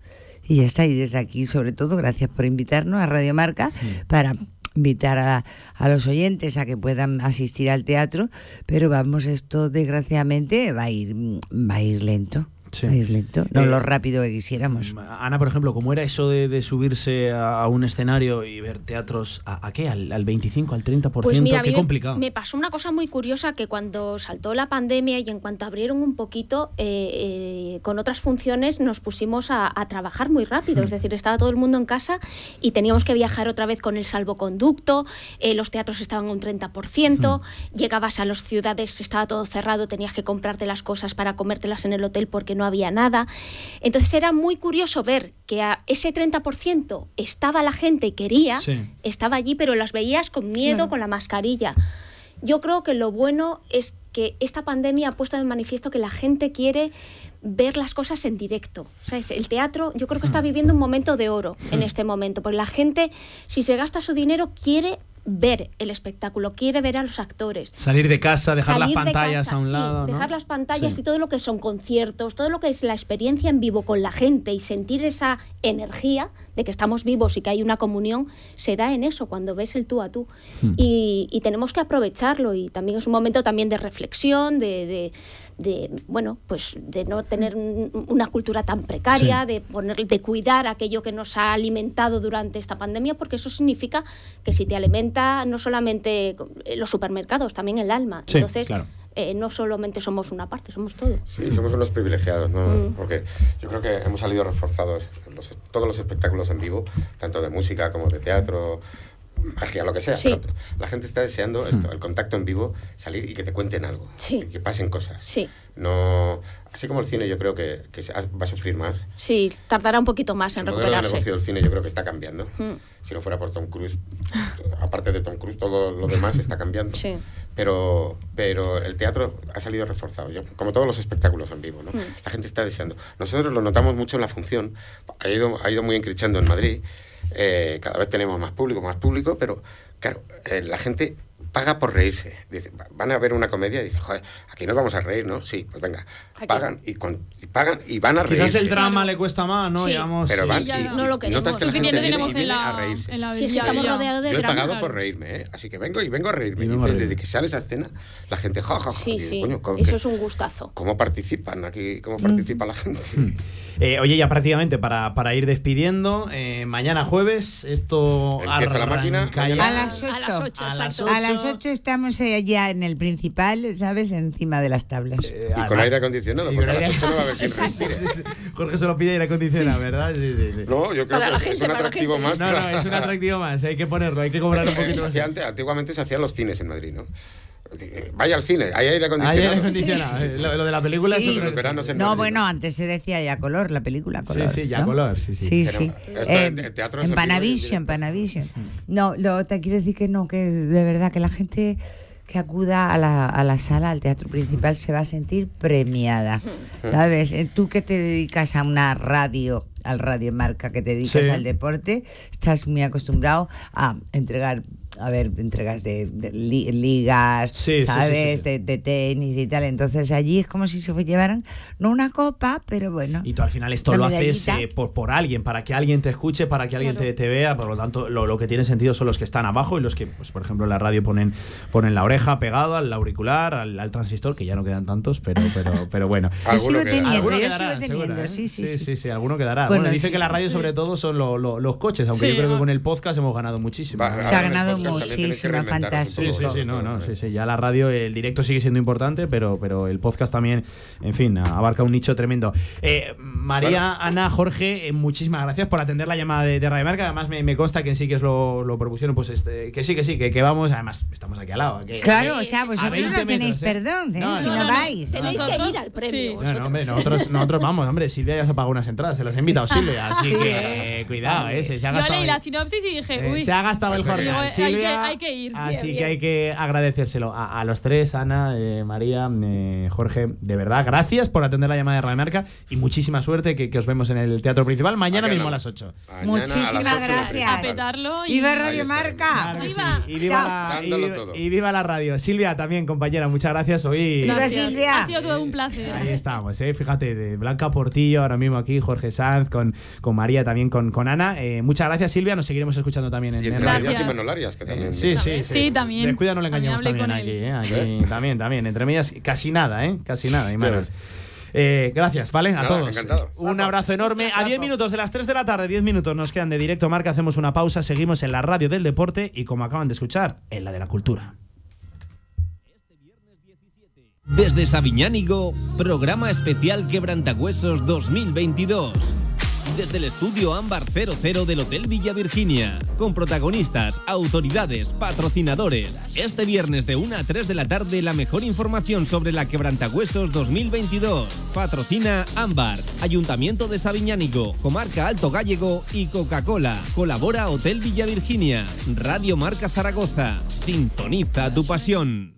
Y ya está, y desde aquí, sobre todo, gracias por invitarnos a Radio Marca para invitar a, a los oyentes a que puedan asistir al teatro, pero vamos, esto desgraciadamente va a ir, va a ir lento. Ir lento, no Eh, lo rápido que quisiéramos. Ana, por ejemplo, ¿cómo era eso de, de subirse a, a un escenario y ver teatros a, a qué? ¿Al, al 25, al 30%? Pues mira, a mí qué me- complicado. Me, pasó una cosa muy curiosa que cuando saltó la pandemia y en cuanto abrieron un poquito, eh, eh, con otras funciones nos pusimos a, a trabajar muy rápido. Hmm. Es decir, estaba todo el mundo en casa y teníamos que viajar otra vez con el salvoconducto, eh, los teatros estaban a un 30%, Hmm. llegabas a las ciudades, estaba todo cerrado, tenías que comprarte las cosas para comértelas en el hotel porque no había nada. Entonces era muy curioso ver que a ese 30% estaba la gente quería, Sí. estaba allí, pero las veías con miedo, Claro. con la mascarilla. Yo creo que lo bueno es que esta pandemia ha puesto de manifiesto que la gente quiere ver las cosas en directo. ¿Sabes? El teatro yo creo que está viviendo un momento de oro en este momento, porque la gente, si se gasta su dinero, quiere ver el espectáculo, quiere ver a los actores. Salir de casa, dejar las de pantallas casa, a un sí, lado. ¿no? Dejar las pantallas Sí. y todo lo que son conciertos, todo lo que es la experiencia en vivo con la gente y sentir esa energía de que estamos vivos y que hay una comunión, se da en eso, cuando ves el tú a tú. Hmm. Y, y tenemos que aprovecharlo y también es un momento también de reflexión, de, de- de, bueno, pues de no tener un- una cultura tan precaria, de poner, de cuidar aquello que nos ha alimentado durante esta pandemia, porque eso significa que si te alimenta no solamente los supermercados, también el alma. Sí, Entonces, claro. eh, no solamente somos una parte, somos todo. Sí, somos unos privilegiados, ¿no? Mm. Porque yo creo que hemos salido reforzados los- todos los espectáculos en vivo, tanto de música como de teatro, magia, lo que sea. Sí. pero la gente está deseando esto, el contacto en vivo, salir y que te cuenten algo. Sí. Que pasen cosas. Sí. No, así como el cine yo creo que, que va a sufrir más. Sí, tardará un poquito más en El recuperarse. negocio del cine yo creo que está cambiando. Mm. Si no fuera por Tom Cruise, aparte de Tom Cruise, todo lo demás está cambiando. Sí. Pero, pero el teatro ha salido reforzado, yo- como todos los espectáculos en vivo. ¿no? Mm. La gente está deseando. Nosotros lo notamos mucho en la función, ha ido, ha ido muy encrichando en Madrid, eh, cada vez tenemos más público, más público, pero claro, eh, la gente paga por reírse. Dice, va- van a ver una comedia y dicen, joder, aquí nos vamos a reír, ¿no? Sí, pues venga, pagan y, con- y pagan y van a Quizás reírse. el drama le cuesta más, ¿no? Sí. Digamos, Pero van sí. y- No lo y notas que la gente viene, tenemos y en viene la- a reírse. en la Si es que estamos rodeados de Yo he drama. pagado claro. por reírme, ¿eh? Así que vengo y vengo a reírme. Y reírme. desde que sale esa escena, la gente, ja, ja, ja. Sí, sí. coño, ¿cómo, Eso es un gustazo. cómo participan aquí? Mm. ¿Cómo participa la gente? Eh, oye, ya prácticamente para, para ir despidiendo, eh, mañana jueves, esto Empieza la máquina. A las 8. A las ocho, A las exacto. A las 8 estamos eh, ya en el principal, ¿sabes? Encima de las tablas. Eh, Y con aire acondicionado, Y porque a con las aire- 8 no va a haber quien Sí, sí, respire. sí, sí. Jorge se lo pide aire acondicionado, ¿verdad? Sí, sí, sí. No, yo creo Para que es, un atractivo más. No, no, es un atractivo más, hay que ponerlo, hay que cobrar un poquito más. hacía antes- antiguamente se hacían los cines en Madrid, ¿no? Vaya al cine, hay aire Hay acondicionado. aire acondicionado. Lo, lo de la película Sí. es No, Madrid, bueno, antes se decía ya color, la película color. Sí, sí, ya ¿no? color, sí, sí. Sí, sí. Eh, en Panavision, Panavision. No, lo te quiero decir que no, que de verdad que la gente que acuda a la, a la sala, al teatro principal, se va a sentir premiada. ¿Sabes? Eh, Tú que te dedicas a una radio, al radio marca, que te dedicas Sí. al deporte, estás muy acostumbrado a entregar. A ver, entregas de, de li- ligas, Sí, sí, sí, ¿sabes? sí, sí. De, de tenis y tal. Entonces allí es como si se llevaran, no una copa, pero bueno. Y tú al final esto lo haces eh, por, por alguien, para que alguien te escuche, para que alguien te, te vea. Por lo tanto, lo, lo que tiene sentido son los que están abajo y los que, pues, por ejemplo, en la radio ponen, ponen la oreja pegada al auricular, al, al transistor, que ya no quedan tantos, pero, pero, pero bueno. Yo sigo teniendo, yo quedará, sigo teniendo, ¿eh? sí, sí, sí, sí. sí, alguno quedará. Bueno, Bueno, dice sí, que la radio sí. sobre todo son lo- lo- los coches, aunque Sí. yo creo que con el podcast hemos ganado muchísimo. Se ha ahora en también que muchísimo, fantástico. Sí, sí, sí, no, no, sí, sí, ya la radio, el directo sigue siendo importante, pero, pero el podcast también, en fin, abarca un nicho tremendo. Eh, María, Ana, Jorge, eh, muchísimas gracias por atender la llamada de, de Radio Marca. Además, me, me consta que sí que os lo, lo propusieron, pues este, que sí, que sí, que, que vamos. Además, estamos aquí al lado. que- Claro, o sea, vosotros 20 no tenéis metros, ¿eh? perdón, ¿eh? No, si no, no, no, vais. Tenéis que ir al premio. Sí. No, no, hombre, nosotros, nosotros vamos, hombre. Silvia ya se ha pagado unas entradas, se las ha invitado Silvia. Así que, eh, cuidado, eh, se, se ha Yo gastado. leí la sinopsis y dije, Eh, uy. se ha gastado el Digo, hay que- hay que ir. Así Bien, que bien. hay que agradecérselo a, a los tres, Ana, eh, María, eh, Jorge. De verdad, gracias por atender la llamada de Radio Marca y muchísima suerte que, que os vemos en el Teatro Principal mañana mismo a las 8. Mañana a las Muchísimas gracias. A principal. petarlo y. ¡Viva Radio. Marca! Claro que sí. ¡Viva! Y viva, la, y, Dándolo viva- todo. y viva la radio. Silvia también, compañera, muchas gracias. Hoy. Gracias. Silvia. Ha sido todo un placer. Ahí estamos, ¿eh? fíjate, de Blanca Portillo, ahora mismo aquí, Jorge Sanz, con, con María, también con, con Ana. Eh, muchas gracias, Silvia, nos seguiremos escuchando también en, Y en entre radio. y también. Sí, sí, sí. Sí, también. Descuida, no le engañemos También aquí, ¿eh? Aquí también, también. Entre medias, casi nada, ¿eh? Casi nada, y manos. Eh, gracias, ¿vale? A Nada, todos. encantado. Un abrazo enorme. A 10 minutos de las 3 de la tarde, 10 minutos nos quedan de directo marca. Hacemos una pausa, seguimos en la radio del deporte y, como acaban de escuchar, en la de la cultura. Desde Sabiñánigo, programa especial Quebrantahuesos 2022. Desde el estudio Ámbar 00 del Hotel Villa Virginia, con protagonistas, autoridades, patrocinadores. Este viernes de 1 a 3 de la tarde, la mejor información sobre la Quebrantahuesos 2022. Patrocina Ámbar, Ayuntamiento de Sabiñánigo, Comarca Alto Gallego y Coca-Cola. Colabora Hotel Villa Virginia, Radio Marca Zaragoza. Sintoniza tu pasión.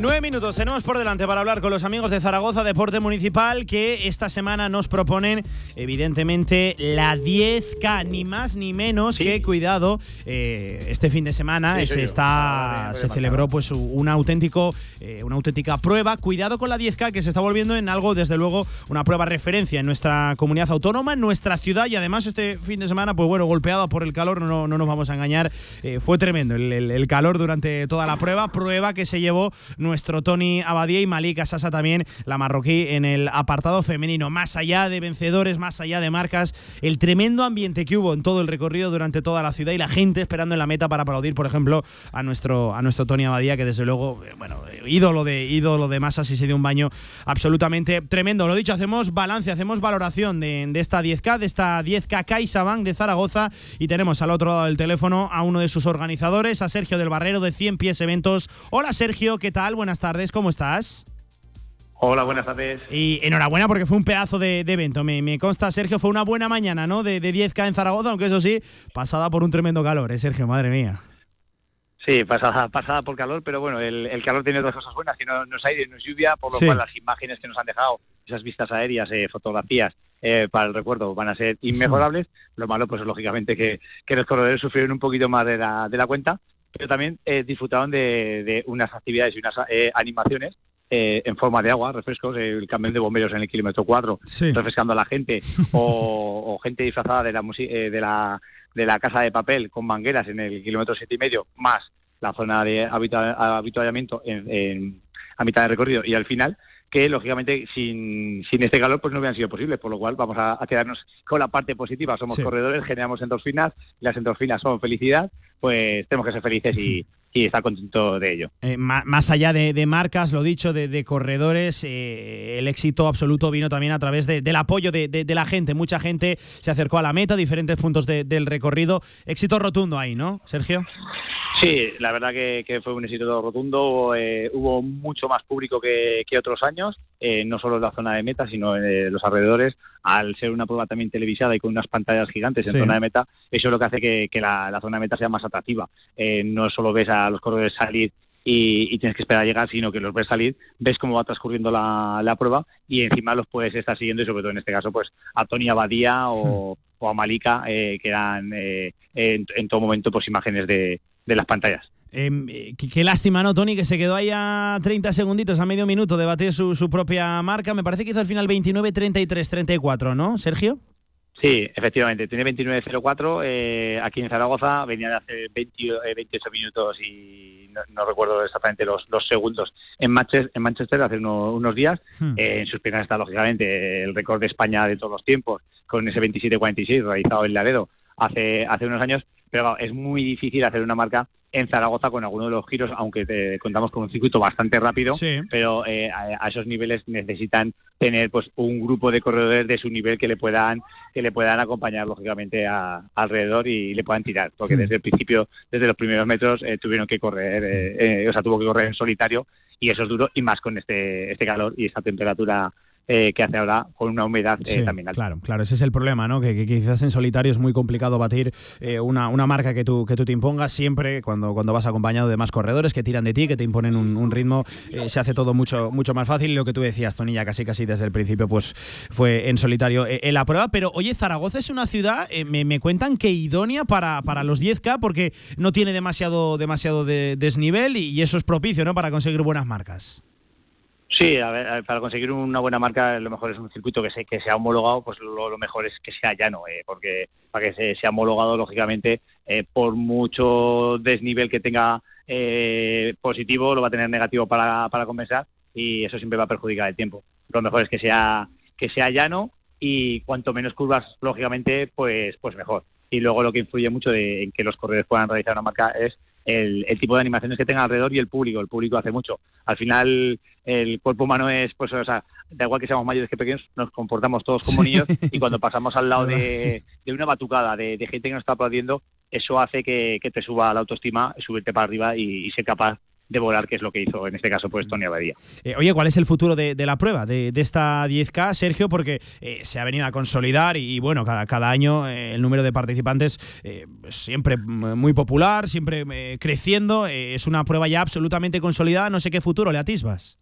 Nueve minutos tenemos por delante para hablar con los amigos de Zaragoza Deporte Municipal que esta semana nos proponen evidentemente la 10K, ni más ni menos que cuidado. eh, este fin de semana Sí, se está se celebró pues un auténtico eh, una auténtica prueba. Cuidado con la 10K que se está volviendo en algo desde luego una prueba referencia en nuestra comunidad autónoma, en nuestra ciudad y además este fin de semana pues bueno golpeada por el calor no, no nos vamos a engañar eh, fue tremendo el, el- el calor durante toda la prueba prueba que se llevó nuestro Tony Abadía y Malika Sasa también, la marroquí, en el apartado femenino. Más allá de vencedores, más allá de marcas, el tremendo ambiente que hubo en todo el recorrido durante toda la ciudad y la gente esperando en la meta para aplaudir, por ejemplo, a nuestro, a nuestro Tony Abadía, que desde luego, eh, bueno, eh, ídolo de, ídolo de masas y se dio un baño absolutamente tremendo. Lo dicho, hacemos balance, hacemos valoración de, de esta 10K, de esta 10K CaixaBank de Zaragoza y tenemos al otro lado del teléfono a uno de sus organizadores, a Sergio del Barrero de 100 Pies Eventos. Hola Sergio, ¿qué tal? Buenas tardes, ¿cómo estás? Hola, buenas tardes. Y enhorabuena porque fue un pedazo de, de evento. Me, me consta, Sergio, fue una buena mañana, ¿no? De, de 10K en Zaragoza, aunque eso sí, pasada por un tremendo calor, ¿eh, Sergio? Madre mía. Sí, pasada, pasada por calor, pero bueno, el, el calor tiene otras cosas buenas, que no, no es aire, no es lluvia, por lo Sí. cual las imágenes que nos han dejado, esas vistas aéreas, eh, fotografías eh, para el recuerdo van a ser inmejorables. Lo malo, pues lógicamente que, que los corredores sufrieron un poquito más de la, de la cuenta, pero también eh, disfrutaron de, de unas actividades y unas eh, animaciones eh, en forma de agua, refrescos, eh, el camión de bomberos en el kilómetro 4, Sí. refrescando a la gente, o, o gente disfrazada de la, eh, de, la, de la casa de papel con mangueras en el kilómetro siete y medio, más la zona de habitua- habituallamiento en, en- a mitad de recorrido y al final, que lógicamente sin, sin este calor pues no hubieran sido posible, por lo cual vamos a, a quedarnos con la parte positiva. Somos Sí. corredores, generamos endorfinas, las endorfinas son felicidad, pues tenemos que ser felices y, y estar contentos de ello. Eh, más allá de, de marcas, lo dicho, de, de corredores, eh, el éxito absoluto vino también a través de- del apoyo de, la gente. Mucha gente se acercó a la meta, diferentes puntos de- del recorrido. Éxito rotundo ahí, ¿no, Sergio? Sí, la verdad que, que fue un éxito rotundo. eh, hubo mucho más público que, que otros años, eh, no solo en la zona de meta, sino en eh, los alrededores. Al ser una prueba también televisada y con unas pantallas gigantes en Sí. zona de meta, eso es lo que hace que, que la, la zona de meta sea más atractiva. Eh, no solo ves a los corredores salir y, y tienes que esperar a llegar, sino que los ves salir, ves cómo va transcurriendo la, la prueba y encima los puedes estar siguiendo y sobre todo en este caso pues a Tony Abadía o, o a Malika, eh, que eran eh, en, en todo momento pues imágenes de, de las pantallas. Em, eh, qué, qué lástima, ¿no, Tony? Que se quedó ahí a 30 segunditos, a medio minuto, de batir su, su propia marca. Me parece que hizo al final 29, 33, 34, ¿no, Sergio? Sí, efectivamente, tiene 29.04 eh, aquí en Zaragoza, venía de hace 20, eh, 28 minutos y no, no recuerdo exactamente los, los segundos en Manchester, en Manchester hace uno- unos días. Hmm. Eh, en sus piernas está lógicamente el récord de España de todos los tiempos con ese 27.46 realizado en Laredo hace, hace unos años, pero claro, es muy difícil hacer una marca en Zaragoza con alguno de los giros, aunque te- contamos con un circuito bastante rápido, Sí. pero eh, a, a esos niveles necesitan tener pues un grupo de corredores de su nivel que le puedan que le puedan acompañar lógicamente a- alrededor y le puedan tirar porque desde el principio desde los primeros metros eh, tuvieron que correr eh, eh, o sea tuvo que correr en solitario y eso es duro y más con este este calor y esta temperatura eh, que hace ahora con una humedad eh, Sí, también alta. Claro, claro, ese es el problema, ¿no? Que, que quizás en solitario es muy complicado batir eh, una, una marca que tú, que tú te impongas siempre cuando, cuando vas acompañado de más corredores que tiran de ti, que te imponen un, un ritmo, eh, se hace todo mucho, mucho más fácil. Y lo que tú decías, Tonilla, casi casi desde el principio, pues fue en solitario en la prueba. Pero oye, Zaragoza es una ciudad, me, me cuentan que idónea para, para los 10K porque no tiene demasiado, demasiado de- desnivel y, y eso es propicio, ¿no? Para conseguir buenas marcas. Sí, a ver, ver, para conseguir una buena marca lo mejor es un circuito que se que sea homologado, pues lo, lo mejor es que sea llano, eh, porque para que se, sea homologado, lógicamente, eh, por mucho desnivel que tenga eh, positivo, lo va a tener negativo para, para compensar y eso siempre va a perjudicar el tiempo. Lo mejor es que sea que sea llano y cuanto menos curvas, lógicamente, pues pues mejor. Y luego lo que influye mucho de, en que los corredores puedan realizar una marca es el, el tipo de animaciones que tenga alrededor y el público. El público hace mucho. Al final, el cuerpo humano es, pues, o sea, da igual que seamos mayores que pequeños, nos comportamos todos como Sí, niños y cuando sí. pasamos al lado de, de una batucada, de, de gente que nos está aplaudiendo, eso hace que, que te suba la autoestima, subirte para arriba y, y ser capaz de volar, que es lo que hizo en este caso pues Tony Abadía. Eh, oye, ¿cuál es el futuro de, la prueba, de, esta 10K, Sergio? Porque eh, se ha venido a consolidar y, bueno, cada, cada año eh, el número de participantes siempre muy popular, siempre creciendo. es una prueba ya absolutamente consolidada. No sé qué futuro le atisbas.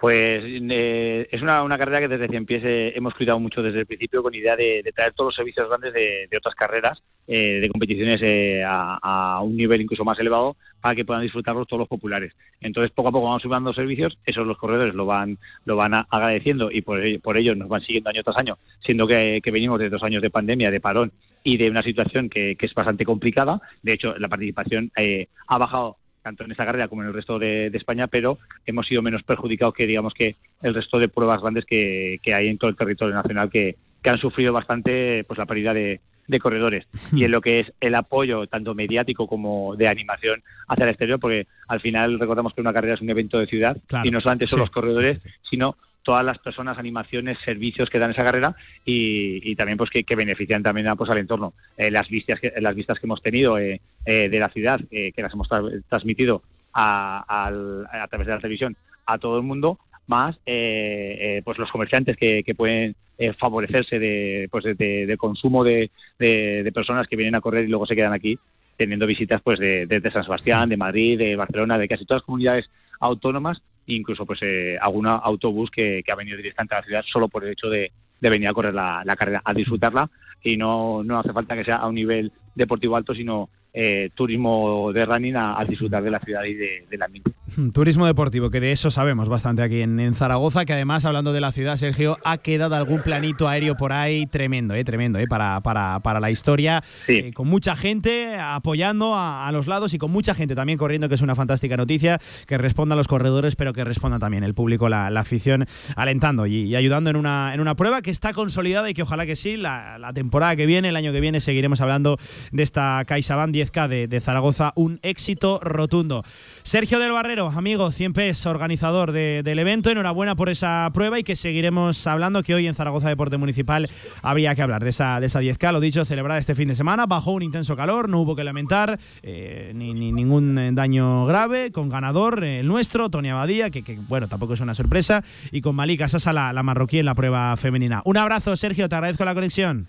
Pues es una, una, carrera que desde que empiece hemos cuidado mucho desde el principio con idea de, traer todos los servicios grandes de, otras carreras, de competiciones a, a, un nivel incluso más elevado, para que puedan disfrutarlos todos los populares. Entonces, poco a poco vamos subiendo servicios, esos los corredores lo van lo van agradeciendo y por, por ello nos van siguiendo año tras año, siendo que, venimos de dos años de pandemia, de parón y de una situación que, es bastante complicada. De hecho, la participación eh, ha bajado tanto en esta carrera como en el resto de, España, pero hemos sido menos perjudicados que digamos que el resto de pruebas grandes que, hay en todo el territorio nacional que, que han sufrido bastante pues la pérdida de, de corredores. Y en lo que es el apoyo tanto mediático como de animación hacia el exterior, porque al final recordamos que una carrera es un evento de ciudad y no solamente son los corredores, sino todas las personas, animaciones, servicios que dan esa carrera y, también pues que, benefician también a, pues, al entorno. Eh, las vistas que las vistas que hemos tenido eh, eh, de la ciudad, que las hemos transmitido a, a, través de la televisión a todo el mundo, más pues los comerciantes que, que pueden eh, favorecerse de, pues de, consumo de, de, personas que vienen a correr y luego se quedan aquí teniendo visitas pues de, San Sebastián, de Madrid, de Barcelona, de casi todas las comunidades autónomas, incluso pues eh, algún autobús que, ha venido directamente a la ciudad solo por el hecho de, venir a correr la, la, carrera, a disfrutarla. Y no, no hace falta que sea a un nivel deportivo alto, sino eh, turismo de running a, disfrutar de la ciudad y de, del ambiente. Turismo deportivo, que de eso sabemos bastante aquí en, Zaragoza, que además, hablando de la ciudad, Sergio, ha quedado algún planito aéreo por ahí tremendo, eh, tremendo, eh, para, para, para la historia, eh, con mucha gente apoyando a, los lados y con mucha gente también corriendo, que es una fantástica noticia, que responda a los corredores, pero que responda también el público, la, afición, alentando y, ayudando en una, en una prueba que está consolidada y que ojalá que sí, la, la temporada que viene, el año que viene, seguiremos hablando de esta CaixaBank 10K de, Zaragoza, un éxito rotundo. Sergio del Barrero, amigo, 100 PES, organizador del evento, enhorabuena por esa prueba y que seguiremos hablando que hoy en Zaragoza Deporte Municipal habría que hablar de esa, de esa 10K, lo dicho, celebrada este fin de semana, bajo un intenso calor, no hubo que lamentar, eh, ni, ningún eh, daño grave, con ganador el nuestro, Tony Abadía, que, bueno, tampoco es una sorpresa, y con Malika Sasa, la, la marroquí en la prueba femenina. Un abrazo, Sergio, te agradezco la conexión.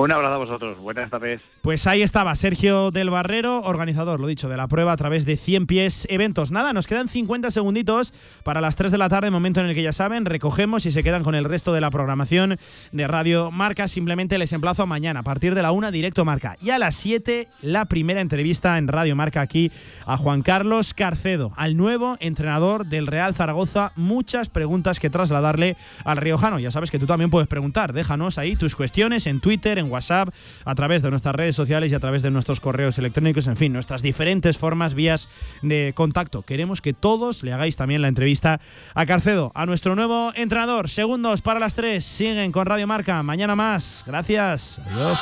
Un abrazo a vosotros. Buenas tardes. Pues ahí estaba Sergio del Barrero, organizador, lo dicho, de la prueba a través de 100 pies eventos. Nada, nos quedan 50 segunditos para las 3 de la tarde, momento en el que ya saben, recogemos y se quedan con el resto de la programación de Radio Marca. Simplemente les emplazo a mañana, a partir de la 1, directo Marca. Y a las 7, la primera entrevista en Radio Marca aquí a Juan Carlos Carcedo, al nuevo entrenador del Real Zaragoza. Muchas preguntas que trasladarle al Riojano. Ya sabes que tú también puedes preguntar. Déjanos ahí tus cuestiones en Twitter, WhatsApp, a través de nuestras redes sociales y a través de nuestros correos electrónicos, en fin, nuestras diferentes formas, vías de contacto. Queremos que todos le hagáis también la entrevista a Carcedo, a nuestro nuevo entrenador. Segundos para las tres, siguen con Radio Marca. Mañana más. Gracias. Adiós.